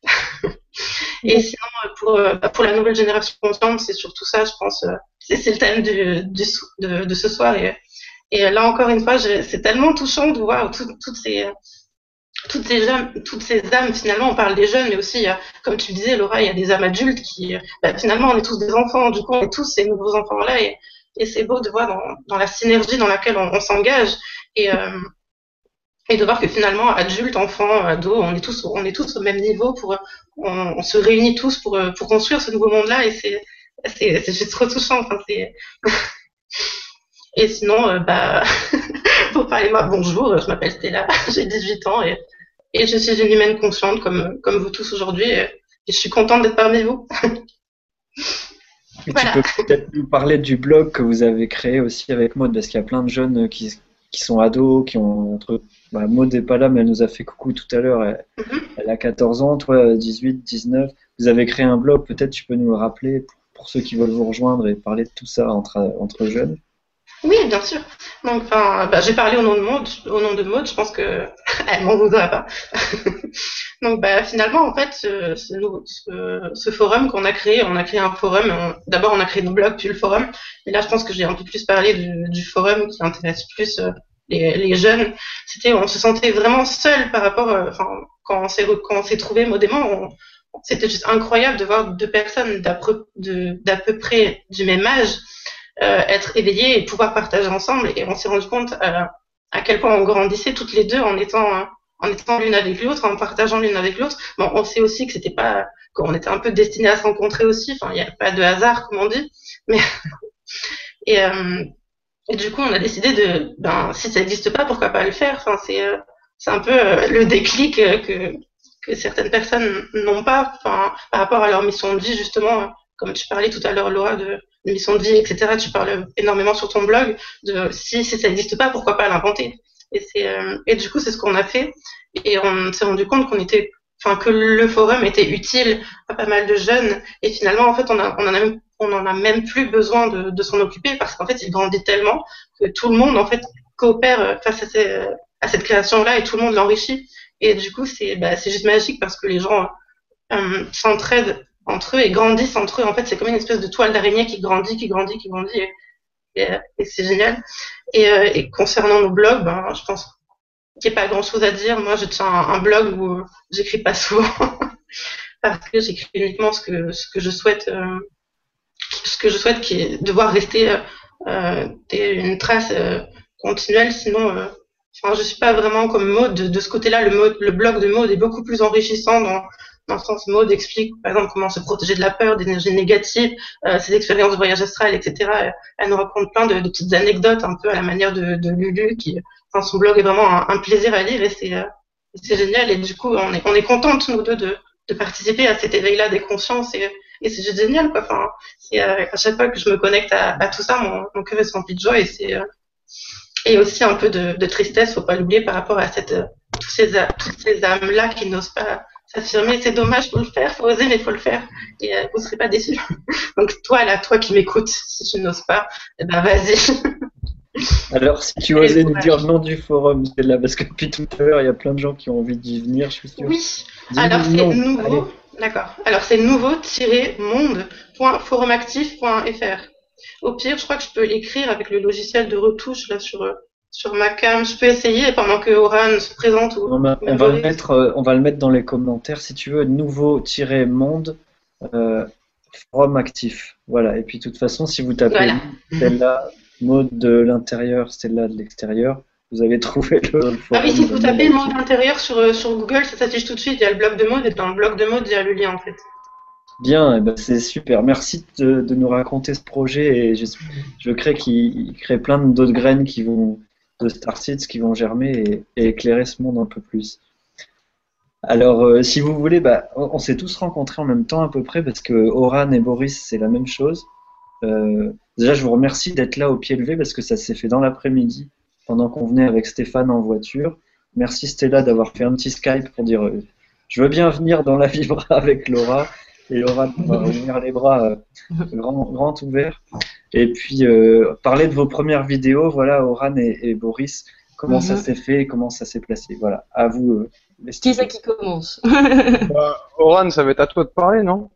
*laughs* et sinon, pour, euh, pour la nouvelle génération consciente, c'est surtout ça, je pense. Euh, c'est le thème de, ce soir. Et, là, encore une fois, c'est tellement touchant de voir tout, toutes ces âmes, toutes ces âmes, finalement, on parle des jeunes, mais aussi, comme tu disais, Laura, il y a des âmes adultes qui, bah, finalement, on est tous des enfants, du coup, on est tous ces nouveaux enfants-là, et, c'est beau de voir dans, la synergie dans laquelle on s'engage, et, euh, et de voir que finalement, adultes, enfants, ados, on est tous, on est tous au même niveau pour, on, on se réunit tous pour, pour construire ce nouveau monde-là et c'est, c'est, c'est juste trop touchant. Enfin, c'est... *laughs* et sinon, euh, bah, *laughs* pour parler moi, bonjour, je m'appelle Stella, *laughs* j'ai 18 ans et, et je suis une humaine consciente comme, comme vous tous aujourd'hui et, et je suis contente d'être parmi vous. voilà. Tu peux peut-être nous parler du blog que vous avez créé aussi avec Maud, parce qu'il y a plein de jeunes qui, qui sont ados, qui ont entre. Bah, Maud n'est pas là, mais elle nous a fait coucou tout à l'heure. Elle, elle, a 14 ans, toi 18, 19. Vous avez créé un blog, peut-être tu peux nous le rappeler pour, pour, ceux qui veulent vous rejoindre et parler de tout ça entre, entre jeunes. Oui, bien sûr. Donc, enfin, bah, j'ai parlé au nom de Maud, au nom de Maud, je pense que *laughs* elle m'en voudra pas. *laughs* Donc, bah, finalement, en fait, ce, ce, forum qu'on a créé, on a créé un forum. D'abord, on a créé nos blogs, puis le forum. Et là, je pense que j'ai un peu plus parlé du, forum qui intéresse plus euh, les, jeunes. C'était, on se sentait vraiment seul par rapport, euh, enfin, quand on s'est quand on s'est trouvé modément, c'était juste incroyable de voir deux personnes d'à peu, près du même âge être éveillés et pouvoir partager ensemble. Et on s'est rendu compte euh, à quel point on grandissait toutes les deux en étant hein, en étant l'une avec l'autre, en partageant l'une avec l'autre. Bon, on sait aussi que c'était pas qu'on était un peu destiné à se rencontrer aussi. Enfin, il n'y a pas de hasard, comme on dit. Mais *laughs* et, euh, et du coup, on a décidé de, ben, si ça n'existe pas, pourquoi pas le faire? Enfin, c'est euh, c'est un peu euh, le déclic que que certaines personnes n'ont pas, enfin, par rapport à leur mission de vie justement. Comme tu parlais tout à l'heure, Laura, de mission de vie, etc. Tu parles énormément sur ton blog de si, si ça n'existe pas, pourquoi pas l'inventer. Et c'est euh, et du coup c'est ce qu'on a fait et on s'est rendu compte qu'on était, enfin que le forum était utile à pas mal de jeunes et finalement en fait on a on en a même on en a même plus besoin de, de s'en occuper parce qu'en fait il grandit tellement que tout le monde en fait coopère face à, ces, à cette création là et tout le monde l'enrichit et du coup c'est bah, c'est juste magique parce que les gens euh, s'entraident entre eux et grandissent entre eux. En fait, c'est comme une espèce de toile d'araignée qui grandit, qui grandit, qui grandit. Et, et c'est génial. Et, euh, et, concernant nos blogs, ben, je pense qu'il n'y a pas grand-chose à dire. Moi, je tiens un, blog où j'écris pas souvent *laughs* parce que j'écris uniquement ce que ce que je souhaite, euh, ce que je souhaite, qui est devoir rester euh, une trace euh, continuelle. Sinon, euh, enfin, je suis pas vraiment comme mode de, de ce côté-là. Le, mode, le blog de mode est beaucoup plus enrichissant dans dans le sens mode explique par exemple comment se protéger de la peur, d'énergie négative, euh, ses expériences de voyage astral, etc. Elle nous raconte plein de, petites anecdotes un peu à la manière de, Lulu, qui, enfin, son blog est vraiment un, plaisir à lire et c'est euh, génial. Et du coup, on est, on est contente, nous deux, de, participer à cet éveil-là des consciences et, et c'est génial quoi. Enfin, c'est à chaque fois que je me connecte à, tout ça, mon, cœur est rempli de joie et c'est et aussi un peu de, de tristesse, faut pas l'oublier par rapport à toutes ces âmes là qui n'osent pas s'affirmer. C'est dommage, faut le faire, faut oser, mais faut le faire. Et euh, vous serez pas déçus. *laughs* Donc toi là, toi qui m'écoutes, si tu n'oses pas, eh ben vas-y. *laughs* Alors, si tu osais nous dire le nom du forum, c'est là, parce que depuis tout à l'heure, il y a plein de gens qui ont envie d'y venir, je suis sûr. Oui, alors c'est nouveau. D'accord. Alors c'est nouveau-monde.forumactif.fr. Au pire, je crois que je peux l'écrire avec le logiciel de retouche là sur euh, sur ma cam. Je peux essayer pendant que Oran se présente. Ou, on, va le mettre, euh, on va le mettre dans les commentaires si tu veux. Nouveau-monde euh, forum actif. Voilà. Et puis de toute façon, si vous tapez celle-là, mode de l'intérieur, celle-là de l'extérieur, vous avez trouvé le. Ah oui, si vous tapez le mode d'intérieur sur, euh, sur Google, ça s'affiche tout de suite. Il y a le bloc de mode et dans le bloc de mode, il y a le lien en fait. Bien, eh ben c'est super. Merci de, de, nous raconter ce projet et je, je crée qu'il crée plein d'autres graines qui vont de Star Seeds qui vont germer et, éclairer ce monde un peu plus. Alors, euh, si vous voulez, bah, on, s'est tous rencontrés en même temps à peu près parce que Oran et Boris, c'est la même chose. Euh, déjà, je vous remercie d'être là au pied levé parce que ça s'est fait dans l'après-midi pendant qu'on venait avec Stéphane en voiture. Merci Stella d'avoir fait un petit Skype pour dire euh, je veux bien venir dans la vibra avec Laura et Laura va *laughs* ouvrir les bras grand, grand ouverts. Et puis, euh, parler de vos premières vidéos, voilà, Oran et, Boris, comment ça mhm. s'est fait, comment ça s'est placé. Voilà, à vous. Euh, qui c'est qui commence *laughs* bah, Oran, ça va être à toi de parler, non?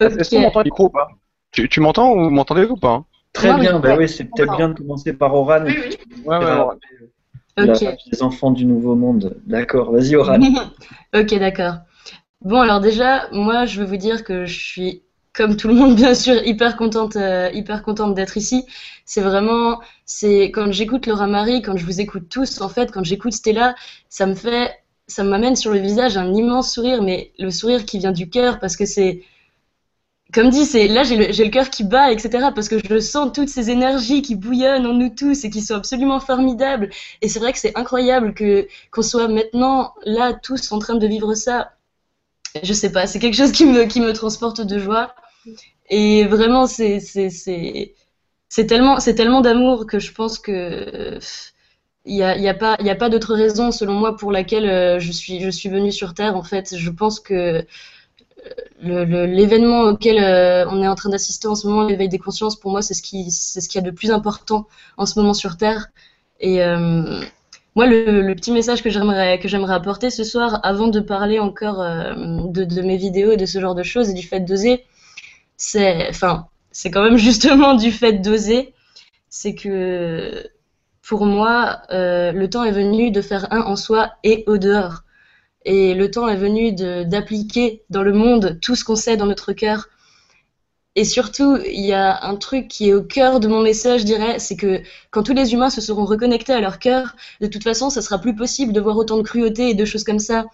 Est-ce que tu m'entends micro ou pas? Tu, m'entends ou m'entendez ou pas hein? Très bien, bah oui, c'est peut-être bien de commencer par Oran. Oui, oui. Ouais, ouais, Les enfants du nouveau monde. D'accord, vas-y Oran. *laughs* ok, d'accord. Bon, alors déjà, moi, je veux vous dire que je suis comme tout le monde, *laughs* bien sûr, hyper contente, euh, hyper contente d'être ici. C'est vraiment, c'est quand j'écoute Laura Marie, quand je vous écoute tous, en fait, quand j'écoute Stella, ça me fait, ça m'amène sur le visage un immense sourire, mais le sourire qui vient du cœur, parce que c'est, comme dit, c'est là j'ai le, le cœur qui bat, etc. Parce que je sens toutes ces énergies qui bouillonnent en nous tous et qui sont absolument formidables. Et c'est vrai que c'est incroyable que qu'on soit maintenant là tous en train de vivre ça. Je sais pas, c'est quelque chose qui me transporte de joie. Et vraiment, c'est tellement, tellement d'amour que je pense que il n'y a, a, pas, y a pas d'autre raison, selon moi, pour laquelle euh, je suis, je suis venue sur Terre. En fait, je pense que euh, l'événement auquel euh, on est en train d'assister en ce moment, l'éveil des consciences, pour moi, c'est ce qui, c'est ce qu'il y a de plus important en ce moment sur Terre. Et moi, le, petit message que j'aimerais que j'aimerais apporter ce soir, avant de parler encore de, de, mes vidéos et de ce genre de choses et du fait d'oser, c'est, enfin, c'est quand même *laughs* justement du fait d'oser, c'est que pour moi, euh, le temps est venu de faire un en soi et au dehors. Et le temps est venu d'appliquer dans le monde tout ce qu'on sait dans notre cœur. Et surtout, il y a un truc qui est au cœur de mon message, je dirais, c'est que quand tous les humains se seront reconnectés à leur cœur, de toute façon, ça sera plus possible de voir autant de cruauté et de choses comme ça.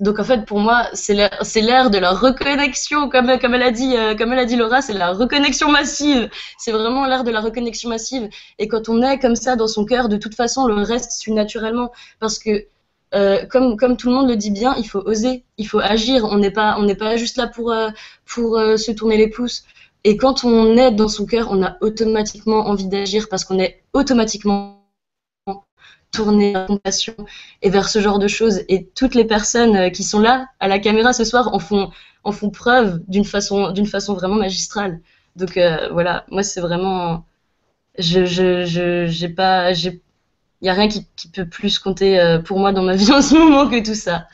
Donc en fait, pour moi, c'est l'ère de la reconnexion, comme, elle a dit, euh, comme elle a dit Laura, c'est la reconnexion massive. C'est vraiment l'ère de la reconnexion massive. Et quand on est comme ça dans son cœur, de toute façon, le reste suit naturellement. Parce que, euh, comme, tout le monde le dit bien, il faut oser, il faut agir. On n'est pas, juste là pour, euh, pour se tourner les pouces. Et quand on est dans son cœur, on a automatiquement envie d'agir parce qu'on est automatiquement tourner la compassion et vers ce genre de choses. Et toutes les personnes euh, qui sont là à la caméra ce soir en font, preuve d'une façon, vraiment magistrale. Donc euh, voilà, moi c'est vraiment, je, pas, il y a rien qui, peut plus compter euh, pour moi dans ma *laughs* vie en ce moment que tout ça.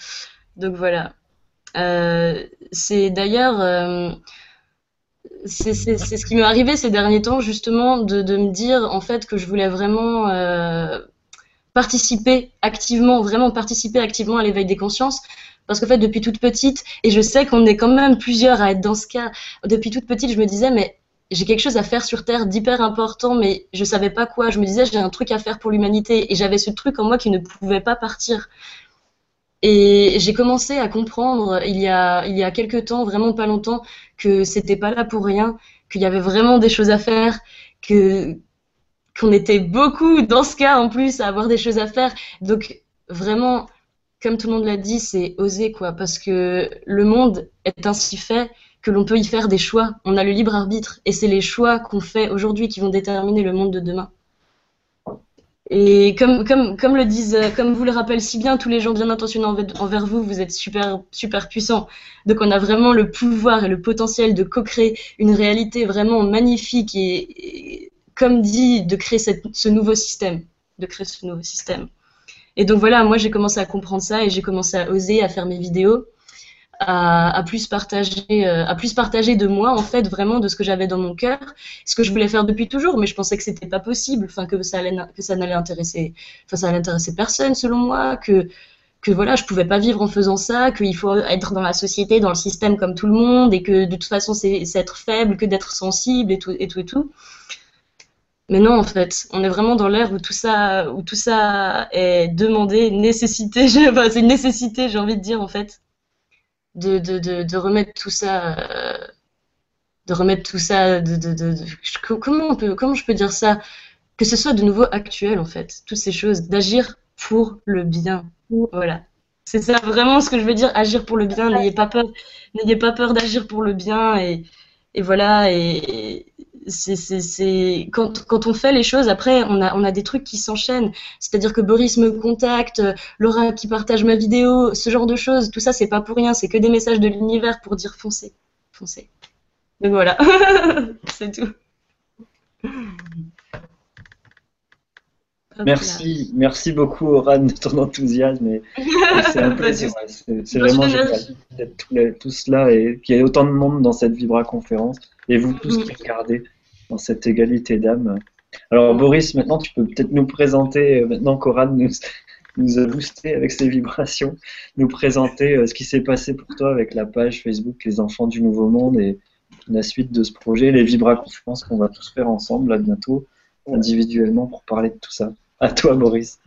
Donc voilà. c'est d'ailleurs c'est ce qui m'est arrivé ces derniers temps, justement, de, me dire en fait que je voulais vraiment participer activement, vraiment participer activement à l'éveil des consciences. Parce qu'en fait, depuis toute petite, et je sais qu'on est quand même plusieurs à être dans ce cas, depuis toute petite, je me disais, mais j'ai quelque chose à faire sur Terre d'hyper important, mais je savais pas quoi. Je me disais, j'ai un truc à faire pour l'humanité. Et j'avais ce truc en moi qui ne pouvait pas partir. Et j'ai commencé à comprendre il y a, il quelques temps, vraiment pas longtemps, que c'était pas là pour rien, qu'il y avait vraiment des choses à faire, que, qu'on était beaucoup dans ce cas en plus à avoir des choses à faire. Donc vraiment, comme tout le monde l'a dit, c'est oser quoi, parce que le monde est ainsi fait que l'on peut y faire des choix. On a le libre arbitre et c'est les choix qu'on fait aujourd'hui qui vont déterminer le monde de demain. Et comme, comme, comme le disent, comme vous le rappellent si bien tous les gens bien intentionnés envers vous, vous êtes super, super puissants. Donc on a vraiment le pouvoir et le potentiel de co-créer une réalité vraiment magnifique et, comme dit, de créer ce nouveau système, de créer ce nouveau système. Et donc voilà, moi j'ai commencé à comprendre ça et j'ai commencé à oser, à faire mes vidéos à, plus partager, euh, à plus partager de moi en fait vraiment de ce que j'avais dans mon cœur, ce que je voulais faire depuis toujours, mais je pensais que c'était pas possible, enfin que ça n'allait intéresser, enfin ça intéresser personne selon moi, que que voilà, je pouvais pas vivre en faisant ça, qu'il faut être dans la société, dans le système comme tout le monde, et que de toute façon c'est être faible que d'être sensible et tout et tout et tout. Mais non, en fait, on est vraiment dans l'ère où tout ça, où tout ça est demandé, nécessité. *laughs* C'est une nécessité, j'ai envie de dire en fait de, de, de, remettre tout ça, euh, de remettre tout ça, de, comment on peut, comment je peux dire ça, que ce soit de nouveau actuel en fait, toutes ces choses, d'agir pour le bien, voilà. C'est ça vraiment ce que je veux dire, agir pour le bien. N'ayez pas peur, n'ayez pas peur d'agir pour le bien et, et voilà et, c'est quand, quand, on fait les choses, après, on a, on a des trucs qui s'enchaînent. C'est-à-dire que Boris me contacte, Laura qui partage ma vidéo, ce genre de choses. Tout ça, c'est pas pour rien. C'est que des messages de l'univers pour dire foncez, foncez. Donc voilà, *laughs* c'est tout. Merci, merci beaucoup Oran de ton enthousiasme. C'est un *laughs* plaisir. c'est vraiment génial d'être tous là et qu'il y ait autant de monde dans cette Vibra conférence et vous tous qui regardez dans cette égalité d'âme. Alors Boris, maintenant tu peux peut-être nous présenter, euh, maintenant qu'Oran nous, *laughs* nous a boosté avec ses vibrations, nous présenter euh, ce qui s'est passé pour toi avec la page Facebook Les Enfants du Nouveau Monde et la suite de ce projet, les Vibra Conférences qu'on va tous faire ensemble là bientôt, individuellement pour parler de tout ça. À toi Boris.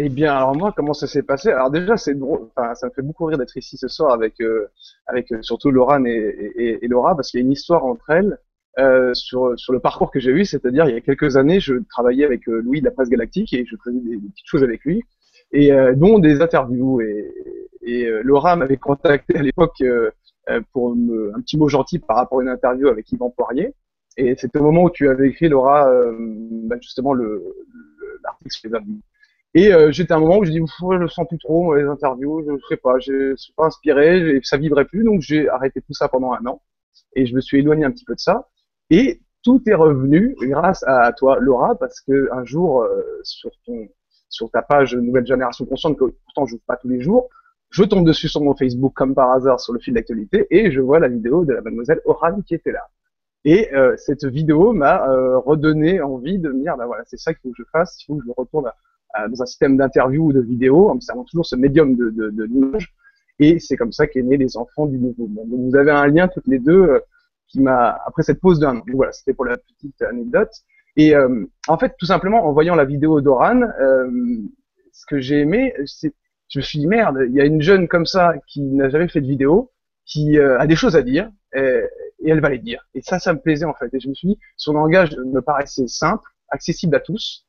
Eh bien, alors moi, comment ça s'est passé? Alors déjà, c'est drôle. Enfin, ça me fait beaucoup rire d'être ici ce soir avec, euh, avec surtout Laurent et, et, et Laura, parce qu'il y a une histoire entre elles. Euh, sur, sur le parcours que j'ai eu, c'est-à-dire il y a quelques années, je travaillais avec euh, Louis de la presse galactique et je faisais des, petites choses avec lui, et euh, dont des interviews. Et, et Laura m'avait contacté à l'époque pour me, un petit mot gentil par rapport à une interview avec Yvan Poirier. Et c'était au moment où tu avais écrit, Laura, bah, justement l'article sur les interviews. Et j'étais à un moment où je dis, je le sens plus trop, les interviews, je sais pas, je suis pas inspiré, ça vibrait plus, donc j'ai arrêté tout ça pendant un an. Et je me suis éloigné un petit peu de ça. Et tout est revenu grâce à toi, Laura, parce que un jour, euh, sur ton, sur ta page Nouvelle Génération Consciente, que pourtant je pas tous les jours, je tombe dessus sur mon Facebook comme par hasard sur le fil d'actualité et je vois la vidéo de la mademoiselle Oran qui était là. Et euh, cette vidéo m'a euh, redonné envie de me dire, bah voilà, c'est ça qu'il faut que je fasse, il faut que je retourne dans un système d'interview ou de vidéo, en servant toujours ce médium de, de, de l'image. Et c'est comme ça qu'est né les enfants du nouveau monde. Donc vous avez un lien toutes les deux qui m'a après cette pause d'un an. voilà, c'était pour la petite anecdote. Et euh, en fait, tout simplement, en voyant la vidéo d'Oran, euh, ce que j'ai aimé, c'est, je me suis dit merde, il y a une jeune comme ça qui n'a jamais fait de vidéo, qui euh, a des choses à dire, et, elle va les dire. Et ça, ça me plaisait en fait. Et je me suis dit, son langage me paraissait simple, accessible à tous.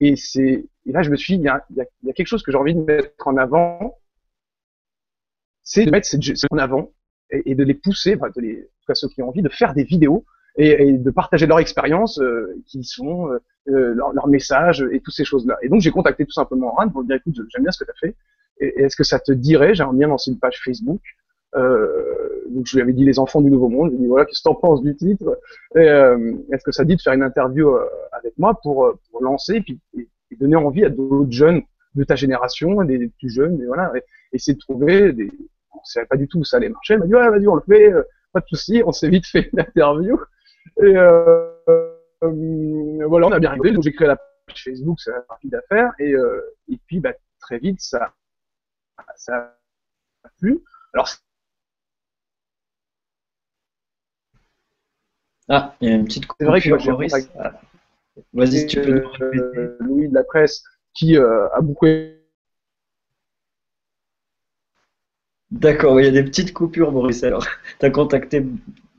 Et c'est, là, je me suis dit, il y a, il y a, quelque chose que j'ai envie de mettre en avant, c'est de mettre cette, en avant et, et de les pousser, de les, à ceux qui ont envie de faire des vidéos et, et de partager leur expérience, euh, qui sont euh leurs leur messages et toutes ces choses-là. Et donc j'ai contacté tout simplement Rand pour lui dire écoute, j'aime bien ce que tu as fait. Est-ce que ça te dirait J'aimerais bien lancer une page Facebook. Euh, donc je lui avais dit les enfants du nouveau monde. Je lui ai dit voilà qu'est-ce que t'en penses du titre? Euh, Est-ce que ça dit de faire une interview avec moi pour, pour lancer et puis et, donner envie à d'autres jeunes de ta génération, des plus jeunes, et voilà, et essayer de trouver des. On savait pas du tout où ça allait marcher. Elle m'a dit ouais vas-y on le fait pas de souci, on s'est vite fait une interview. Et euh, euh, voilà, on a bien rigolé. Donc j'ai créé la page Facebook, c'est rapide à faire. Et, euh, et puis bah, très vite, ça, ça a plu. Alors Ah, il y a une petite C'est vrai que ah. Vas-y, si tu peux. Euh, Louis de la presse qui euh, a beaucoup D'accord, il y a des petites coupures, Maurice. Alors, *laughs* tu as contacté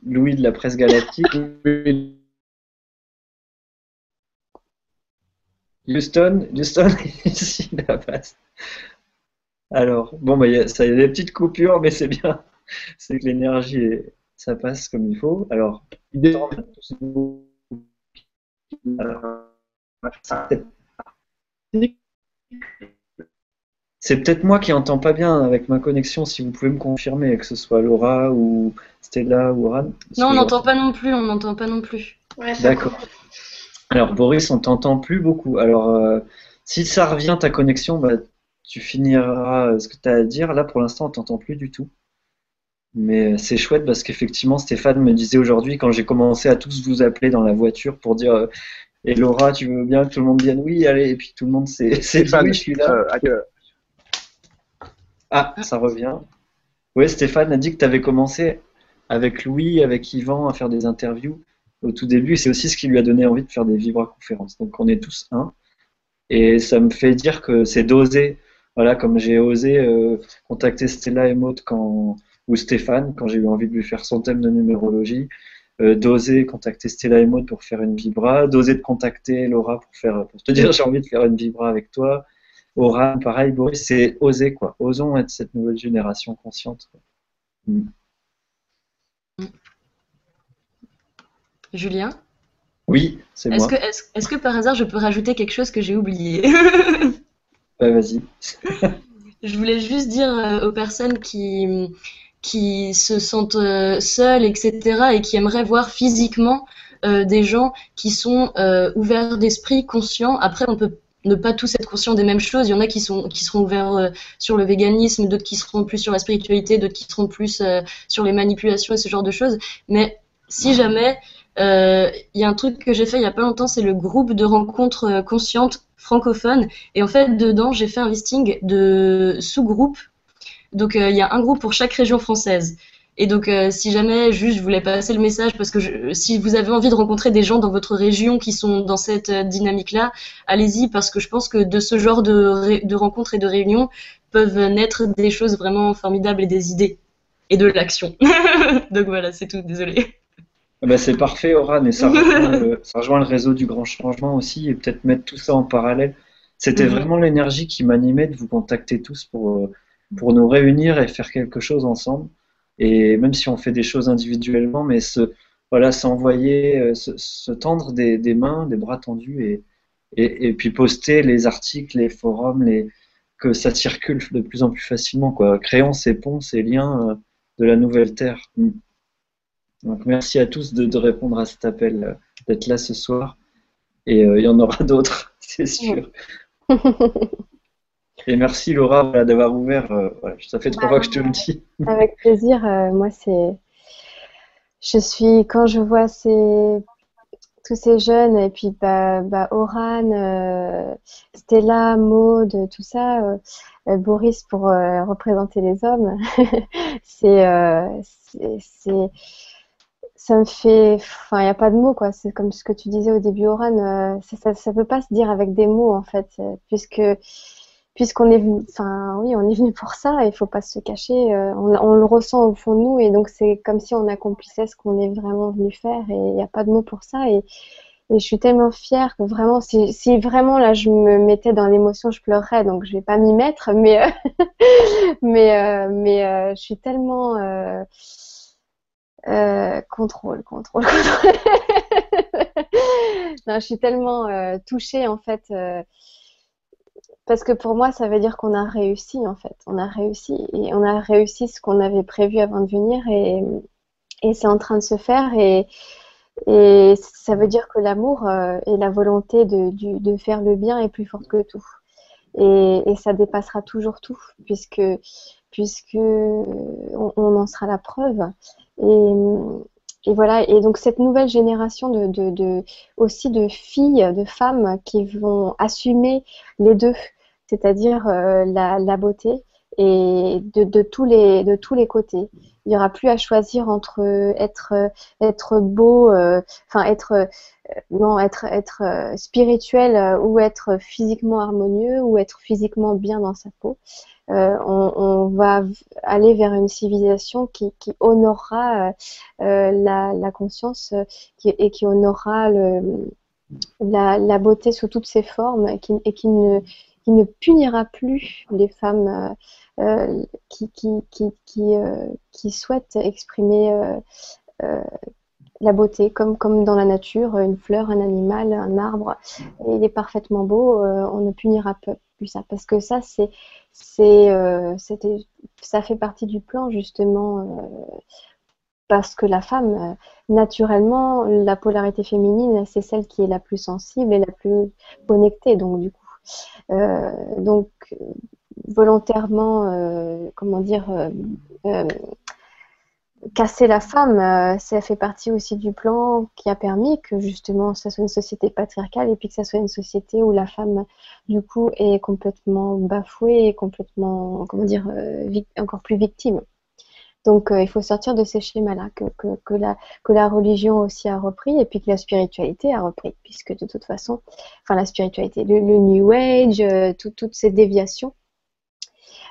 Louis de la presse galactique. *laughs* Houston, Houston, *laughs* ici la passe. Alors, bon, bah, ça, y a des petites coupures, mais c'est bien. C'est que l'énergie est, ça passe comme il faut. Alors, c'est peut-être moi qui entends pas bien avec ma connexion, si vous pouvez me confirmer, que ce soit Laura ou Stella ou Oran. Non, on n'entend pas non plus, on n'entend pas non plus. D'accord. Alors Boris, on t'entend plus beaucoup. Alors euh, si ça revient ta connexion, bah, tu finiras ce que tu as à dire. Là pour l'instant on t'entend plus du tout. Mais c'est chouette parce qu'effectivement Stéphane me disait aujourd'hui quand j'ai commencé à tous vous appeler dans la voiture pour dire euh, et Laura tu veux bien que tout le monde vienne? Oui allez et puis tout le monde c'est oui je suis là. Euh, ah ça revient. Oui Stéphane a dit que tu avais commencé avec Louis, avec Yvan à faire des interviews au tout début. C'est aussi ce qui lui a donné envie de faire des vibra-conférences. Donc on est tous un. Et ça me fait dire que c'est d'oser. Voilà, comme j'ai osé euh, contacter Stella et Maud quand, ou Stéphane quand j'ai eu envie de lui faire son thème de numérologie, euh, d'oser contacter Stella et Maud pour faire une vibra, d'oser de contacter Laura pour faire pour te dire *laughs* j'ai envie de faire une vibra avec toi. Aura, pareil, Boris, c'est oser quoi. Osons être cette nouvelle génération consciente. Mm. Julien? Oui, c'est moi. Est-ce que, par hasard je peux rajouter quelque chose que j'ai oublié? Vas-y. *laughs* je voulais juste dire euh, aux personnes qui, qui se sentent euh, seules, etc., et qui aimeraient voir physiquement euh, des gens qui sont ouverts d'esprit, conscients. Après, on peut ne pas tous être conscients des mêmes choses. Il y en a qui, sont, qui seront ouverts sur le véganisme, d'autres qui seront plus sur la spiritualité, d'autres qui seront plus sur les manipulations et ce genre de choses. Mais si jamais euh, il y a un truc que j'ai fait il y a pas longtemps, c'est le groupe de rencontres euh, conscientes francophones. Et en fait, dedans, j'ai fait un listing de sous-groupes. Donc, euh, il y a un groupe pour chaque région française. Et donc, si jamais juste je voulais passer le message, parce que si vous avez envie de rencontrer des gens dans votre région qui sont dans cette dynamique-là, allez-y, parce que je pense que de ce genre de, de rencontres et de réunions peuvent naître des choses vraiment formidables et des idées et de l'action. *laughs* donc voilà, c'est tout, désolé. Eh ben, c'est parfait, Oran, et ça rejoint, le, réseau du grand changement aussi, et peut-être mettre tout ça en parallèle. C'était mhm. vraiment l'énergie qui m'animait de vous contacter tous pour, euh, pour nous réunir et faire quelque chose ensemble. Et même si on fait des choses individuellement, mais se, voilà, s'envoyer, euh, se, tendre des, mains, des bras tendus, et, et, puis poster les articles, les forums, les, que ça circule de plus en plus facilement. Quoi. Créons ces ponts, ces liens euh, de la nouvelle Terre. Donc merci à tous de, répondre à cet appel, euh, d'être là ce soir. Et il y en aura *laughs* d'autres, c'est sûr. *laughs* Et merci Laura d'avoir ouvert. Euh, ça fait trois bah, fois que je te le dis. Avec plaisir. moi, c'est. Je suis. Quand je vois ces... tous ces jeunes, et puis bah, bah Oran, Stella, Maude, tout ça, Boris pour représenter les hommes, *laughs* c'est ça me fait. Enfin, il n'y a pas de mots, quoi. C'est comme ce que tu disais au début, Oran. Euh, ça ne peut pas se dire avec des mots, en fait, euh, puisque puisqu'on est venu, enfin oui, on est venu pour ça, il faut pas se cacher, euh, on, le ressent au fond de nous et donc c'est comme si on accomplissait ce qu'on est vraiment venu faire et il n'y a pas de mots pour ça et, je suis tellement fière que vraiment, si, vraiment là je me mettais dans l'émotion, je pleurerais, donc je vais pas m'y mettre, mais *laughs* mais mais je suis tellement euh, contrôle, contrôle, *laughs* contrôle. je suis tellement euh, touchée en fait. Euh, parce que pour moi, ça veut dire qu'on a réussi en fait. On a réussi et on a réussi ce qu'on avait prévu avant de venir et, et c'est en train de se faire et, et ça veut dire que l'amour et la volonté de, de, faire le bien est plus forte que tout. Et, et ça dépassera toujours tout puisque puisque on, en sera la preuve. Et, voilà, et donc cette nouvelle génération de, aussi de filles, de femmes qui vont assumer les deux, c'est-à-dire euh, la, beauté et de, tous les, de tous les côtés. Il n'y aura plus à choisir entre être, être beau, euh, enfin être, euh, non, être, être spirituel ou être physiquement harmonieux ou être physiquement bien dans sa peau. Euh, on, va aller vers une civilisation qui, honorera euh, euh, la, conscience et qui honorera la, beauté sous toutes ses formes et qui, ne, ne punira plus les femmes qui, qui, qui, qui, qui, souhaitent exprimer la beauté, comme, comme dans la nature, une fleur, un animal, un arbre, il est parfaitement beau, on ne punira plus ça. Parce que ça, c'est, c'est, ça fait partie du plan, justement, parce que la femme, euh, naturellement, la polarité féminine, c'est celle qui est la plus sensible et la plus connectée, donc du coup. Euh, donc, volontairement, euh, comment dire, casser la femme, ça fait partie aussi du plan qui a permis que justement ça soit une société patriarcale et puis que ça soit une société où la femme, du coup, est complètement bafouée et complètement, comment dire, encore plus victime. Donc euh, il faut sortir de ces schémas-là que, que, la, que la religion aussi a repris et puis que la spiritualité a repris, puisque de toute façon, enfin la spiritualité, le, New Age, euh, toutes ces déviations.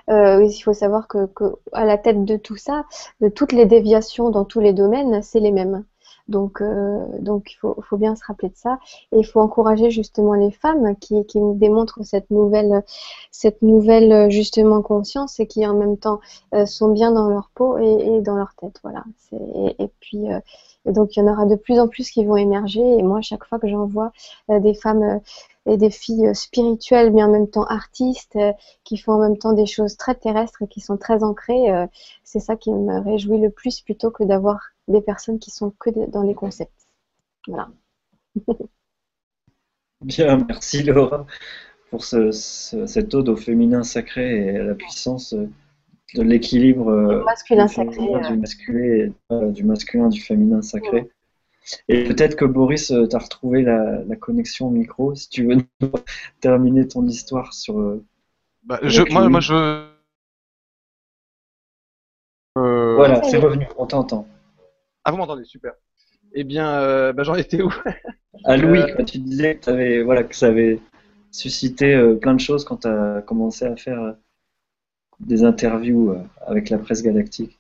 Euh, il faut savoir que, que, à la tête de tout ça, de toutes les déviations dans tous les domaines, c'est les mêmes. Donc, euh, donc il faut, faut, bien se rappeler de ça. Et il faut encourager justement les femmes qui, qui nous démontrent cette nouvelle, cette nouvelle justement conscience et qui en même temps euh, sont bien dans leur peau et, et dans leur tête. Voilà. Et, et, puis, euh, et donc il y en aura de plus en plus qui vont émerger. Et moi, chaque fois que j'en vois euh, des femmes et des filles spirituelles, mais en même temps artistes, qui font en même temps des choses très terrestres et qui sont très ancrées, c'est ça qui me réjouit le plus plutôt que d'avoir des personnes qui sont que dans les concepts. Voilà. *laughs* Bien, merci Laura pour cette ode au féminin sacré et à la puissance de l'équilibre euh, masculin sacré, du, masculin, euh, du masculin du féminin sacré. Et peut-être que Boris, euh, tu as retrouvé la, connexion au micro, si tu veux *laughs* terminer ton histoire sur. Bah, je, moi, moi, je. Voilà, c'est revenu, on t'entend. Ah, vous m'entendez, super. Eh bien, euh, bah, j'en étais où? À Louis, euh, quand tu disais que, avais, voilà, que ça avait suscité euh, plein de choses quand tu as commencé à faire des interviews avec la presse galactique.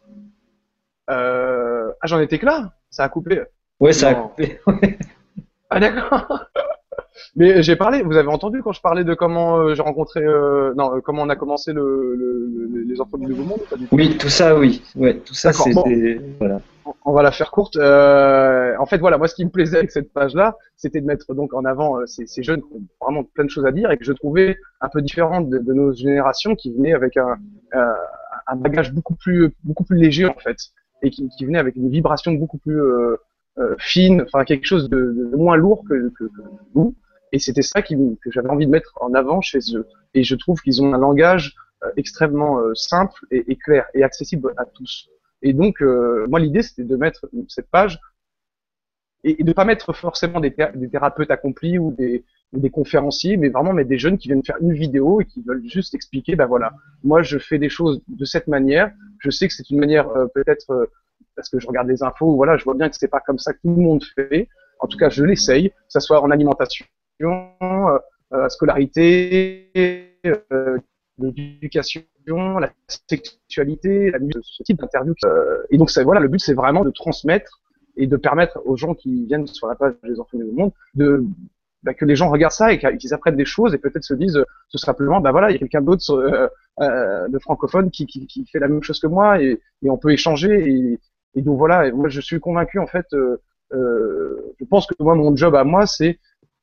ah, j'en étais que là? Ça a coupé Ouais, ça a coupé. *laughs* ah, d'accord. Mais j'ai parlé, vous avez entendu quand je parlais de comment j'ai rencontré, non, comment on a commencé le, les enfants du Nouveau Monde Oui, tout ça, oui. Ouais, tout ça, c'était. Voilà on va la faire courte. Euh, en fait, voilà, moi, ce qui me plaisait avec cette page-là, c'était de mettre donc en avant euh, ces, jeunes qui ont vraiment plein de choses à dire et que je trouvais un peu différentes de, nos générations qui venaient avec un, euh, un, bagage beaucoup plus beaucoup plus léger en fait et qui, qui venaient avec une vibration beaucoup plus euh, fine, enfin quelque chose de, de moins lourd que, que, nous. Et c'était ça que j'avais envie de mettre en avant chez eux. Et je trouve qu'ils ont un langage extrêmement simple et, clair et accessible à tous. Et donc, euh, moi, l'idée, c'était de mettre cette page et, de pas mettre forcément des, thérapeutes accomplis ou des, conférenciers, mais vraiment mettre des jeunes qui viennent faire une vidéo et qui veulent juste expliquer, ben voilà, moi, je fais des choses de cette manière. Je sais que c'est une manière euh, peut-être euh, parce que je regarde les infos, voilà, je vois bien que c'est pas comme ça que tout le monde fait. En tout cas, je l'essaye, que ce soit en alimentation, euh, scolarité, l'éducation la sexualité, la musique, ce type d'interview. Euh, et donc, voilà, le but, c'est vraiment de transmettre et de permettre aux gens qui viennent sur la page des enfants du monde de bah, que les gens regardent ça et qu'ils apprennent des choses et peut-être se disent tout simplement, bah voilà, il y a quelqu'un d'autre euh, euh, de francophone qui, fait la même chose que moi et, on peut échanger. Et, donc voilà, moi je suis convaincu en fait. Euh, euh, je pense que moi mon job à moi c'est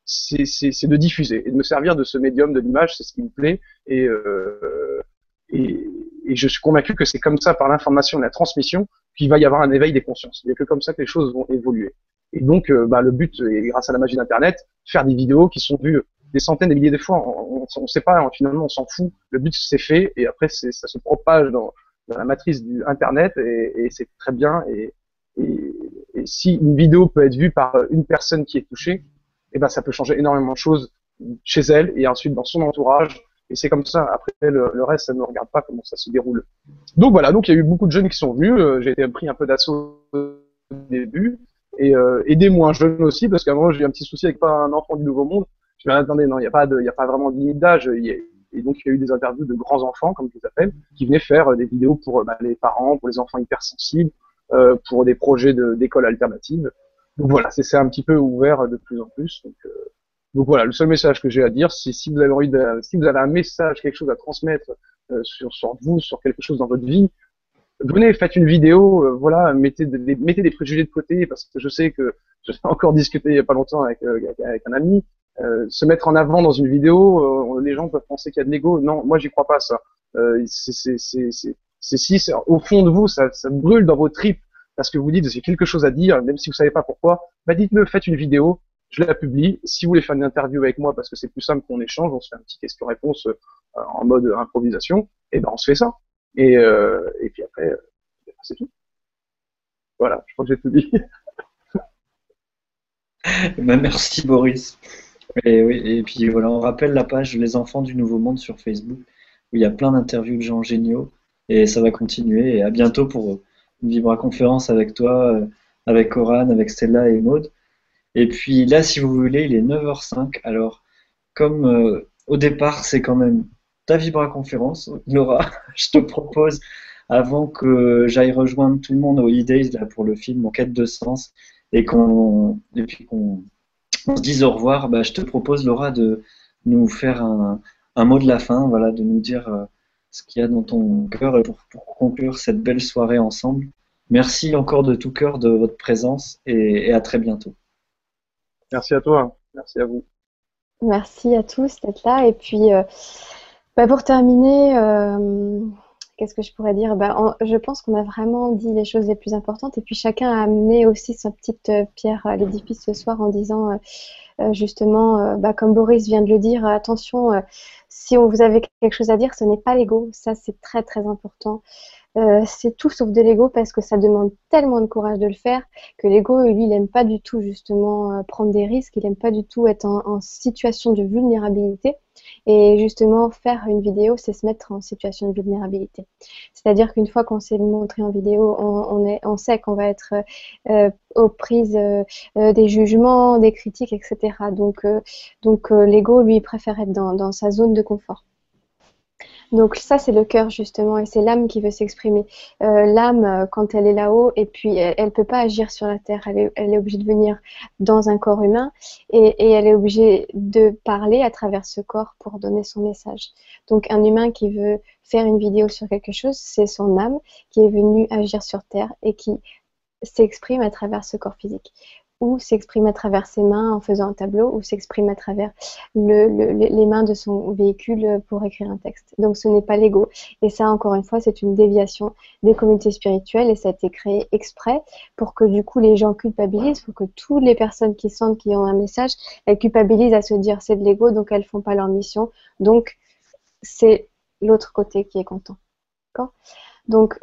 c'est de diffuser et de me servir de ce médium de l'image, c'est ce qui me plaît et euh, et, et je suis convaincu que c'est comme ça, par l'information et la transmission, qu'il va y avoir un éveil des consciences. Il n'y a que comme ça que les choses vont évoluer. Et donc, euh, bah, le but, est, grâce à la magie d'Internet, faire des vidéos qui sont vues des centaines et milliers de fois. On ne sait pas, finalement, on s'en fout. Le but, c'est fait, et après, ça se propage dans, dans, la matrice du Internet, et, et c'est très bien. Et, et, et, si une vidéo peut être vue par une personne qui est touchée, eh ben, ça peut changer énormément de choses chez elle, et ensuite dans son entourage, et c'est comme ça. Après, le, reste, ça ne regarde pas comment ça se déroule. Donc voilà, donc il y a eu beaucoup de jeunes qui sont venus. Euh, j'ai été pris un peu d'assaut au début. Et, euh, et des moins jeunes aussi, parce qu'à un j'ai eu un petit souci avec pas un enfant du Nouveau Monde. Je me attendez, non, il n'y a, pas de, y a pas vraiment de limite d'âge. Et donc, il y a eu des interviews de grands enfants, comme je les appelle, qui venaient faire euh, des vidéos pour bah, les parents, pour les enfants hypersensibles, euh, pour des projets d'école alternative. Donc voilà, c'est un petit peu ouvert de plus en plus. Donc, euh, Donc voilà, le seul message que j'ai à dire, c'est si vous avez envie de, si vous avez un message, quelque chose à transmettre euh, sur, sur vous, sur quelque chose dans votre vie, venez, faites une vidéo, euh, voilà, mettez des, mettez des préjugés de côté parce que je sais que *laughs* j'ai encore discuté il y a pas longtemps avec, euh, avec un ami, se mettre en avant dans une vidéo, les gens peuvent penser qu'il y a de l'ego. Non, moi j'y crois pas ça. c'est si au fond de vous, ça, ça brûle dans vos tripes parce que vous dites j'ai quelque chose à dire, même si vous savez pas pourquoi, bah dites-le, faites une vidéo, je la publie. Si vous voulez faire une interview avec moi parce que c'est plus simple qu'on échange, on se fait un petit question-réponse en mode improvisation, et ben on se fait ça. Et, euh, et puis après, euh, c'est tout. Voilà, je crois que j'ai tout dit. *laughs* ben, merci Boris. Et, oui, et puis voilà, on rappelle la page Les Enfants du Nouveau Monde sur Facebook, où il y a plein d'interviews de gens géniaux, et ça va continuer. Et à bientôt pour une Vibra conférence avec toi, euh, avec Coran, avec Stella et Maud. Et puis là, si vous voulez, il est 9h05. Alors, comme au départ, c'est quand même ta Vibra conférence, Laura, *laughs* je te propose, avant que j'aille rejoindre tout le monde au E-Days pour le film En quête de sens, et qu'on se dise au revoir, bah, je te propose, Laura, de nous faire un, mot de la fin, voilà, de nous dire euh, ce qu'il y a dans ton cœur pour, pour, conclure cette belle soirée ensemble. Merci encore de tout cœur de votre présence et, à très bientôt. Merci à toi, merci à vous. Merci à tous d'être là et puis euh, bah, pour terminer, euh, qu'est-ce que je pourrais dire? Bah, Je pense qu'on a vraiment dit les choses les plus importantes et puis chacun a amené aussi sa petite euh, pierre à l'édifice ce soir en disant euh, justement, bah, comme Boris vient de le dire, attention, si vous avez quelque chose à dire, ce n'est pas l'ego, ça c'est très très important. Euh, c'est tout sauf de l'ego parce que ça demande tellement de courage de le faire que l'ego, lui, il n'aime pas du tout justement euh, prendre des risques, il n'aime pas du tout être en, situation de vulnérabilité. Et justement, faire une vidéo, c'est se mettre en situation de vulnérabilité. C'est-à-dire qu'une fois qu'on s'est montré en vidéo, on, sait qu'on va être euh, aux prises des jugements, des critiques, etc. Donc, l'ego, lui, préfère être dans sa zone de confort. Donc ça, c'est le cœur justement, et c'est l'âme qui veut s'exprimer. Euh, l'âme, euh, quand elle est là-haut, et puis elle ne peut pas agir sur la terre, elle est, obligée de venir dans un corps humain, et, elle est obligée de parler à travers ce corps pour donner son message. Donc un humain qui veut faire une vidéo sur quelque chose, c'est son âme qui est venue agir sur terre et qui s'exprime à travers ce corps physique ou s'exprime à travers ses mains en faisant un tableau, ou s'exprime à travers les mains de son véhicule pour écrire un texte. Donc ce n'est pas l'ego. Et ça, encore une fois, c'est une déviation des communautés spirituelles et ça a été créé exprès pour que du coup les gens culpabilisent, pour que toutes les personnes qui sentent qu'ils ont un message, elles culpabilisent à se dire c'est de l'ego, donc elles font pas leur mission. Donc c'est l'autre côté qui est content. Donc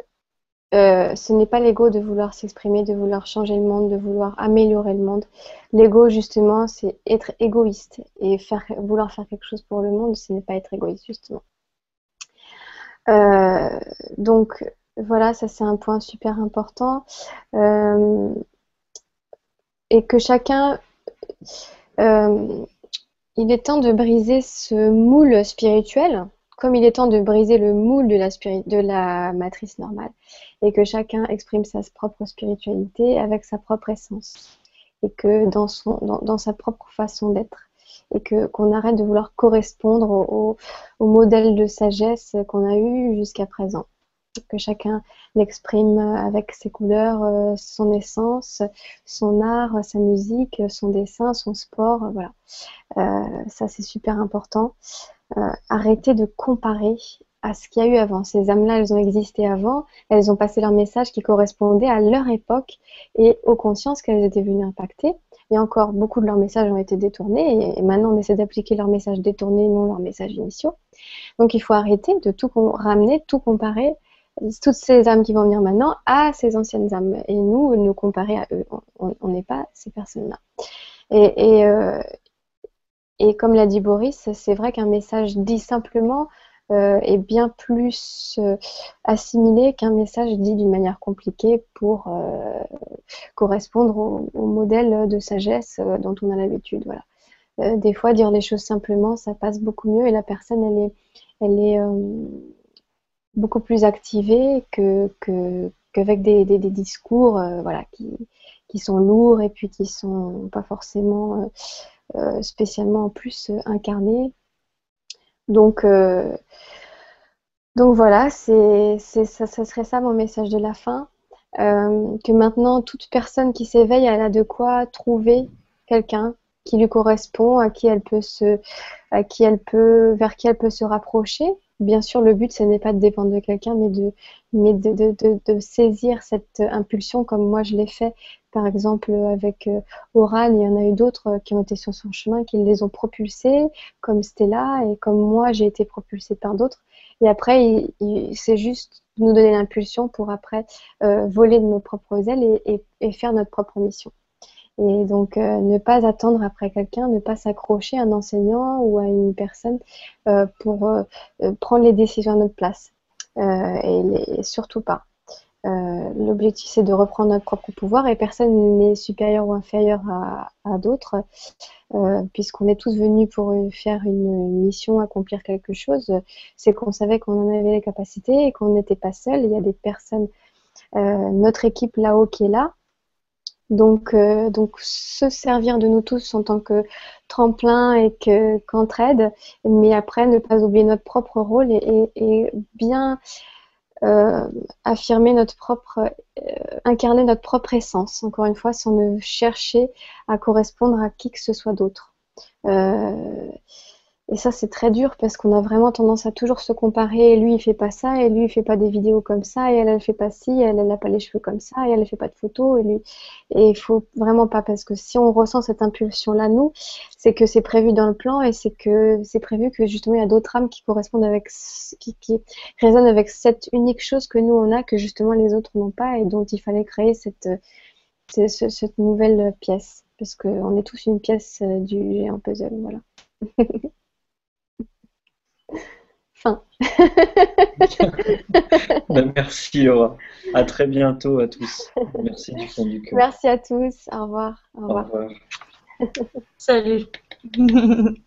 euh, ce n'est pas l'ego de vouloir s'exprimer, de vouloir changer le monde, de vouloir améliorer le monde. L'ego, justement, c'est être égoïste. Et vouloir faire quelque chose pour le monde, ce n'est pas être égoïste, justement. Euh, donc, voilà, ça c'est un point super important. Euh, et que chacun... il est temps de briser ce moule spirituel comme il est temps de briser le moule de la, matrice normale et que chacun exprime sa propre spiritualité avec sa propre essence et que dans, son, dans, sa propre façon d'être et que qu'on arrête de vouloir correspondre au, au, modèle de sagesse qu'on a eu jusqu'à présent que chacun l'exprime avec ses couleurs, euh, son essence, son art, sa musique, son dessin, son sport, voilà. Euh, ça c'est super important. Euh, arrêter de comparer à ce qu'il y a eu avant. Ces âmes-là, elles ont existé avant, elles ont passé leur message qui correspondait à leur époque et aux consciences qu'elles étaient venues impacter. Et encore, beaucoup de leurs messages ont été détournés et maintenant on essaie d'appliquer leurs messages détournés, non leurs messages initiaux. Donc il faut arrêter de tout ramener, tout comparer, toutes ces âmes qui vont venir maintenant à ces anciennes âmes et nous, nous comparer à eux. On n'est pas ces personnes-là. Et, euh, et comme l'a dit Boris, c'est vrai qu'un message dit simplement euh, est bien plus euh, assimilé qu'un message dit d'une manière compliquée pour euh, correspondre au, modèle de sagesse dont on a l'habitude. Voilà. des fois, dire les choses simplement, ça passe beaucoup mieux et la personne, elle est, elle est beaucoup plus activée que, qu'avec des, des, discours voilà, qui, qui sont lourds et puis qui sont pas forcément spécialement en plus incarné. Donc, donc voilà, c'est, ça, ça, serait ça mon message de la fin. que maintenant, toute personne qui s'éveille, elle a de quoi trouver quelqu'un qui lui correspond, à qui elle peut se, vers qui elle peut se rapprocher. Bien sûr, le but, ce n'est pas de dépendre de quelqu'un, mais de, mais de, de, de, saisir cette impulsion comme moi je l'ai fait, par exemple avec euh, Oran, il y en a eu d'autres euh, qui ont été sur son chemin, qui les ont propulsés, comme Stella, et comme moi j'ai été propulsée par d'autres. Et après, c'est juste nous donner l'impulsion pour après euh, voler de nos propres ailes et, et, et, faire notre propre mission. Et donc, euh, ne pas attendre après quelqu'un, ne pas s'accrocher à un enseignant ou à une personne euh, pour euh, prendre les décisions à notre place. Et, surtout pas. L'objectif, c'est de reprendre notre propre pouvoir et personne n'est supérieur ou inférieur à, d'autres, puisqu'on est tous venus pour faire une mission, accomplir quelque chose. C'est qu'on savait qu'on en avait les capacités et qu'on n'était pas seul. Il y a des personnes, notre équipe là-haut qui est là, donc, euh, donc, se servir de nous tous en tant que tremplin et qu'entraide, mais après ne pas oublier notre propre rôle et, bien euh, affirmer notre propre, euh, incarner notre propre essence, encore une fois, sans ne chercher à correspondre à qui que ce soit d'autre. Et ça, c'est très dur parce qu'on a vraiment tendance à toujours se comparer. Lui, il fait pas ça, et lui, il fait pas des vidéos comme ça, et elle, elle fait pas ci, elle, elle a pas les cheveux comme ça, et elle, elle fait pas de photos. Et lui, et il faut vraiment pas parce que si on ressent cette impulsion-là, nous, c'est que c'est prévu dans le plan. Et c'est que c'est prévu que justement il y a d'autres âmes qui correspondent avec, qui, qui résonnent avec cette unique chose que nous on a que justement les autres n'ont pas et dont il fallait créer cette, cette, cette nouvelle pièce. Parce qu'on est tous une pièce euh, du géant puzzle, voilà. *laughs* Fin. *laughs* Ben, merci Laura. À très bientôt à tous. Merci du fond du cœur. Merci à tous. Au revoir. Au revoir. Au revoir. Salut. *laughs*